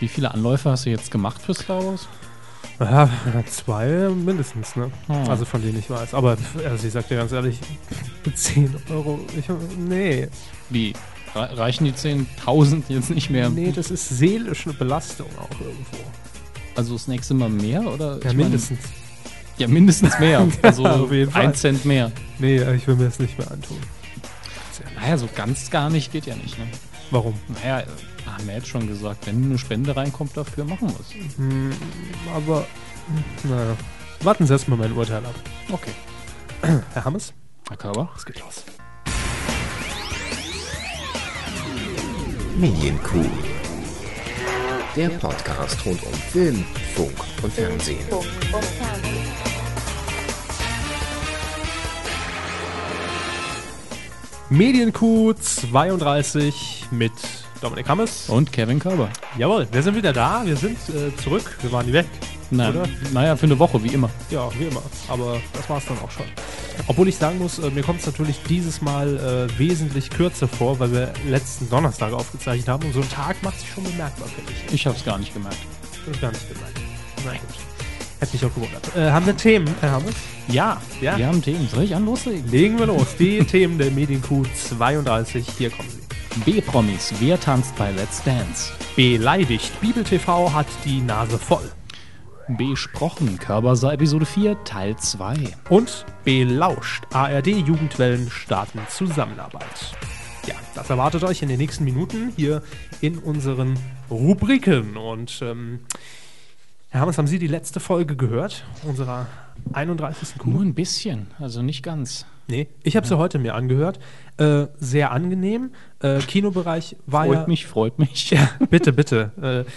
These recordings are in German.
Wie viele Anläufe hast du jetzt gemacht für Star Wars? Ja, zwei mindestens, ne? Hm. Also von denen ich weiß. Aber also ich sag dir ganz ehrlich, 10 Euro, ich, nee. Wie? Re- Reichen die 10.000 jetzt nicht mehr? Nee, das ist seelische Belastung auch irgendwo. Also das nächste Mal mehr? Oder? Ja, Ich mindestens. Meine, ja, mindestens mehr. Also Fall. ein Cent mehr. Nee, ich will mir das nicht mehr antun. Naja, so ganz gar nicht geht ja nicht. Ne? Warum? Naja, haben wir jetzt schon gesagt, wenn eine Spende reinkommt, dafür machen wir es. Hm, aber, hm, naja. Warten Sie erstmal mein Urteil ab. Okay. Herr Hammes, Herr Körber? es geht los. Medienkuh. Der Podcast rund um Film, Funk und Fernsehen. Medienkuh 32 mit Dominik Hammes. Und Kevin Körber. Jawohl, wir sind wieder da. Wir sind äh, zurück. Wir waren nie weg. Oder? naja, für eine Woche, wie immer. Ja, wie immer. Aber das war es dann auch schon. Obwohl ich sagen muss, äh, mir kommt es natürlich dieses Mal äh, wesentlich kürzer vor, weil wir letzten Donnerstag aufgezeichnet haben. Und so ein Tag macht sich schon bemerkbar, finde ich. Ich habe es gar nicht gemerkt. Ist gar nicht gemeint. Na gut. Hätte mich auch gewundert. Äh, haben wir Themen, Herr Hammes? Ja, Ja. wir haben Themen. Soll ich an loslegen? Legen wir los. Die Themen der Medienkuh 32. Hier kommen sie. B-Promis. Wer tanzt bei Let's Dance? Beleidigt. Bibel TV hat die Nase voll. Besprochen. Körber sah Episode 4, Teil 2. Und belauscht. ARD-Jugendwellen starten Zusammenarbeit. Ja, das erwartet euch in den nächsten Minuten hier in unseren Rubriken. Und ähm, Herr Hammes, haben Sie die letzte Folge gehört? Unserer 31. Kuh? Nur ein bisschen, also nicht ganz. Nee, ich habe sie heute mir angehört. Äh, sehr angenehm. Äh, Kinobereich war ja... Freut mich, freut mich. Ja, bitte, bitte. Äh,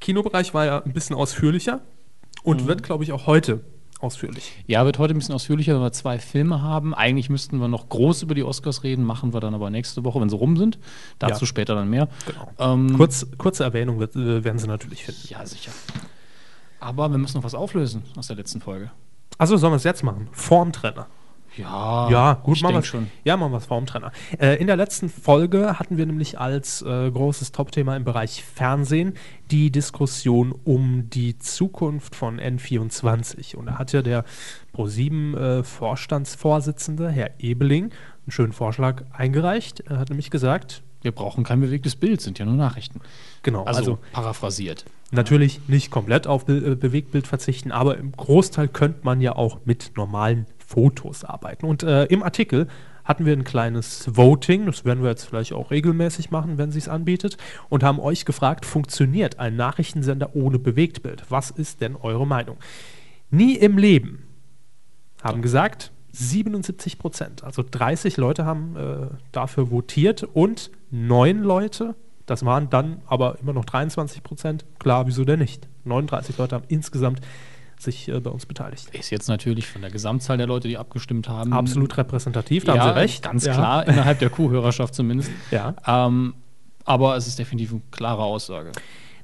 Kinobereich war ja ein bisschen ausführlicher und wird, glaube ich, auch heute ausführlich. Ja, wird heute ein bisschen ausführlicher, weil wir zwei Filme haben. Eigentlich müssten wir noch groß über die Oscars reden, machen wir dann aber nächste Woche, wenn sie rum sind. Dazu Ja. später dann mehr. Genau. Ähm, Kurz, kurze Erwähnung wird, äh, werden Sie natürlich finden. Ja, sicher. Aber wir müssen noch was auflösen aus der letzten Folge. Achso, sollen wir es jetzt machen? Formtrenner. Ja, ja, gut, machen wir schon. Ja, machen wir es Formtrenner. Äh, in der letzten Folge hatten wir nämlich als äh, großes Topthema im Bereich Fernsehen die Diskussion um die Zukunft von N24. Und da hat ja der ProSieben äh, Vorstandsvorsitzende, Herr Ebeling, einen schönen Vorschlag eingereicht. Er hat nämlich gesagt, Wir brauchen kein bewegtes Bild, sind ja nur Nachrichten. genau, Also, also paraphrasiert. Natürlich nicht komplett auf Be äh, Bewegtbild verzichten, aber im Großteil könnte man ja auch mit normalen Fotos arbeiten. Und äh, im Artikel hatten wir ein kleines Voting, das werden wir jetzt vielleicht auch regelmäßig machen, wenn sich es anbietet, und haben euch gefragt, funktioniert ein Nachrichtensender ohne Bewegtbild? Was ist denn eure Meinung? Nie im Leben haben gesagt 77 Prozent, also 30 Leute haben äh, dafür votiert und neun Leute, das waren dann aber immer noch 23 Prozent, klar, wieso denn nicht? 39 Leute haben insgesamt sich äh, bei uns beteiligt. Ist jetzt natürlich von der Gesamtzahl der Leute, die abgestimmt haben. Absolut repräsentativ, da ja, haben Sie recht. Ganz ja. klar, innerhalb der Kuhhörerschaft zumindest. Ja, Ähm, aber es ist definitiv eine klare Aussage.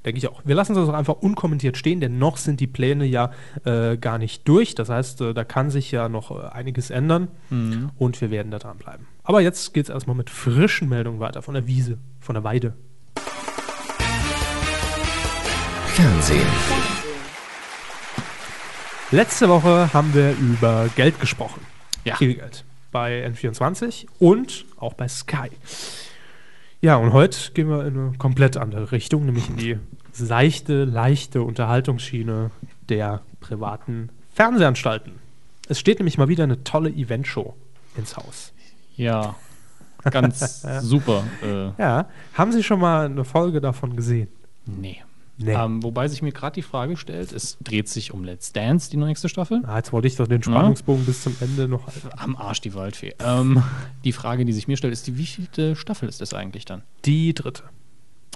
denke ich auch. Wir lassen das auch einfach unkommentiert stehen, denn noch sind die Pläne ja äh, gar nicht durch. Das heißt, äh, da kann sich ja noch äh, einiges ändern Mhm. und wir werden da dranbleiben. Aber jetzt geht es erstmal mit frischen Meldungen weiter von der Wiese, von der Weide. Fernsehen. Letzte Woche haben wir über Geld gesprochen. Ja. Viel Geld. Bei N24 und auch bei Sky. Ja, und heute gehen wir in eine komplett andere Richtung, nämlich in die seichte, leichte Unterhaltungsschiene der privaten Fernsehanstalten. Es steht nämlich mal wieder eine tolle Eventshow ins Haus. Ja, ganz super. Äh, Ja, haben Sie schon mal eine Folge davon gesehen? nee. Nee. Ähm, wobei sich mir gerade die Frage stellt, es dreht sich um Let's Dance, die nächste Staffel. Ah, jetzt wollte ich doch den Spannungsbogen bis zum Ende noch halten. Am Arsch die Waldfee. Ähm, die Frage, die sich mir stellt, ist, die wievielte Staffel ist das eigentlich dann? Die dritte.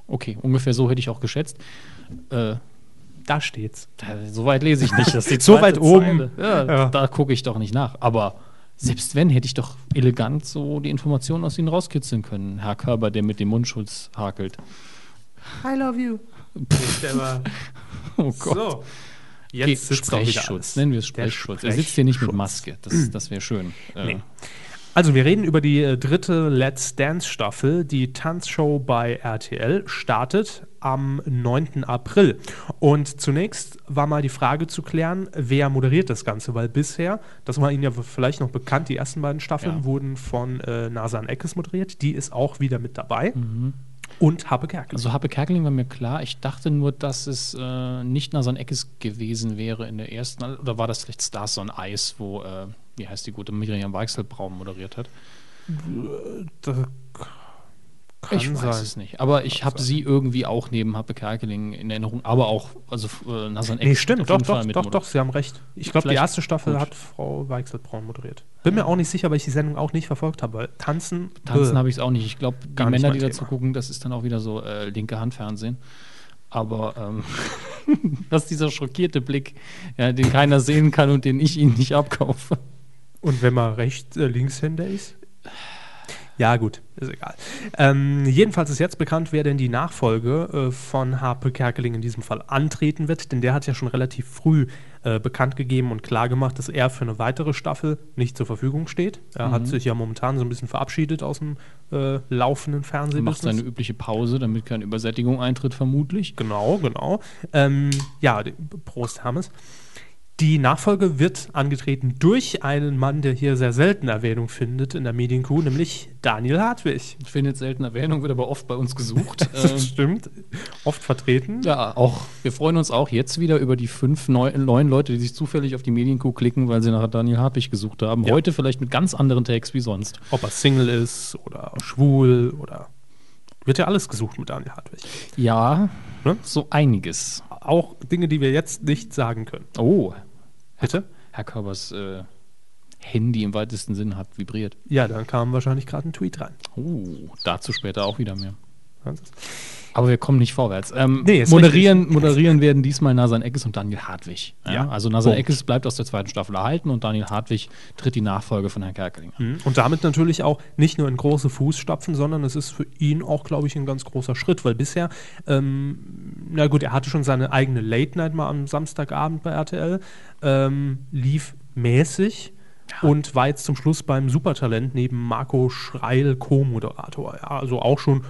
Okay, ungefähr so hätte ich auch geschätzt. Äh, Da steht's. da, so weit lese ich nicht. Das die So weit oben. Ja, Ja. Da gucke ich doch nicht nach. Aber selbst wenn, hätte ich doch elegant so die Informationen aus ihnen rauskitzeln können. Herr Körber, der mit dem Mundschutz hakelt. I love you. Der war Oh Gott. so. Okay, Jetzt sitzt doch wieder Sprechschutz. Nennen wir es Sprechschutz. Er sitzt hier nicht mit. Maske. Das, das wäre schön. Äh, Nee. Also wir reden über die äh, dritte Let's Dance Staffel. Die Tanzshow bei RTL startet am 9. April. Und zunächst war mal die Frage zu klären, wer moderiert das Ganze, weil bisher, das war Ihnen ja vielleicht noch bekannt, die ersten beiden Staffeln Ja. wurden von äh, Nasan Eckes moderiert. Die ist auch wieder mit dabei. Und Happe Kerkeling. Also Happe Kerkeling war mir klar. Ich dachte nur, dass es äh, nicht Nasan Eckes gewesen wäre in der ersten. Oder war das vielleicht Stars on Ice, wo, äh, wie heißt die gute, Miriam Weichselbraun moderiert hat? das kann ich weiß sein. es nicht. Aber ich habe sie irgendwie auch neben Happe Kerkeling in Erinnerung. Aber auch, also äh, Nasan. Nee, stimmt, doch, doch, doch, doch, Sie haben recht. Ich glaube, die erste Staffel gut. hat Frau Weichselbraun moderiert. Bin mir auch nicht sicher, weil ich die Sendung auch nicht verfolgt habe. Tanzen, Tanzen habe ich es auch nicht. Ich glaube, die Männer, die dazu gucken, das ist dann auch wieder so äh, linke Handfernsehen. Aber ähm, das ist dieser schockierte Blick, ja, den keiner sehen kann und den ich ihnen nicht abkaufe. Und wenn man rechts, äh, Linkshänder ist? Ja, gut, ist egal. Ähm, jedenfalls ist jetzt bekannt, wer denn die Nachfolge äh, von Harpe Kerkeling in diesem Fall antreten wird, denn der hat ja schon relativ früh äh, bekannt gegeben und klar gemacht, dass er für eine weitere Staffel nicht zur Verfügung steht. Er hat sich ja momentan so ein bisschen verabschiedet aus dem äh, laufenden Er macht seine übliche Pause, damit keine Übersättigung eintritt, vermutlich. Genau, genau. Ähm, ja, Prost, Hermes. Die Nachfolge wird angetreten durch einen Mann, der hier sehr selten Erwähnung findet in der Medienkuh, nämlich Daniel Hartwig. Findet selten Erwähnung, wird aber oft bei uns gesucht. Das ähm, stimmt. Oft vertreten. ja, auch. Wir freuen uns auch jetzt wieder über die fünf neu, neuen Leute, die sich zufällig auf die Medienkuh klicken, weil sie nach Daniel Hartwig gesucht haben. Ja. Heute vielleicht mit ganz anderen Tags wie sonst. Ob er Single ist oder schwul oder. Wird ja alles gesucht mit Daniel Hartwig. Ja, Ne? so einiges. Auch Dinge, die wir jetzt nicht sagen können. Oh, Bitte? Herr Körbers äh, Handy im weitesten Sinn hat vibriert. Ja, dann kam wahrscheinlich gerade ein Tweet rein. Oh, dazu später auch wieder mehr. Aber wir kommen nicht vorwärts. Ähm, Nee, moderieren, moderieren werden diesmal Nasan Eckes und Daniel Hartwig. Ja, Ja, also Nasan Punkt. Eckes bleibt aus der zweiten Staffel erhalten und Daniel Hartwig tritt die Nachfolge von Herrn Kerkeling an. Mhm. Und damit natürlich auch nicht nur in große Fußstapfen, sondern es ist für ihn auch, glaube ich, ein ganz großer Schritt, weil bisher, ähm, na gut, er hatte schon seine eigene Late Night mal am Samstagabend bei RTL, ähm, lief mäßig und war jetzt zum Schluss beim Supertalent neben Marco Schreil Co-Moderator. Ja, also auch schon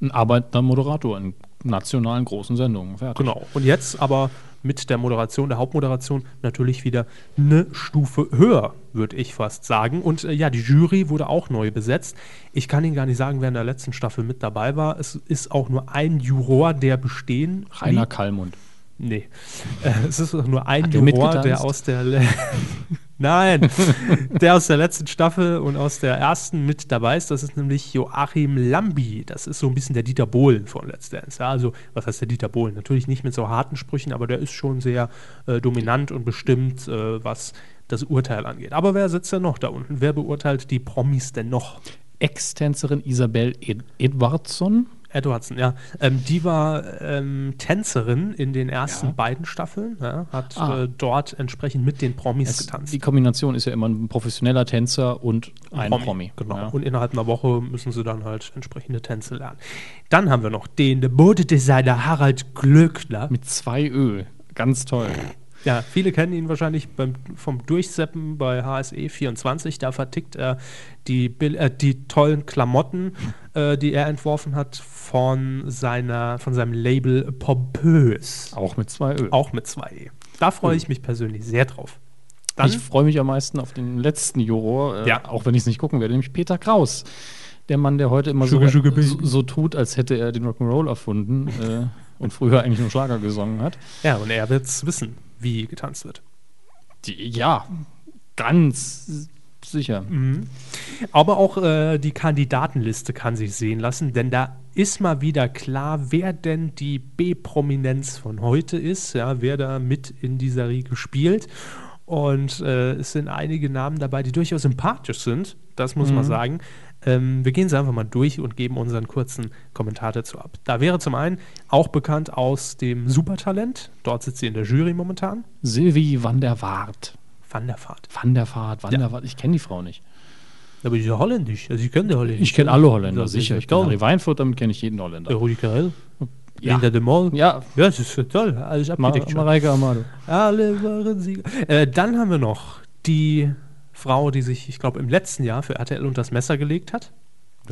Ein arbeitender Moderator in nationalen großen Sendungen. Fertig. Genau. Und jetzt aber mit der Moderation, der Hauptmoderation, natürlich wieder eine Stufe höher, würde ich fast sagen. Und äh, ja, die Jury wurde auch neu besetzt. Ich kann Ihnen gar nicht sagen, wer in der letzten Staffel mit dabei war. Es ist auch nur ein Juror, der bestehen. Rainer. Kallmund. Nee. Äh, es ist auch nur ein Hat Juror, der aus der. Nein, der aus der letzten Staffel und aus der ersten mit dabei ist. Das ist nämlich Joachim Lambi. Das ist so ein bisschen der Dieter Bohlen von Let's Dance. Ja, also, was heißt der Dieter Bohlen? Natürlich nicht mit so harten Sprüchen, aber der ist schon sehr äh, dominant und bestimmt, äh, was das Urteil angeht. Aber wer sitzt denn noch da unten? Wer beurteilt die Promis denn noch? Ex-Tänzerin Isabel Ed Edwardsson. Edwardson, ja. Ähm, die war ähm, Tänzerin in den ersten Ja. beiden Staffeln, ja, hat Ah. äh, dort entsprechend mit den Promis Es, getanzt. die Kombination ist ja immer ein professioneller Tänzer und ein Promi. Genau. Ja. Und innerhalb einer Woche müssen sie dann halt entsprechende Tänze lernen. Dann haben wir noch den Modedesigner Harald Glöckner. Mit zwei Ö. Ganz toll. Ja, viele kennen ihn wahrscheinlich beim, vom Durchseppen bei HSE 24. Da vertickt er die, äh, die tollen Klamotten, äh, die er entworfen hat von, seiner, von seinem Label Pompös. Auch mit zwei Ö. Auch mit zwei E. Da freue ich mich persönlich sehr drauf. Dann, ich freue mich am meisten auf den letzten Juror, äh, Ja. auch wenn ich es nicht gucken werde, nämlich Peter Kraus. Der Mann, der heute immer so, so, so tut, als hätte er den Rock'n'Roll erfunden äh, und früher eigentlich nur Schlager gesungen hat. ja, und er wird es wissen, wie getanzt wird. Die, ja, ganz sicher. Aber auch äh, die Kandidatenliste kann sich sehen lassen, denn da ist mal wieder klar, wer denn die B-Prominenz von heute ist, ja, wer da mit in dieser Riege spielt. Und äh, es sind einige Namen dabei, die durchaus sympathisch sind, das muss man sagen. Ähm, wir gehen sie einfach mal durch und geben unseren kurzen Kommentar dazu ab. Da wäre zum einen auch bekannt aus dem Supertalent, dort sitzt sie in der Jury momentan, Sylvie van der Waart. Van der Vaart. Van der Vaart, Van der Vaart. Ich kenne die Frau nicht. Aber die ist ja holländisch, also ich kenne die holländisch. Ich kenne alle Holländer, Das sicher. ja Ich kenne. Harry Weinfurt, damit kenne ich jeden Holländer. Der Rudi Carell, Ja. Linda de Mol. Ja, Ja, das ist ja toll. Alles abgedeckt schon. Mareike Amado. Alle waren Sieger. Äh, dann haben wir noch die Frau, die sich, ich glaube, im letzten Jahr für RTL unter das Messer gelegt hat.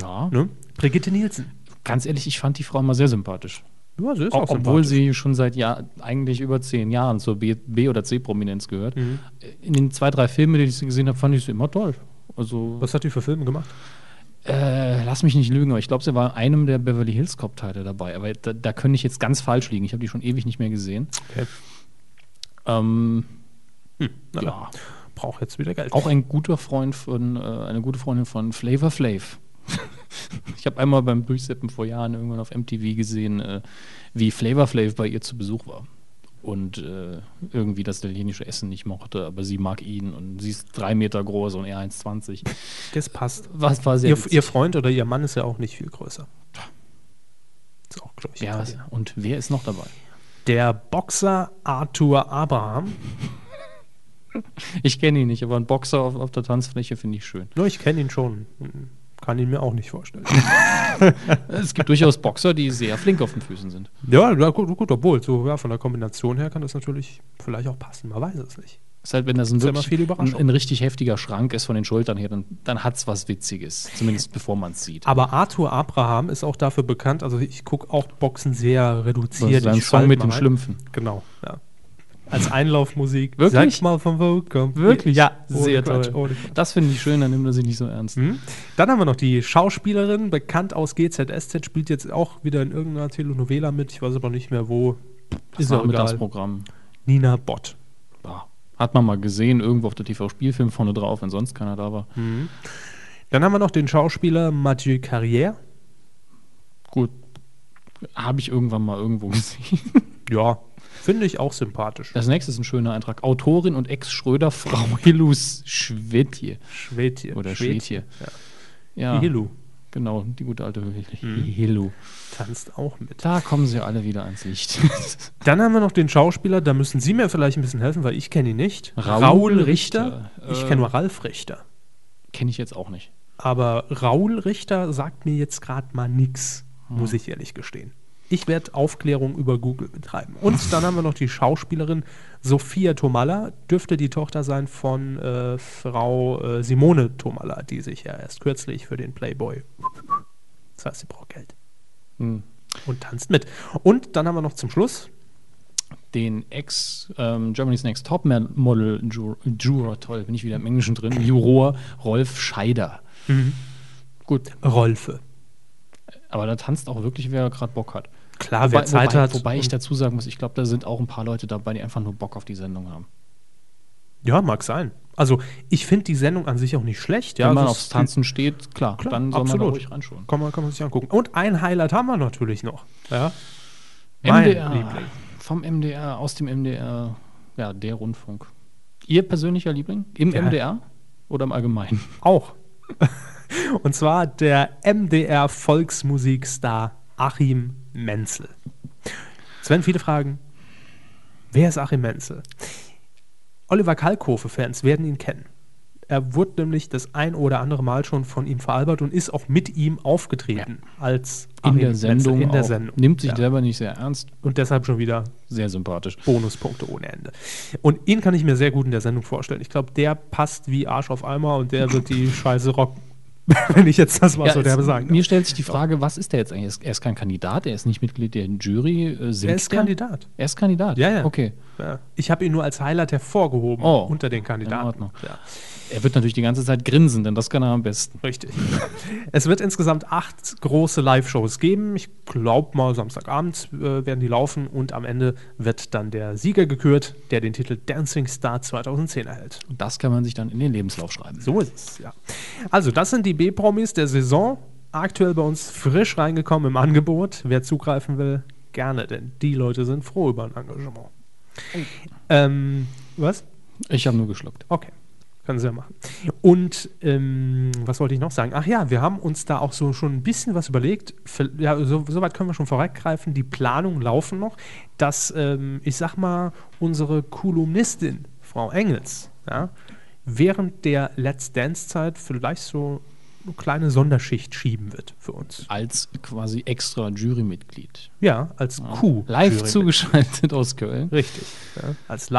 Ja. Ne? Brigitte Nielsen. Ganz ehrlich, ich fand die Frau immer sehr sympathisch. Ja, sie ist Ob- auch Obwohl sie schon seit Jahr, eigentlich über zehn Jahren zur B-, B oder C-Prominenz gehört. Mhm. In den zwei, drei Filmen, die ich sie gesehen habe, fand ich sie immer toll. Also, Was hat die für Filme gemacht? äh, lass mich nicht lügen, aber ich glaube, sie war in einem der Beverly Hills Cop-Teile dabei. Aber da, da könnte ich jetzt ganz falsch liegen. Ich habe die schon ewig nicht mehr gesehen. Okay. Ähm, Na, ja, Braucht jetzt wieder Geld. auch ein guter Freund von, äh, eine gute Freundin von Flavor Flav. ich habe einmal beim Durchseppen vor Jahren irgendwann auf MTV gesehen, äh, wie Flavor Flav bei ihr zu Besuch war. Und äh, irgendwie das italienische Essen nicht mochte, aber sie mag ihn und sie ist drei Meter groß und er 1,20. Das passt. Was war sehr Ihr, ihr Freund oder ihr Mann ist ja auch nicht viel größer. Ist auch, glaube ich. ja, und wer ist noch dabei? Der Boxer Arthur Abraham. Ich kenne ihn nicht, aber ein Boxer auf, auf der Tanzfläche finde ich schön. Nur ich kenne ihn schon. Kann ihn mir auch nicht vorstellen. Es gibt durchaus Boxer, die sehr flink auf den Füßen sind. ja, gut, gut, obwohl, so ja, von der Kombination her kann das natürlich vielleicht auch passen. Man weiß es nicht. Ist halt, wenn das ein, ja wirklich, ein, ein richtig heftiger Schrank ist von den Schultern her, dann, dann hat es was Witziges. Zumindest bevor man es sieht. Aber Arthur Abraham ist auch dafür bekannt, also ich gucke auch Boxen sehr Das reduziert. ist ein Song mit rein. Schlümpfen. Genau, ja. Als Einlaufmusik. Wirklich? Sag mal von wo kommt. Wirklich? Ja, Sehr ohne Quatsch, toll. Das finde ich schön, dann nimmt er sich nicht so ernst. Mhm. Dann haben wir noch die Schauspielerin, bekannt aus GZSZ, spielt jetzt auch wieder in irgendeiner Telenovela mit. Ich weiß aber nicht mehr wo. Das Ist auch egal. Nachmittagsprogramm. Nina Bott. Hat man mal gesehen, irgendwo auf der TV-Spielfilm vorne drauf, wenn sonst keiner da war. Dann haben wir noch den Schauspieler Mathieu Carrière. Gut. Habe ich irgendwann mal irgendwo gesehen. Ja, finde ich auch sympathisch. Das nächste ist ein schöner Eintrag. Autorin und Ex-Schröder-Frau Hilus Schwedje. Schwedje. Oder Schwedje. Ja. Ja, Hilu genau, die gute alte Mhm. Hilu. tanzt auch mit. Da kommen sie alle wieder ans Licht. Dann haben wir noch den Schauspieler, da müssen Sie mir vielleicht ein bisschen helfen, weil ich kenne ihn nicht. Raoul Richter. Richter. Ich Äh, kenne nur Ralf Richter. Kenne ich jetzt auch nicht. Aber Raoul Richter sagt mir jetzt gerade mal nichts, muss ich ehrlich gestehen. Ich werde Aufklärung über Google betreiben. Und dann haben wir noch die Schauspielerin Sophia Tomalla, dürfte die Tochter sein von äh, Frau äh, Simone Tomalla, die sich ja erst kürzlich für den Playboy. Das heißt, sie braucht Geld. Hm. Und tanzt mit. Und dann haben wir noch zum Schluss Den Ex ähm, Germany's Next Top Model Juror, Juror, toll, bin ich wieder im Englischen drin, Juror Rolf Scheider. Gut, Rolfe. aber da tanzt auch wirklich, wer gerade Bock hat. Klar, wer Wobei, Zeit wobei, hat. wobei ich und- dazu sagen muss, ich glaube, da sind auch ein paar Leute dabei, die einfach nur Bock auf die Sendung haben. ja, mag sein. Also, ich finde die Sendung an sich auch nicht schlecht. Ja, Wenn man Also, aufs Tanzen steht, klar, Klar, dann soll man da absolut. ruhig reinschauen. Kann man, kann man sich angucken. Und ein Highlight haben wir natürlich noch. Ja. Mein MDR, Liebling. vom MDR, aus dem MDR, ja, der Rundfunk. Ihr persönlicher Liebling im Ja. MDR oder im Allgemeinen? Auch. Und zwar der MDR Volksmusikstar Achim Menzel. Es werden viele fragen, wer ist Achim Menzel? Oliver Kalkofe-Fans werden ihn kennen. Er wurde nämlich das ein oder andere Mal schon von ihm veralbert und ist auch mit ihm aufgetreten als In Achim der Menzel Sendung. In der. Sendung. Nimmt sich Ja. selber nicht sehr ernst. Und deshalb schon wieder Sehr sympathisch. Bonuspunkte ohne Ende. Und ihn kann ich mir sehr gut in der Sendung vorstellen. Ich glaube, der passt wie Arsch auf Eimer und der wird die Scheiße rocken. Wenn ich jetzt das mal so es- derbe sagen mir stellt sich die Frage, was ist der jetzt eigentlich? Er ist- kein Kandidat, er ist nicht Mitglied der Jury. Äh, Er ist der? Kandidat. Er ist Kandidat? Ja, ja. Okay. Ja. Ich habe ihn nur als Highlight hervorgehoben Oh, unter den in Kandidaten. Ordnung. Ja, Er wird natürlich die ganze Zeit grinsen, denn das kann er am besten. richtig. es wird insgesamt acht große Live-Shows geben. Ich glaube mal, Samstagabend äh, werden die laufen und am Ende wird dann der Sieger gekürt, der den Titel Dancing Star 2010 erhält. Und das kann man sich dann in den Lebenslauf schreiben. So ist es, ja. Also, das sind die B-Promis der Saison. Aktuell bei uns frisch reingekommen im Angebot. Wer zugreifen will, gerne, denn die Leute sind froh über ein Engagement. Ähm, was? Ich habe nur geschluckt. Okay, können Sie ja machen. Und ähm, was wollte ich noch sagen? Ach ja, wir haben uns da auch so schon ein bisschen was überlegt. Für, ja, so, soweit können wir schon vorweggreifen. Die Planungen laufen noch, dass, ähm, ich sag mal, unsere Kolumnistin, Frau Engels, ja, während der Let's Dance-Zeit vielleicht so eine kleine Sonderschicht schieben wird für uns. Als quasi extra Jurymitglied. Ja, als Kuh. Live Jurymitglied. zugeschaltet aus Köln. Richtig. Ja. Als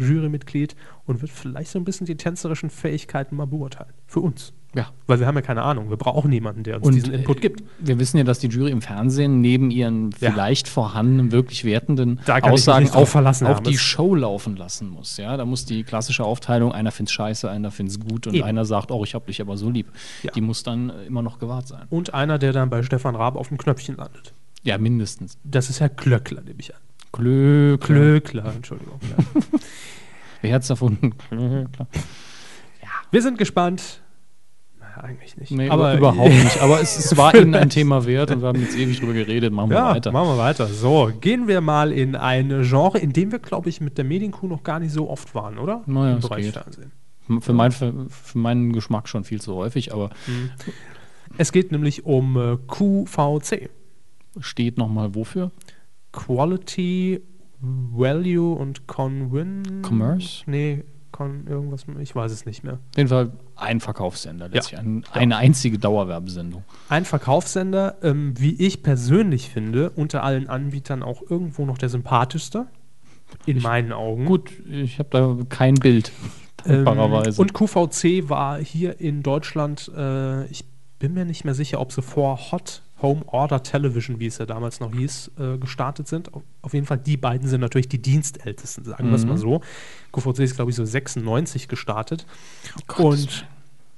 Live-Jurymitglied und wird vielleicht so ein bisschen die tänzerischen Fähigkeiten mal beurteilen. Für uns. Ja. Weil wir haben ja keine Ahnung. Wir brauchen jemanden, der uns Und, diesen Input gibt. Wir wissen ja, dass die Jury im Fernsehen neben ihren Ja. vielleicht vorhandenen, wirklich wertenden Aussagen auch, verlassen, auch die Show laufen lassen muss. Ja, da muss die klassische Aufteilung, einer findet scheiße, einer findet es gut und Eben. einer sagt, oh, ich hab dich aber so lieb. Ja. Die muss dann äh, immer noch gewahrt sein. Und einer, der dann bei Stefan Raab auf dem Knöpfchen landet. Ja, mindestens. Das ist Herr Klöckler, nehme ich an. Klö, Klö. Klöckler, Entschuldigung. Ja. Wer hat's erfunden? Klöckler. Wir sind gespannt. Naja, eigentlich nicht. Nee, aber überhaupt nicht. Aber es, es war Ihnen ein Thema wert und wir haben jetzt ewig drüber geredet. Machen wir Ja, weiter. machen wir weiter. So, gehen wir mal in ein Genre, in dem wir, glaube ich, mit der Medienkuh noch gar nicht so oft waren, oder? Naja, Im Bereich geht. Fernsehen. Für, mein, für, für meinen Geschmack schon viel zu häufig, aber Es geht nämlich um äh, QVC. steht nochmal wofür? Quality, Value und Conwin. Commerce? Nee, Con irgendwas, ich weiß es nicht mehr. Auf jeden Fall ein Verkaufssender, letztlich ein, Ja. eine einzige Dauerwerbesendung. Ein Verkaufssender, ähm, wie ich persönlich finde, unter allen Anbietern auch irgendwo noch der sympathischste. In meinen Augen. Gut, ich habe da kein Bild, Ähm, und QVC war hier in Deutschland, äh, ich bin mir nicht mehr sicher, ob sie vor Hot Home Order Television, wie es ja damals noch hieß, äh, gestartet sind. Auf, jeden Fall, die beiden sind natürlich die Dienstältesten, sagen wir es Mhm. mal so. QVC ist, glaube ich, so 96 gestartet. Gottes und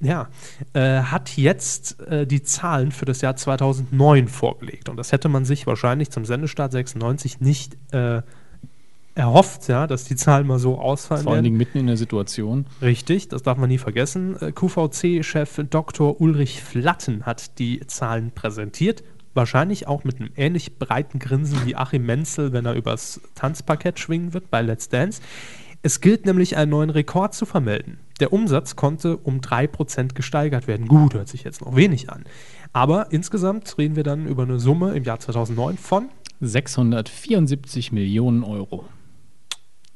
ja, äh, hat jetzt äh, die Zahlen für das Jahr 2009 vorgelegt. Und das hätte man sich wahrscheinlich zum Sendestart 96 nicht äh, erhofft, ja, dass die Zahlen mal so ausfallen Vor allen werden. Dingen mitten in der Situation. Richtig, das darf man nie vergessen. Äh, QVC-Chef Dr. Ulrich Flatten hat die Zahlen präsentiert. Wahrscheinlich auch mit einem ähnlich breiten Grinsen wie Achim Menzel, wenn er übers Tanzparkett schwingen wird bei Let's Dance. Es gilt nämlich, einen neuen Rekord zu vermelden. Der Umsatz konnte um 3% gesteigert werden. Gut, hört sich jetzt noch wenig an. Aber insgesamt reden wir dann über eine Summe im Jahr 2009 von 674 Millionen Euro.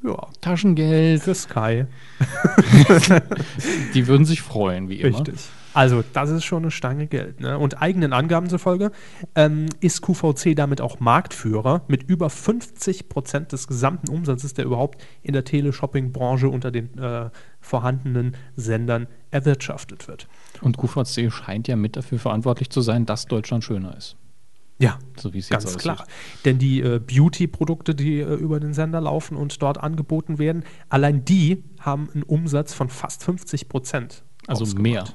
Ja, Taschengeld, für Sky. die würden sich freuen, wie immer. Richtig. Also, das ist schon eine Stange Geld. Ne? Und eigenen Angaben zufolge ähm, ist QVC damit auch Marktführer mit über 50 Prozent des gesamten Umsatzes, der überhaupt in der Teleshopping-Branche unter den äh, vorhandenen Sendern erwirtschaftet wird. Und QVC scheint ja mit dafür verantwortlich zu sein, dass Deutschland schöner ist. Ja, So wie es jetzt ganz aussieht. klar. Denn die äh, Beauty-Produkte, die äh, über den Sender laufen und dort angeboten werden, allein die haben einen Umsatz von fast 50 Prozent. Also ausgemacht. mehr.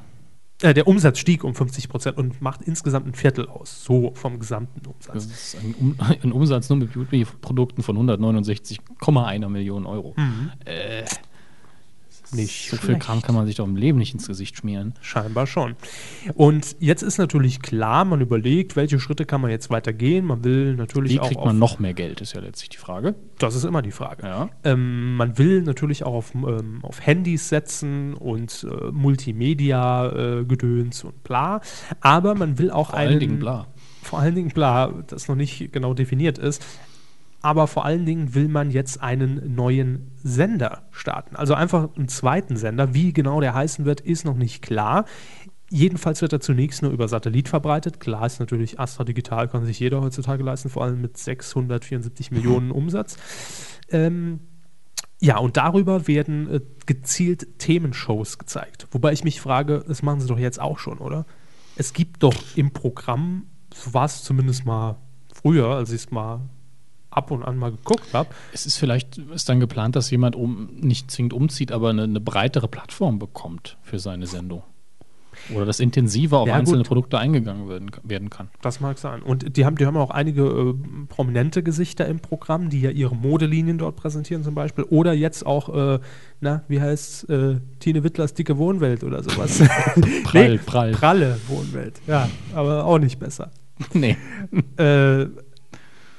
Äh, der Umsatz stieg um 50 Prozent und macht insgesamt ein Viertel aus, so vom gesamten Umsatz. Das ist ein, um ein Umsatz nur mit Beauty-Produkten von 169,1 Millionen Euro. Äh, Nicht so viel. Kram kann man sich doch im Leben nicht ins Gesicht schmieren. Scheinbar schon. Und jetzt ist natürlich klar, man überlegt, welche Schritte kann man jetzt weitergehen. Man will natürlich Wie auch kriegt auf, man noch mehr Geld, ist ja letztlich die Frage. Das ist immer die Frage. Ja. Ähm, man will natürlich auch auf, ähm, auf Handys setzen und äh, Multimedia-Gedöns und bla. Aber man will auch Vor einen, allen Dingen bla. Vor allen Dingen bla, das noch nicht genau definiert ist. Aber vor allen Dingen will man jetzt einen neuen Sender starten. Also einfach einen zweiten Sender. Wie genau der heißen wird, ist noch nicht klar. Jedenfalls wird er zunächst nur über Satellit verbreitet. Klar ist natürlich, Astra Digital kann sich jeder heutzutage leisten, vor allem mit 674 Millionen Umsatz. Ähm, ja, und darüber werden äh, gezielt Themenshows gezeigt. Wobei ich mich frage, das machen sie doch jetzt auch schon, oder? Es gibt doch im Programm, so war es zumindest mal früher, als ich es mal ab und an mal geguckt habe, Es ist vielleicht ist dann geplant, dass jemand um, nicht zwingend umzieht, aber eine, eine breitere Plattform bekommt für seine Sendung. Oder dass intensiver auf Ja, einzelne gut. Produkte eingegangen werden, werden kann. Das mag sein. Und die haben, die haben auch einige äh, prominente Gesichter im Programm, die ja ihre Modelinien dort präsentieren zum Beispiel. Oder jetzt auch, äh, na, wie heißt äh, Tine Wittlers dicke Wohnwelt oder sowas. Prall, prall. Pralle Wohnwelt. Ja, aber auch nicht besser. nee. Äh,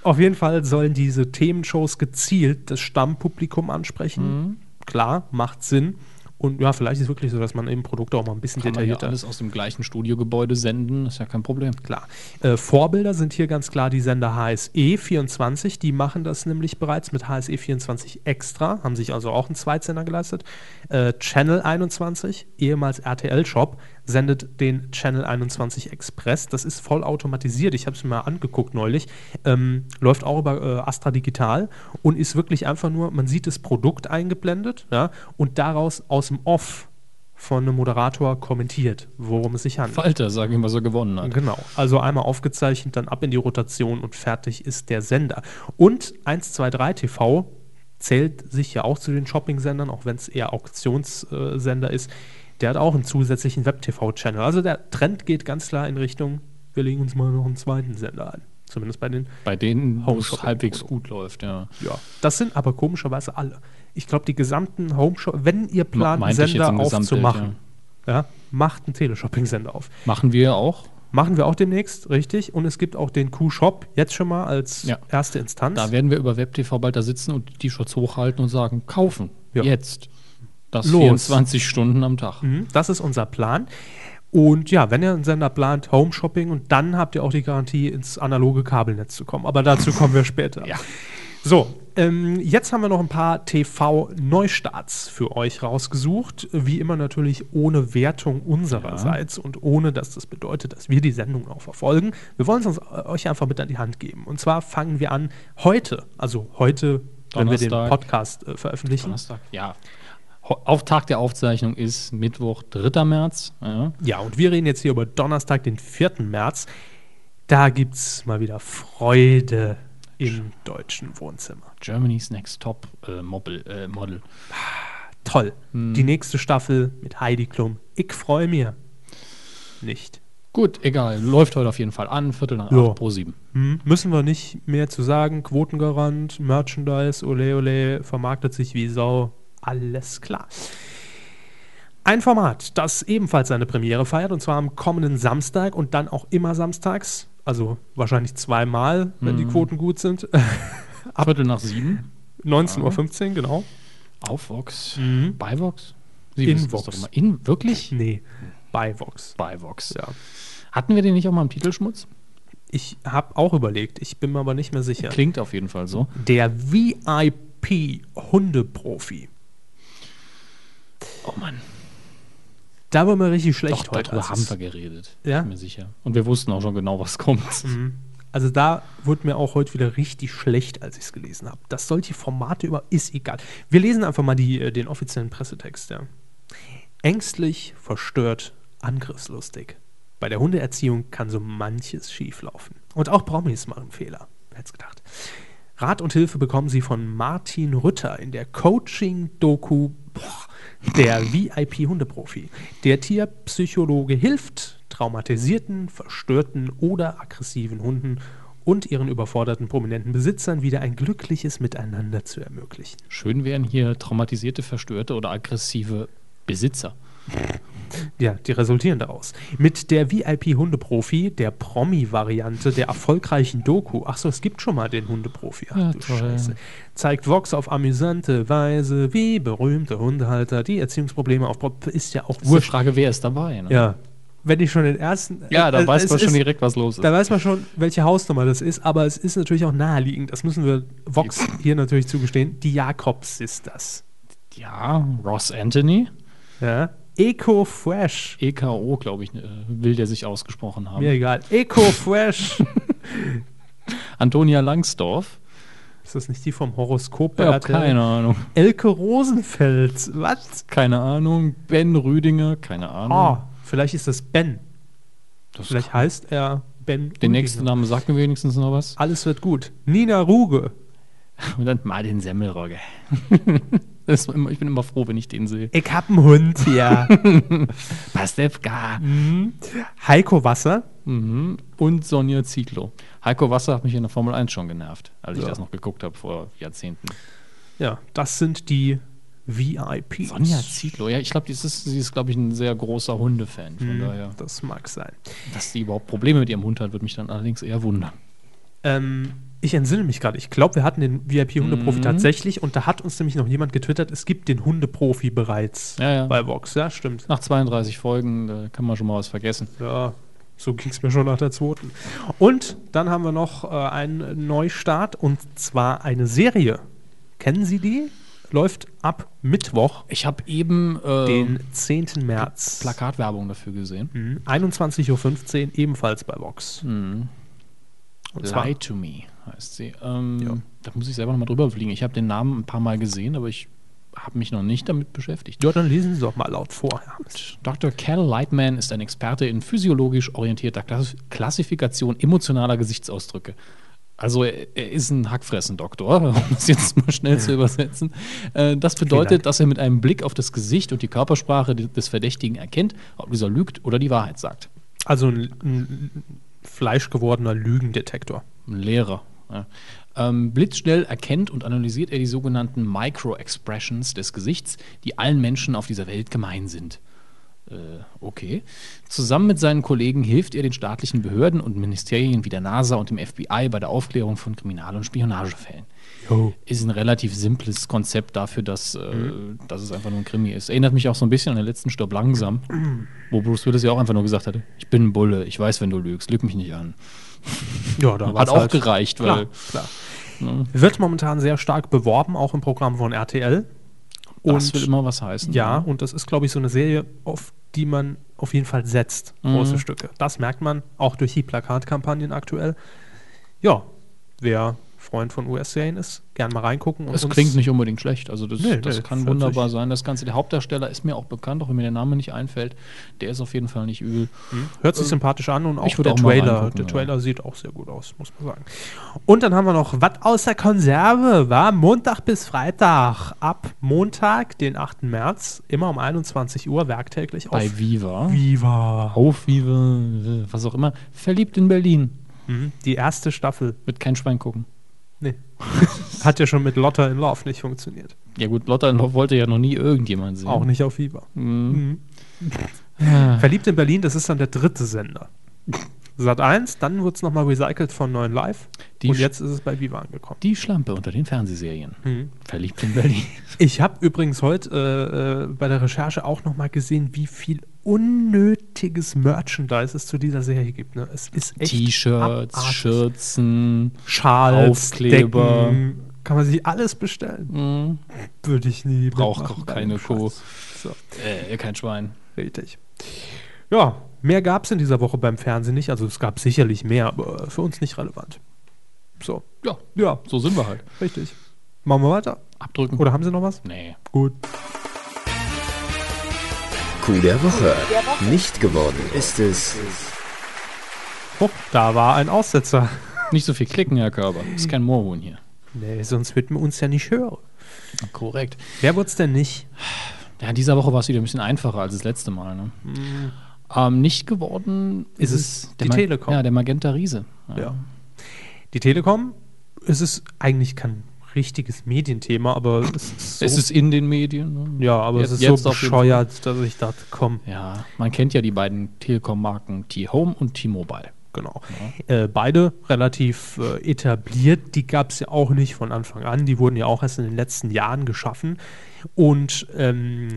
auf jeden Fall sollen diese Themenshows gezielt das Stammpublikum ansprechen. Klar, macht Sinn. Und ja, vielleicht ist es wirklich so, dass man eben Produkte auch mal ein bisschen Kann man ja detaillierter alles aus dem gleichen Studiogebäude senden, ist ja kein Problem. Klar. Äh, Vorbilder sind hier ganz klar die Sender HSE 24. Die machen das nämlich bereits mit HSE 24 Extra, haben sich also auch einen Zweitsender geleistet. Äh, Channel 21, ehemals RTL Shop, sendet den Channel 21 Express. Das ist voll automatisiert. Ich habe es mir mal angeguckt neulich. Ähm, läuft auch über äh, Astra Digital und ist wirklich einfach nur, man sieht das Produkt eingeblendet ja, und daraus aus dem Off von einem Moderator kommentiert, worum es sich handelt. Falter, sagen wir mal, so gewonnen hat. Genau, also einmal aufgezeichnet, dann ab in die Rotation und fertig ist der Sender. Und 123 TV zählt sich ja auch zu den Shopping-Sendern, auch wenn es eher Auktionssender ist. Der hat auch einen zusätzlichen Web-TV-Channel. Also der Trend geht ganz klar in Richtung, wir legen uns mal noch einen zweiten Sender ein. Zumindest bei den Bei denen, wo es halbwegs gut läuft, ja. Ja, das sind aber komischerweise alle. Ich glaube, die gesamten Home Shop, wenn ihr plant, jetzt Sender aufzumachen, ja. macht einen Teleshopping-Sender auf. Machen wir auch. Machen wir auch demnächst, richtig. Und es gibt auch den Q-Shop jetzt schon mal als Ja. erste Instanz. Da werden wir über WebTV bald da sitzen und die T-Shirts hochhalten und sagen, kaufen. Ja. Jetzt. Das Los. 24 Stunden am Tag. Mhm, das ist unser Plan. Und ja, wenn ihr einen Sender plant, Home Shopping und dann habt ihr auch die Garantie, ins analoge Kabelnetz zu kommen. Aber dazu kommen wir später. Ja. So, ähm, jetzt haben wir noch ein paar TV-Neustarts für euch rausgesucht. Wie immer natürlich ohne Wertung unsererseits und ohne, dass das bedeutet, dass wir die Sendung auch verfolgen. Wir wollen es uns äh, euch einfach mit an die Hand geben. Und zwar fangen wir an heute, also heute, wenn wir den Donnerstag. Podcast äh, veröffentlichen. Donnerstag. Ja. Tag der Aufzeichnung ist Mittwoch, 3. März. Ja. Ja, und wir reden jetzt hier über Donnerstag, den 4. März. Da gibt es mal wieder Freude im deutschen Wohnzimmer. Germany's Next Top äh, Model. Äh, Model. Toll. Hm. Die nächste Staffel mit Heidi Klum. Ich freue mich. Nicht. Gut, egal. Läuft heute auf jeden Fall an. Viertel nach acht pro sieben. Hm, müssen wir nicht mehr zu sagen. Quotengarant, Merchandise, ole ole, vermarktet sich wie Sau. Alles klar. Ein Format, das ebenfalls seine Premiere feiert, und zwar am kommenden Samstag und dann auch immer samstags. Also wahrscheinlich zweimal, wenn die Quoten gut sind. Viertel nach sieben. 19.15 Uhr, genau. Auf Vox. Mhm. Bei Vox? Sie In Vox. In, wirklich? Nee, bei Vox. Bei Vox. Ja. Hatten wir den nicht auch mal im Titelschmutz? Ich habe auch überlegt, ich bin mir aber nicht mehr sicher. Klingt auf jeden Fall so. Der VIP-Hundeprofi. Oh Mann. Da war mir richtig schlecht Doch, heute. darüber haben wir geredet. Ja? Bin mir sicher. Und wir wussten auch schon genau, was kommt. Also da wurde mir auch heute wieder richtig schlecht, als ich es gelesen habe. Dass solche Formate über ist egal. Wir lesen einfach mal die, äh, den offiziellen Pressetext. Ja. Ängstlich, verstört, angriffslustig. Bei der Hundeerziehung kann so manches schieflaufen. Und auch Promis machen Fehler. Wer hätte gedacht. Rat und Hilfe bekommen Sie von Martin Rütter in der Coaching-Doku boah, Der VIP-Hundeprofi. Der Tierpsychologe hilft traumatisierten, verstörten oder aggressiven Hunden und ihren überforderten prominenten Besitzern wieder ein glückliches Miteinander zu ermöglichen. Schön wären hier traumatisierte, verstörte oder aggressive Besitzer. Ja, die resultieren daraus. Mit der VIP-Hundeprofi, der Promi-Variante der erfolgreichen Doku, ach so, es gibt schon mal den Hundeprofi, ach Ja, du toll. Scheiße, zeigt Vox auf amüsante Weise, wie berühmte Hundehalter die Erziehungsprobleme auf ist ja auch Ist die. Frage, wer ist dabei? Ne? Ja, wenn ich schon den ersten... Ja, da äh, weiß man schon ist- direkt, was los ist. Da weiß man schon, welche Hausnummer das ist, aber es ist natürlich auch naheliegend, das müssen wir Vox hier natürlich zugestehen, die Jakobs-Sisters. ja, Ross Anthony. Ja. Eco Fresh. EKO, glaube ich, äh, will der sich ausgesprochen haben. Mir egal. Eco Fresh. Antonia Langsdorff. ist das nicht die vom Horoskop RTL? keine Ahnung. Elke Rosenfeld. Was? Keine Ahnung. Ben Rüdinger, keine Ahnung. Ah, vielleicht ist das Ben. das Vielleicht heißt er Ben. den nächsten Rüdiger. Namen sagt mir wenigstens noch was. Alles wird gut. Nina Ruge. Und dann Martin Semmelrogge. das ist immer, ich bin immer froh, wenn ich den sehe. Ich hab einen Hund hier. Pastewka. Heiko Wasser. Mhm. Und Sonja Zietlow. Heiko Wasser hat mich in der Formel 1 schon genervt, als ich Ja. das noch geguckt habe vor Jahrzehnten. Ja, das sind die VIPs. Sonja Zietlow, ja, ich glaube, sie ist, sie ist glaube ich, ein sehr großer Hundefan. Von daher, Das mag sein. dass sie überhaupt Probleme mit ihrem Hund hat, würde mich dann allerdings eher wundern. Ähm, ich entsinne mich gerade. Ich glaube, wir hatten den VIP-Hundeprofi Mhm. tatsächlich und da hat uns nämlich noch jemand getwittert, es gibt den Hundeprofi bereits Ja, ja. bei Vox. Ja, stimmt. Nach 32 Folgen, da kann man schon mal was vergessen. Ja, so ging es mir schon nach der zweiten. Und dann haben wir noch äh, einen Neustart und zwar eine Serie. Kennen Sie die? Läuft ab Mittwoch, Ich habe eben äh, den 10. März. Plakatwerbung dafür gesehen. Mhm. 21.15 Uhr, ebenfalls bei Vox. Mhm. Und Lie to Me heißt sie. Ähm, Ja. Da muss ich selber nochmal drüber fliegen. Ich habe den Namen ein paar Mal gesehen, aber ich habe mich noch nicht damit beschäftigt. Ja, dann lesen Sie doch mal laut vor. Ja. Dr. Cal Lightman ist ein Experte in physiologisch orientierter Klass Klassifikation emotionaler Gesichtsausdrücke. Also er, ist ein Hackfressen-Doktor, um das jetzt mal schnell zu übersetzen. Äh, das bedeutet, dass er mit einem Blick auf das Gesicht und die Körpersprache de- des Verdächtigen erkennt, ob dieser lügt oder die Wahrheit sagt. Also ein, ein fleischgewordener Lügendetektor. Ein Lehrer. Ja. Ähm, blitzschnell erkennt und analysiert er die sogenannten Micro-Expressions des Gesichts, die allen Menschen auf dieser Welt gemein sind. Äh, okay. Zusammen mit seinen Kollegen hilft er den staatlichen Behörden und Ministerien wie der NASA und dem FBI bei der Aufklärung von Kriminal- und Spionagefällen. Jo. Ist ein relativ simples Konzept dafür, dass, äh, dass es einfach nur ein Krimi ist. Erinnert mich auch so ein bisschen an den letzten Stopp langsam, wo Bruce Willis ja auch einfach nur gesagt hatte: Ich bin ein Bulle, ich weiß, wenn du lügst, lüg mich nicht an. Ja, da Hat auch halt- gereicht, Klar, weil klar. Wird momentan sehr stark beworben, auch im Programm von RTL. das will immer was heißen. Ja, und das ist, glaube ich, so eine Serie, auf die man auf jeden Fall setzt. Große Mhm. Stücke. Das merkt man auch durch die Plakatkampagnen aktuell. Ja, wer Freund von US-Serien ist, gern mal reingucken. Und Es klingt nicht unbedingt schlecht. Also das, Nee, das nee, kann wunderbar sein. Das Ganze, der Hauptdarsteller ist mir auch bekannt, auch wenn mir der Name nicht einfällt. Der ist auf jeden Fall nicht übel. Hört sich sympathisch an und auch der auch Trailer. Der ja. Trailer sieht auch sehr gut aus, muss man sagen. Und dann haben wir noch was aus der Konserve, war Montag bis Freitag. Ab Montag, den 8. März, immer um 21 Uhr, werktäglich Bei auf Viva. Viva. Auf Viva, was auch immer. Verliebt in Berlin. Mhm. Die erste Staffel. Wird kein Schwein gucken. Nee. Hat ja schon mit Lotta in Love nicht funktioniert. Ja gut, Lotta in Love wollte ja noch nie irgendjemand sehen. Auch nicht auf Viva. Mhm. Verliebt in Berlin, das ist dann der dritte Sender. Sat 1, dann wurde es nochmal recycelt von 9 Live. Die und jetzt ist es bei Viva angekommen. Die Schlampe unter den Fernsehserien. Mhm. Verliebt in Berlin. Ich habe übrigens heute äh, äh, bei der Recherche auch nochmal gesehen, wie viel unnötiges Merchandise es zu dieser Serie gibt. Ne? Es ist echt T-Shirts. Schürzen. Schals, Aufkleber. Decken, kann man sich alles bestellen. Mhm. Würde ich nie. Braucht auch keine Kuh. So, Äh, kein Schwein. richtig. Ja, mehr gab es in dieser Woche beim Fernsehen nicht. Also es gab sicherlich mehr, aber für uns nicht relevant. So, Ja, ja, so sind wir halt. richtig. Machen wir weiter. Abdrücken. Oder haben Sie noch was? Nee. Gut. Coup der Woche. Nicht geworden ist es. Oh, da war ein Aussetzer. Nicht so viel klicken, Herr Körber. Ist kein Moorhuhn hier. Nee, sonst wird man uns ja nicht hören. Korrekt. Wer wird's denn nicht? Ja, in dieser Woche war es wieder ein bisschen einfacher als das letzte Mal. Ne? Ähm, nicht geworden Ist ist, es es die Ma- Telekom? Ja, der Magenta Riese. Ja. Die Telekom, es ist eigentlich kein richtiges Medienthema, aber es ist so, Es ist in den Medien. Ne? ja, aber Jetzt- es ist jetzt so bescheuert, dass ich dachte, komm, Ja, man kennt ja die beiden Telekom-Marken T-Home und T-Mobile. genau. Äh, beide relativ äh, etabliert, die gab es ja auch nicht von Anfang an, die wurden ja auch erst in den letzten Jahren geschaffen und ähm,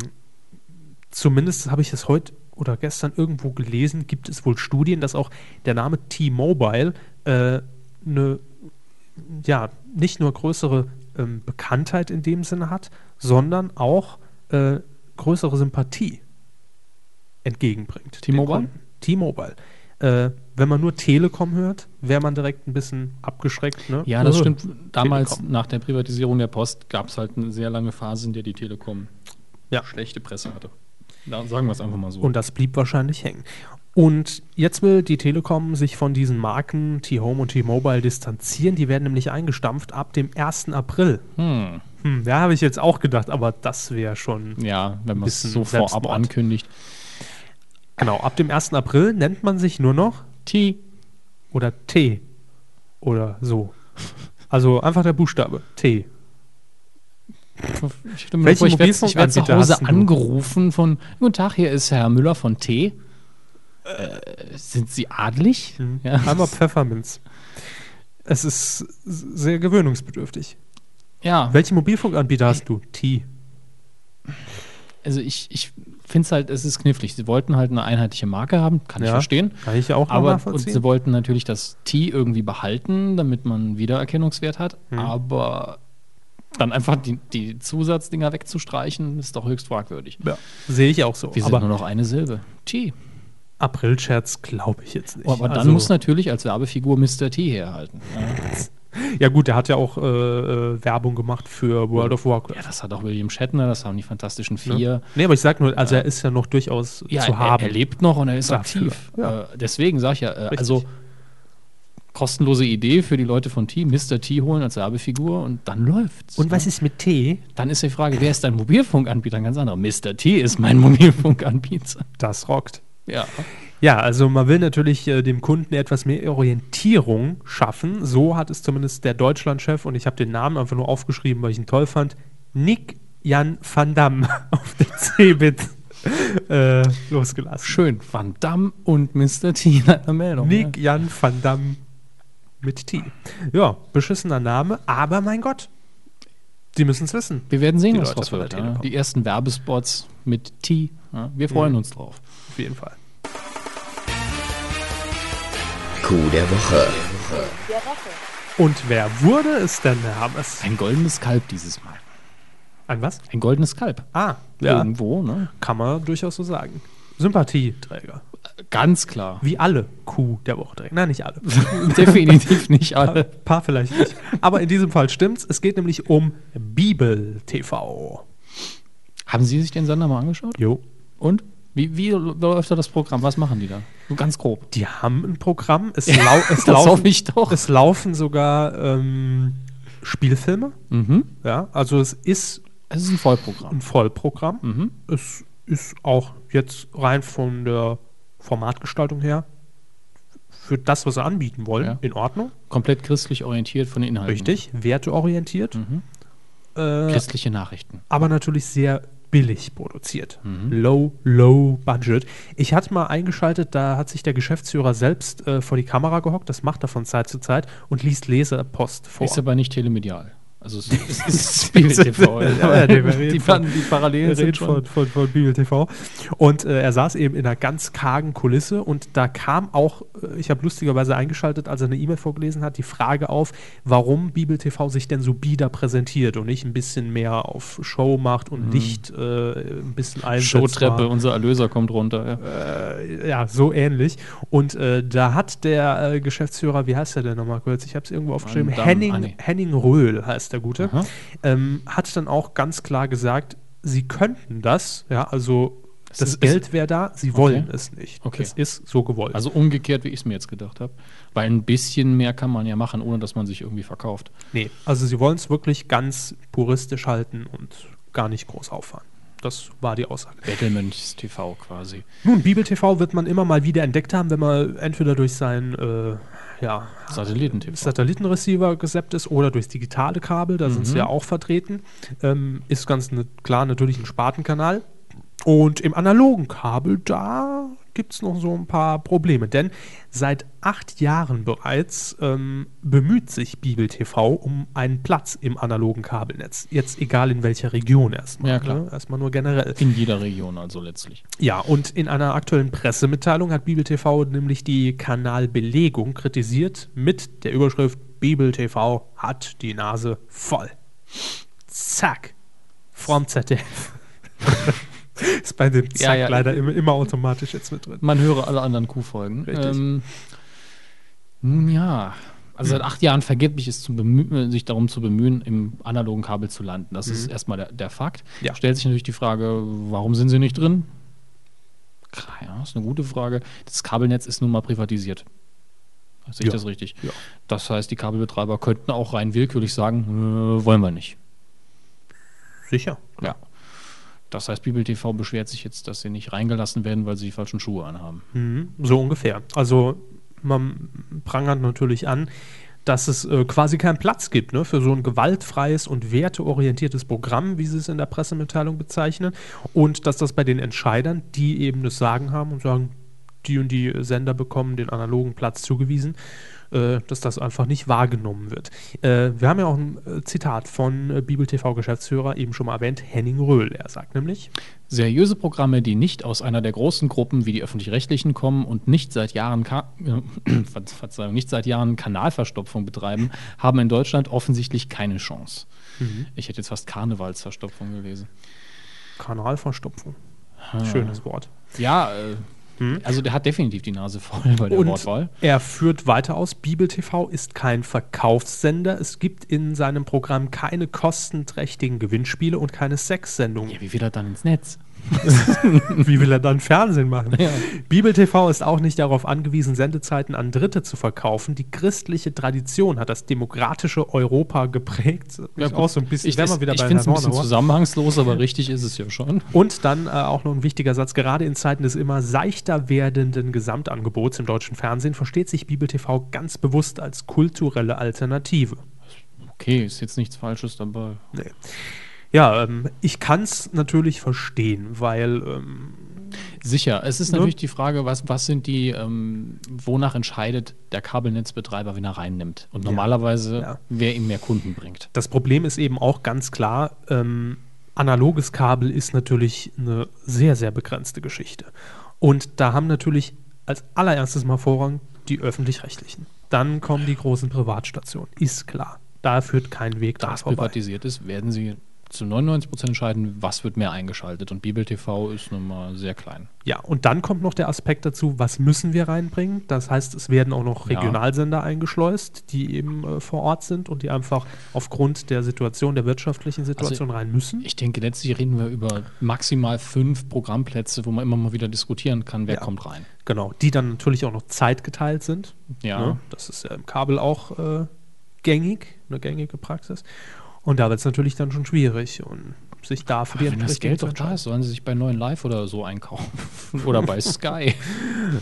zumindest habe ich es heute oder gestern irgendwo gelesen, gibt es wohl Studien, dass auch der Name T-Mobile äh, eine, ja, nicht nur größere ähm, Bekanntheit in dem Sinne hat, sondern auch äh, größere Sympathie entgegenbringt. T-Mobile? T-Mobile. Äh, wenn man nur Telekom hört, wäre man direkt ein bisschen abgeschreckt. Ne? Ja, das stimmt. Damals, Telekom. nach der Privatisierung der Post, gab es halt eine sehr lange Phase, in der die Telekom Ja. schlechte Presse hatte. Da sagen wir es einfach mal so. Und das blieb wahrscheinlich hängen. Und jetzt will die Telekom sich von diesen Marken T-Home und T-Mobile distanzieren. Die werden nämlich eingestampft ab dem 1. April. hm. Hm, ja, habe ich jetzt auch gedacht, aber das wäre schon. Ja, wenn man es Bisschen so vorab Selbstmord. ankündigt. Genau, ab dem 1. April nennt man sich nur noch T. oder T oder so. Also einfach der Buchstabe T. Ich, mir Welchen ich werde ich werd zu Hause angerufen von Guten Tag, hier ist Herr Müller von T. Äh, sind Sie adlig? Mhm. Ja. Einmal Pfefferminz. Es ist sehr gewöhnungsbedürftig. ja, Welchen Mobilfunkanbieter hast du? T. also ich, ich finde es halt, es ist knifflig. Sie wollten halt eine einheitliche Marke haben, kann ich Ja, verstehen. Kann ich auch Aber und sie wollten natürlich das T irgendwie behalten, damit man einen Wiedererkennungswert hat. Hm. Aber dann einfach die, die Zusatzdinger wegzustreichen, ist doch höchst fragwürdig. ja, sehe ich auch so. Wir sind aber nur noch eine Silbe. T. Aprilscherz glaube ich jetzt nicht. Aber dann Also, muss natürlich als Werbefigur Mr. T herhalten. Ja. Ja gut, der hat ja auch äh, äh, Werbung gemacht für World of Warcraft. Ja, das hat auch William Shatner, das haben die Fantastischen Vier. Ne? Nee, aber ich sag nur, also er ist ja noch durchaus Ja, zu er, haben. er lebt noch und er ist Dafür, aktiv. ja. Äh, deswegen sage ich ja, äh, Richtig. also kostenlose Idee für die Leute von T, Mr. T holen als Werbefigur und dann läuft's. Und was ne? ist mit T? Dann ist die Frage, wer ist dein Mobilfunkanbieter? Ein ganz anderer. Mr. T ist mein Mobilfunkanbieter. Das rockt. Ja. Ja, also man will natürlich äh, dem Kunden etwas mehr Orientierung schaffen. So hat es zumindest der Deutschlandchef, und ich habe den Namen einfach nur aufgeschrieben, weil ich ihn toll fand, Nick Jan van Damme auf der Cebit äh, losgelassen. Schön. Van Damme und Mr. T in einer Meldung. Nick Jan van Damme mit T. Ja, beschissener Name, aber mein Gott, Sie müssen es wissen. Wir werden sehen, Die was draus der wird. Ja. Telekom. Die ersten Werbespots mit T. Ja. Wir freuen Mhm. uns drauf. Auf jeden Fall. Coup der Woche. Und wer wurde es denn, Herr Hammes? Ein goldenes Kalb dieses Mal. Ein was? Ein goldenes Kalb. Ah, ja, Irgendwo, ne? kann man durchaus so sagen. Sympathieträger. Ganz klar. Wie alle Kuh der Woche trägen. Nein, nicht alle. Definitiv nicht Ein alle. paar vielleicht nicht. Aber in diesem Fall stimmt's. Es geht nämlich um Bibel TV. Haben Sie sich den Sender mal angeschaut? Jo. Und? Wie, wie läuft da das Programm? Was machen die da? So ganz grob. Die haben ein Programm. Es, lau es, Das laufen, hoffe ich doch. es laufen sogar ähm, Spielfilme. Mhm. Ja, also es ist Es ist ein Vollprogramm. ein Vollprogramm. Mhm. Es ist auch jetzt rein von der Formatgestaltung her für das, was sie anbieten wollen, Ja. in Ordnung. Komplett christlich orientiert von den Inhalten. Richtig, werteorientiert. Mhm. Äh, Christliche Nachrichten. aber natürlich sehr billig produziert. Mhm. Low, low budget. Ich hatte mal eingeschaltet, da hat sich der Geschäftsführer selbst äh, vor die Kamera gehockt, das macht er von Zeit zu Zeit und liest Leserpost vor. Ist aber nicht telemedial. Also es, ist Spiegel TV. Ja, nee, die, von- die Parallelen Er sind schon. von, von, von Bibel TV. Und äh, er saß eben in einer ganz kargen Kulisse und da kam auch, äh, ich habe lustigerweise eingeschaltet, als er eine E-Mail vorgelesen hat, die Frage auf, warum Bibel TV sich denn so bieder präsentiert und nicht ein bisschen mehr auf Show macht und Licht äh, ein bisschen einsetzt. Showtreppe, unser Erlöser kommt runter. Ja. Äh, ja, so ähnlich. Und äh, da hat der äh, Geschäftsführer, wie heißt der denn nochmal kurz? Ich habe es irgendwo aufgeschrieben. Henning, ah. Henning Röhl heißt der Gute. Ähm, hat dann auch ganz klar gesagt, sie könnten das, ja, also das ist- Geld wäre da, sie wollen es nicht. Okay. Es ist so gewollt. Also umgekehrt, wie ich es mir jetzt gedacht habe. Weil ein bisschen mehr kann man ja machen, ohne dass man sich irgendwie verkauft. nee, also sie wollen es wirklich ganz puristisch halten und gar nicht groß auffahren. Das war die Aussage. Bettelmönchs TV quasi. Nun, Bibel TV wird man immer mal wieder entdeckt haben, wenn man entweder durch sein äh, ja. Satellitenreceiver gesappt ist oder durchs digitale Kabel, da sind sie Mhm. ja auch vertreten. Ähm, ist ganz ne, klar natürlich ein Spartenkanal. Und im analogen Kabel, da gibt es noch so ein paar Probleme. Denn seit acht Jahren bereits ähm, bemüht sich Bibel TV um einen Platz im analogen Kabelnetz. Jetzt egal in welcher Region erstmal. Ja, klar. Ne? Erstmal nur generell. In jeder Region also letztlich. Ja, und in einer aktuellen Pressemitteilung hat Bibel TV nämlich die Kanalbelegung kritisiert mit der Überschrift Bibel TV hat die Nase voll. Zack. Vom ZDF. Ist bei dem Zack Ja, ja. leider immer, immer automatisch jetzt mit drin. Man höre alle anderen Kuhfolgen. Richtig. Ähm, nun ja, also seit acht Jahren vergeblich ist zu bemühen, sich darum zu bemühen, im analogen Kabel zu landen. Das ist erstmal der, der Fakt. Ja. Stellt sich natürlich die Frage, warum sind sie nicht drin? Ja, ist eine gute Frage. Das Kabelnetz ist nun mal privatisiert. Sehe ich Ja. das richtig? Ja. Das heißt, die Kabelbetreiber könnten auch rein willkürlich sagen, äh, wollen wir nicht. Sicher. Ja. Das heißt, Bibel TV beschwert sich jetzt, dass sie nicht reingelassen werden, weil sie die falschen Schuhe anhaben. Mhm, so ungefähr. Also man prangert natürlich an, dass es äh, quasi keinen Platz gibt ne, für so ein gewaltfreies und werteorientiertes Programm, wie sie es in der Pressemitteilung bezeichnen. Und dass das bei den Entscheidern, die eben das Sagen haben und sagen, die und die Sender bekommen den analogen Platz zugewiesen, äh, dass das einfach nicht wahrgenommen wird. Äh, wir haben ja auch ein äh, Zitat von äh, Bibel TV-Geschäftsführer, eben schon mal erwähnt, Henning Röhl. Er sagt nämlich, Seriöse Programme, die nicht aus einer der großen Gruppen wie die öffentlich-rechtlichen kommen und nicht seit Jahren Ka Verzeihung, nicht seit Jahren Kanalverstopfung betreiben, haben in Deutschland offensichtlich keine Chance. Ich hätte jetzt fast Karnevalsverstopfung gelesen. Kanalverstopfung. Ah. Schönes Wort. Ja, äh, Also der hat definitiv die Nase voll bei der Und Wortwahl. er führt weiter aus, Bibel TV ist kein Verkaufssender. Es gibt in seinem Programm keine kostenträchtigen Gewinnspiele und keine Sexsendungen. Ja, wie will er dann ins Netz? Wie will er dann Fernsehen machen? Ja. Bibel TV ist auch nicht darauf angewiesen, Sendezeiten an Dritte zu verkaufen. Die christliche Tradition hat das demokratische Europa geprägt. Ja, auch so ein bisschen, ich ich bei finde es ein bisschen zusammenhangslos, aber richtig ist es ja schon. Und dann äh, auch noch ein wichtiger Satz, gerade in Zeiten des immer seichter werdenden Gesamtangebots im deutschen Fernsehen versteht sich Bibel TV ganz bewusst als kulturelle Alternative. Okay, ist jetzt nichts Falsches dabei. Nee. Ja, ähm, ich kann es natürlich verstehen, weil ähm, Sicher, es ist Ne? natürlich die Frage, was, was sind die, ähm, wonach entscheidet der Kabelnetzbetreiber, wen er reinnimmt. Und normalerweise, Ja. wer ihm mehr Kunden bringt. das Problem ist eben auch ganz klar, ähm, analoges Kabel ist natürlich eine sehr, sehr begrenzte Geschichte. Und da haben natürlich als allererstes mal Vorrang die öffentlich-rechtlichen. Dann kommen die großen Privatstationen, ist klar. Da führt kein Weg Da dran es vorbei. privatisiert ist, werden sie zu 99 Prozent entscheiden, was wird mehr eingeschaltet. Und Bibel TV ist nun mal sehr klein. Ja, und dann kommt noch der Aspekt dazu, was müssen wir reinbringen? Das heißt, es werden auch noch Ja. Regionalsender eingeschleust, die eben äh, vor Ort sind und die einfach aufgrund der Situation, der wirtschaftlichen Situation rein müssen. Ich denke, letztlich reden wir über maximal fünf Programmplätze, wo man immer mal wieder diskutieren kann, wer Ja. kommt rein. Genau, die dann natürlich auch noch zeitgeteilt sind. Ja. Ne? Das ist ja im Kabel auch äh, gängig, eine gängige Praxis. Und da wird es natürlich dann schon schwierig und sich da für die wenn das Geld doch da ist, sollen sie sich bei neuen Live oder so einkaufen. oder bei Sky.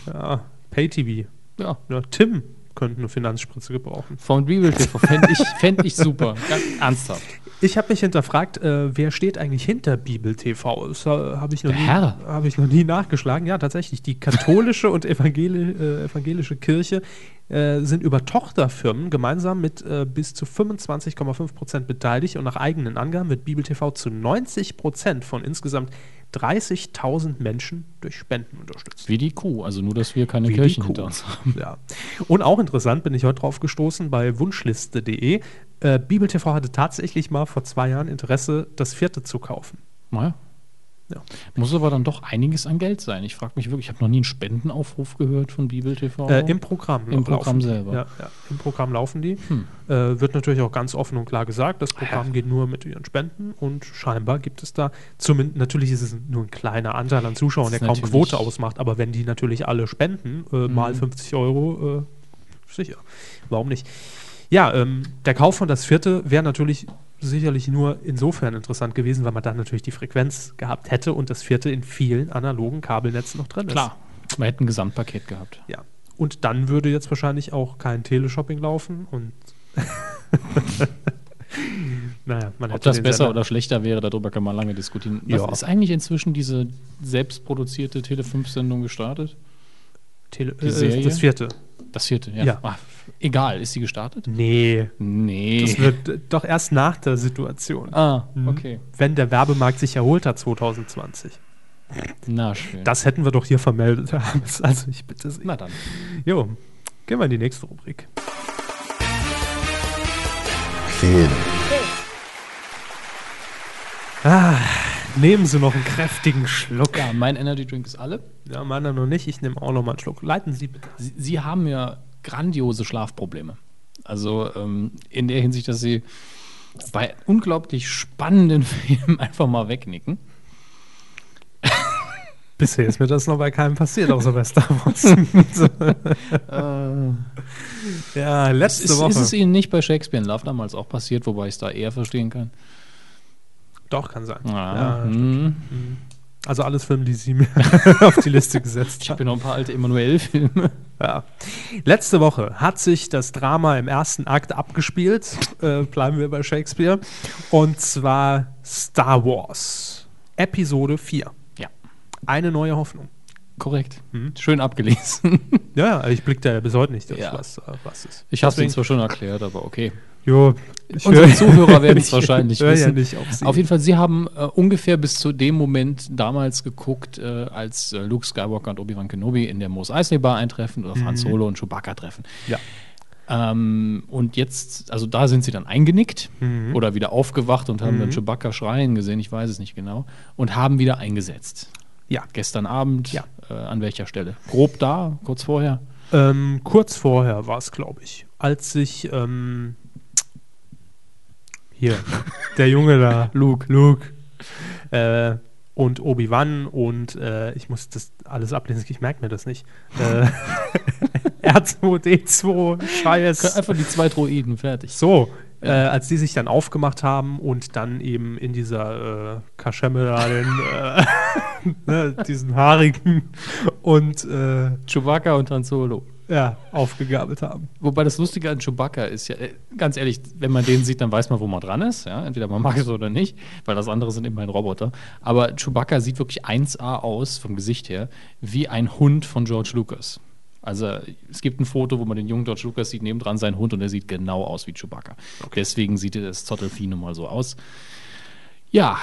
Ja, Pay-TV. Ja. Ja, Tim könnte eine Finanzspritze gebrauchen. Von Bibel TV fände ich, fänd ich super. Ganz ernsthaft. Ich habe mich hinterfragt, äh, wer steht eigentlich hinter Bibel TV? Das äh, habe ich, noch nie- Herr. hab ich noch nie nachgeschlagen. Ja, tatsächlich. Die katholische und evangeli äh, evangelische Kirche äh, sind über Tochterfirmen gemeinsam mit äh, bis zu 25,5 Prozent beteiligt und nach eigenen Angaben wird Bibel TV zu 90 Prozent von insgesamt 30.000 Menschen durch Spenden unterstützt. Wie die Kuh, also nur, dass wir keine Wie Kirchen hinter uns haben. Ja. Und auch interessant bin ich heute drauf gestoßen bei wunschliste.de. Äh, Bibel TV hatte tatsächlich mal vor zwei Jahren Interesse, das vierte zu kaufen. Naja. Ja. Muss aber dann doch einiges an Geld sein. Ich frage mich wirklich, ich habe noch nie einen Spendenaufruf gehört von Bibel TV. Äh, Im Programm. Im Programm selber. Ja, ja, im Programm laufen die. Hm. Äh, wird natürlich auch ganz offen und klar gesagt, das Programm geht nur mit ihren Spenden und scheinbar gibt es da, zumindest natürlich ist es nur ein kleiner Anteil an Zuschauern, der kaum Quote ausmacht, aber wenn die natürlich alle spenden, äh, mal Mhm. 50 Euro, äh, sicher. Warum nicht? Ja, ähm, der Kauf von das vierte wäre natürlich sicherlich nur insofern interessant gewesen, weil man dann natürlich die Frequenz gehabt hätte und das vierte in vielen analogen Kabelnetzen noch drin ist. Klar, man hätte ein Gesamtpaket gehabt. Ja. Und dann würde jetzt wahrscheinlich auch kein Teleshopping laufen und naja, man Ob hätte das den besser Sender- oder schlechter wäre, darüber kann man lange diskutieren. Was Ja. ist eigentlich inzwischen diese selbstproduzierte Tele5-Sendung gestartet? Tele die äh, Serie? das vierte. Das vierte, ja. Ja. Ach, egal, ist sie gestartet? Nee, Nee. das wird doch erst nach der Situation. ah, Mhm. okay. Wenn der Werbemarkt sich erholt hat 2020. Na schön. Das hätten wir doch hier vermeldet. Hermes. Also ich bitte Sie. Na dann. Jo, gehen wir in die nächste Rubrik. Film. Ah, nehmen Sie noch einen kräftigen Schluck. Ja, mein Energy Drink ist alle. Ja, meiner noch nicht. Ich nehme auch noch mal einen Schluck. Leiten Sie bitte. Sie, sie haben ja grandiose Schlafprobleme. Also ähm, in der Hinsicht, dass sie bei unglaublich spannenden Filmen einfach mal wegnicken. Bisher ist mir das noch bei keinem passiert, außer bei Star Wars. ja, letzte Ist, Woche. ist es Ihnen nicht bei Shakespeare in Love damals auch passiert, wobei ich es da eher verstehen kann? Doch, kann sein. Ah, Ja, stimmt. Hm. also alles Filme, die Sie mir auf die Liste gesetzt Ich haben. habe hier noch ein paar alte Emanuel-Filme. Ja. Letzte Woche hat sich das Drama im ersten Akt abgespielt. Äh, bleiben wir bei Shakespeare. Und zwar Star Wars. Episode 4. Ja, Eine neue Hoffnung. korrekt. Mhm. Schön abgelesen. Ja, ich blick da bis heute nicht, Ja. was, äh, was ist. Ich habe es Ihnen zwar schon erklärt, aber okay. Jo, ich Unsere höre- Zuhörer werden es ich wahrscheinlich höre ja wissen. nicht auf. Auf jeden Fall, Sie haben äh, ungefähr bis zu dem Moment damals geguckt, äh, als äh, Luke Skywalker und Obi-Wan Kenobi in der Mos Eisley Bar eintreffen oder Franz Solo und Chewbacca treffen. Ja. Ähm, und jetzt, also da sind sie dann eingenickt Mhm. oder wieder aufgewacht und haben dann Chewbacca schreien gesehen, ich weiß es nicht genau, und haben wieder eingesetzt. Ja. Gestern Abend? Ja. Äh, an welcher Stelle? Grob da, kurz vorher? Ähm, kurz vorher war es, glaube ich, als sich ähm, hier der Junge da, Luke, Luke, äh, und Obi-Wan und äh, ich muss das alles ablesen, ich merke mir das nicht. Äh, R2D2, Scheiß. Einfach die zwei Droiden, fertig. So, äh, als die sich dann aufgemacht haben und dann eben in dieser äh, Kaschemme da den, äh, ne, diesen haarigen und äh, Chewbacca und Han Solo. Ja, aufgegabelt haben. Wobei das Lustige an Chewbacca ist ja, äh, ganz ehrlich, wenn man den sieht, dann weiß man, wo man dran ist. Ja? Entweder man mag es oder nicht, weil das andere sind immerhin Roboter. Aber Chewbacca sieht wirklich 1A aus, vom Gesicht her, wie ein Hund von George Lucas. Also es gibt ein Foto, wo man den jungen George Lucas sieht, nebendran sein Hund und er sieht genau aus wie Chewbacca. Deswegen sieht das Zottelfieh nun mal so aus. Ja.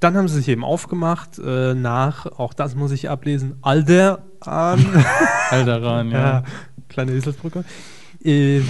Dann haben sie sich eben aufgemacht äh, nach, auch das muss ich ablesen, Alder an. Alderan, ja. ja, kleine Eselsbrücke. Äh,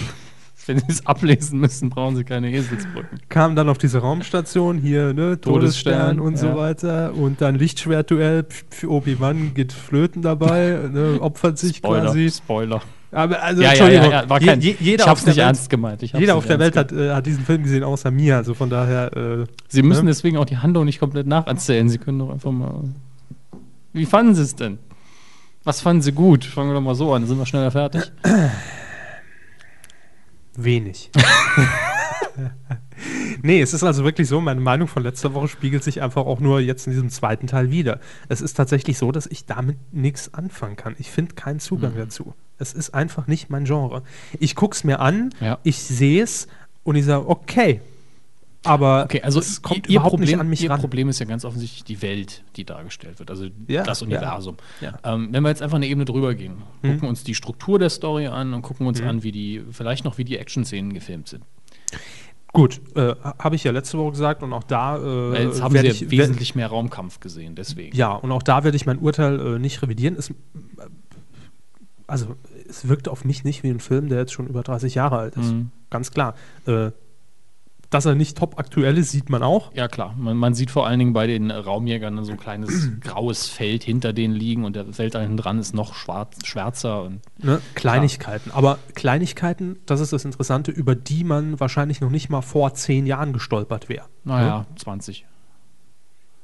Wenn Sie es ablesen müssen, brauchen Sie keine Eselsbrücken. kam dann auf diese Raumstation hier, ne, Todesstern Todesstern, und so ja. weiter und dann Lichtschwertduell, Obi-Wan geht flöten dabei, ne, opfert sich Spoiler, quasi. Spoiler. Aber also, Ja, ja, Entschuldigung, ja, ja, kein, je- jeder ich hab's nicht Welt, ernst gemeint. Jeder auf der Welt hat, äh, hat diesen Film gesehen, außer mir. Also von daher, äh, Sie müssen Ne? deswegen auch die Handlung nicht komplett nacherzählen. Sie können doch einfach mal. Wie fanden Sie es denn? Was fanden Sie gut? Fangen wir doch mal so an, dann sind wir schneller fertig. Wenig. nee, es ist also wirklich so, meine Meinung von letzter Woche spiegelt sich einfach auch nur jetzt in diesem zweiten Teil wieder. Es ist tatsächlich so, dass ich damit nichts anfangen kann. Ich finde keinen Zugang Mhm. dazu. Es ist einfach nicht mein Genre. Ich gucke es mir an, Ja. ich sehe es und ich sage, okay. Aber Okay, also es kommt Ihr überhaupt Problem, nicht an mich Ihr ran. Problem ist ja ganz offensichtlich die Welt, die dargestellt wird, also Ja, das ja. Universum. Ja. Ähm, wenn wir jetzt einfach eine Ebene drüber gehen, Mhm. gucken uns die Struktur der Story an und gucken uns Mhm. an, wie die, vielleicht noch wie die Action-Szenen gefilmt sind. Gut, äh, habe ich ja letzte Woche gesagt und auch da äh, jetzt haben Sie ich, ja wesentlich mehr Raumkampf gesehen, deswegen. Ja, und auch da werde ich mein Urteil äh, nicht revidieren. Es, also, es wirkt auf mich nicht wie ein Film, der jetzt schon über 30 Jahre alt ist. Mhm. Ganz klar. Äh, dass er nicht top aktuell ist, sieht man auch. Ja, klar. Man, man sieht vor allen Dingen bei den Raumjägern so ein kleines graues Feld hinter denen liegen und der Feld da hinten dran ist noch schwarz, schwärzer. Und Ne? Kleinigkeiten. Aber Kleinigkeiten, das ist das Interessante, über die man wahrscheinlich noch nicht mal vor 10 Jahren gestolpert wäre. naja, 20.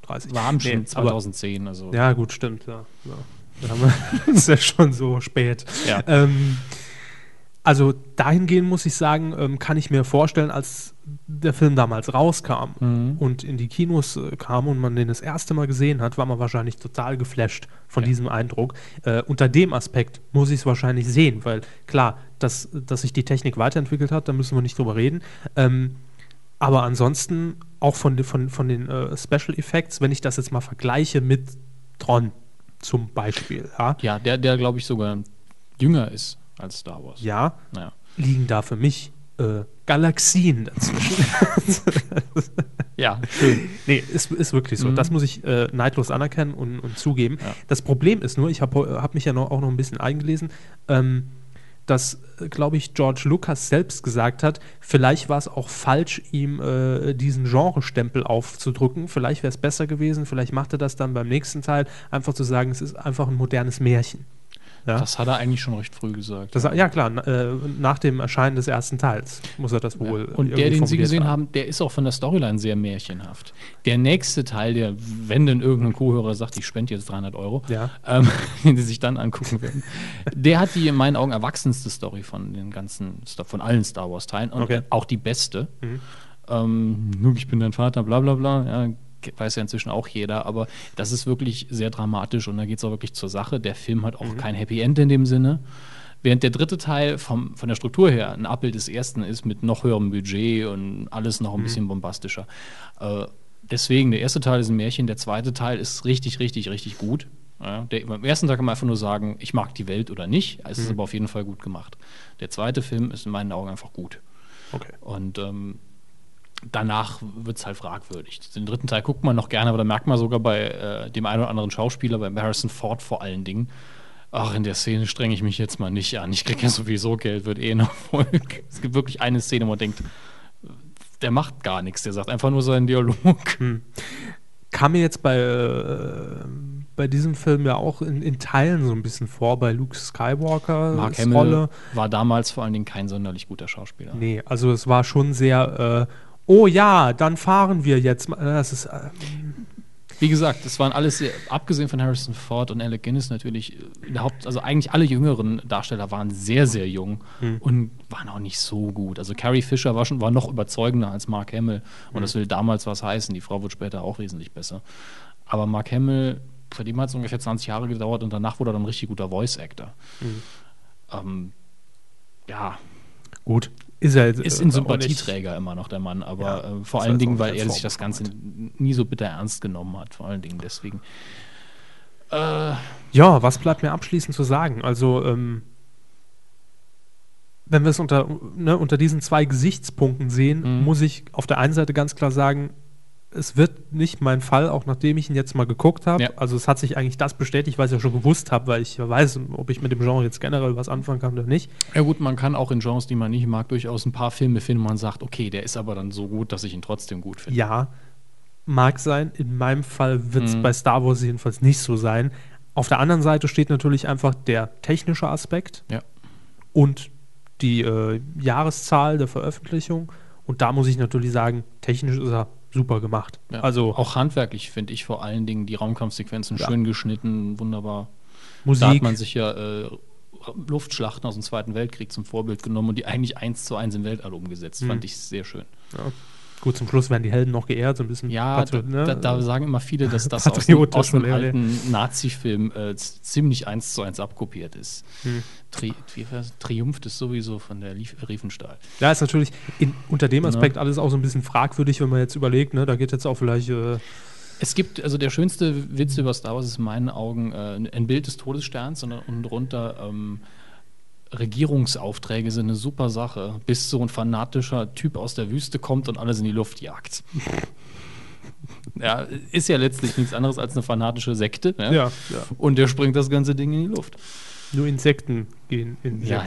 30. War am Nee, aber- 2010. Also, Ja, gut, stimmt. Ja. Ja. Das ist ja schon so spät. Ja. Ähm, also dahingehend muss ich sagen, ähm, kann ich mir vorstellen, als der Film damals rauskam Mhm. und in die Kinos äh, kam und man den das erste Mal gesehen hat, war man wahrscheinlich total geflasht von Ja. diesem Eindruck. Äh, unter dem Aspekt muss ich es wahrscheinlich sehen, weil klar, dass, dass sich die Technik weiterentwickelt hat, da müssen wir nicht drüber reden. Ähm, aber ansonsten auch von, von, von den äh, Special Effects, wenn ich das jetzt mal vergleiche mit Tron zum Beispiel, ja, Ja, der, der glaube ich, sogar jünger ist als Star Wars. ja Naja. liegen da für mich äh, Galaxien dazwischen. Ja, schön. nee, ist, ist wirklich so. Mhm. Das muss ich äh, neidlos anerkennen und, und zugeben. Ja. Das Problem ist nur, ich habe hab mich ja noch, auch noch ein bisschen eingelesen, ähm, dass, äh, glaube ich, George Lucas selbst gesagt hat, vielleicht war es auch falsch, ihm äh, diesen Genrestempel aufzudrücken. Vielleicht wäre es besser gewesen, vielleicht macht er das dann beim nächsten Teil, einfach zu sagen, es ist einfach ein modernes Märchen. Ja, Das hat er eigentlich schon recht früh gesagt. das, ja klar, äh, nach dem Erscheinen des ersten Teils muss er das wohl. Und irgendwie der, den Sie gesehen haben, der ist auch von der Storyline sehr märchenhaft. Der nächste Teil, der, wenn denn irgendein Kuhhörer sagt, ich spende jetzt 300 Euro, Ja. ähm, den Sie sich dann angucken werden, der hat die in meinen Augen erwachsenste Story von den ganzen, von allen Star Wars Teilen und Okay. auch die beste. Mhm. Ähm, ich bin dein Vater, bla bla bla, ja, weiß ja inzwischen auch jeder, aber das ist wirklich sehr dramatisch und da geht es auch wirklich zur Sache. Der Film hat auch kein Happy End in dem Sinne. Während der dritte Teil vom, von der Struktur her ein Abbild des ersten ist mit noch höherem Budget und alles noch ein bisschen bombastischer. Äh, deswegen, der erste Teil ist ein Märchen, der zweite Teil ist richtig, richtig, richtig gut. Ja, der, beim ersten Teil kann man einfach nur sagen, ich mag die Welt oder nicht. Es ist aber auf jeden Fall gut gemacht. Der zweite Film ist in meinen Augen einfach gut. Okay. Und ähm, danach wird es halt fragwürdig. Den dritten Teil guckt man noch gerne, aber da merkt man sogar bei äh, dem einen oder anderen Schauspieler, bei Harrison Ford vor allen Dingen, ach, in der Szene strenge ich mich jetzt mal nicht an. Ich kriege ja sowieso Geld, wird eh ein Erfolg. Es gibt wirklich eine Szene, wo man denkt, der macht gar nichts, der sagt einfach nur seinen Dialog. kam mir jetzt bei, äh, bei diesem Film ja auch in, in Teilen so ein bisschen vor, bei Luke Skywalker. Mark Hamill war damals vor allen Dingen kein sonderlich guter Schauspieler. Nee, also es war schon sehr, äh, oh ja, dann fahren wir jetzt. mal. Das ist, äh, Wie gesagt, das waren alles, abgesehen von Harrison Ford und Alec Guinness natürlich, äh, Haupt, also eigentlich alle jüngeren Darsteller waren sehr, sehr jung und waren auch nicht so gut. Also Carrie Fisher war, schon, war noch überzeugender als Mark Hamill und das will damals was heißen. Die Frau wird später auch wesentlich besser. Aber Mark Hamill, bei dem hat es ungefähr 20 Jahre gedauert und danach wurde er dann ein richtig guter Voice-Actor. Ähm, ja, gut. Ist er jetzt, ist äh, ein Sympathieträger immer noch der Mann, aber Ja, äh, vor allen Dingen, weil er sich das Ganze nie so bitter ernst genommen hat, vor allen Dingen deswegen. Äh. Ja, was bleibt mir abschließend zu sagen? Also, ähm, wenn wir es unter, ne, unter diesen zwei Gesichtspunkten sehen, Mhm. muss ich auf der einen Seite ganz klar sagen, es wird nicht mein Fall, auch nachdem ich ihn jetzt mal geguckt habe. Ja. Also es hat sich eigentlich das bestätigt, was ich ja schon gewusst habe, weil ich weiß, ob ich mit dem Genre jetzt generell was anfangen kann oder nicht. ja gut, man kann auch in Genres, die man nicht mag, durchaus ein paar Filme finden, wo man sagt, okay, der ist aber dann so gut, dass ich ihn trotzdem gut finde. Ja, mag sein. In meinem Fall wird es Mhm. bei Star Wars jedenfalls nicht so sein. Auf der anderen Seite steht natürlich einfach der technische Aspekt Ja. und die äh, Jahreszahl der Veröffentlichung. Und da muss ich natürlich sagen, technisch ist er super gemacht. Ja. Also auch handwerklich finde ich vor allen Dingen die Raumkampfsequenzen Ja. schön geschnitten, wunderbar. Musik. Da hat man sich ja äh, Luftschlachten aus dem Zweiten Weltkrieg zum Vorbild genommen und die eigentlich eins zu eins im Weltall umgesetzt. Mhm. Fand ich sehr schön. Gut, zum Schluss werden die Helden noch geehrt, so ein bisschen. Ja, Patri- da, da, da sagen immer viele, dass das aus, dem- aus Leone. alten Nazi-Film äh, ziemlich eins zu eins abkopiert ist. Hm. Tri triumpht ist sowieso von der Lief Riefenstahl. Ja, ist natürlich in, unter dem Ja. Aspekt alles auch so ein bisschen fragwürdig, wenn man jetzt überlegt, ne, da geht jetzt auch vielleicht. Äh, Es gibt, also der schönste Witz über Star Wars ist in meinen Augen äh, ein Bild des Todessterns und unten drunter ähm, Regierungsaufträge sind eine super Sache, bis so ein fanatischer Typ aus der Wüste kommt und alles in die Luft jagt. ja, ist ja letztlich nichts anderes als eine fanatische Sekte. Ne? ja, Und der springt das ganze Ding in die Luft. Nur Insekten gehen in Ja,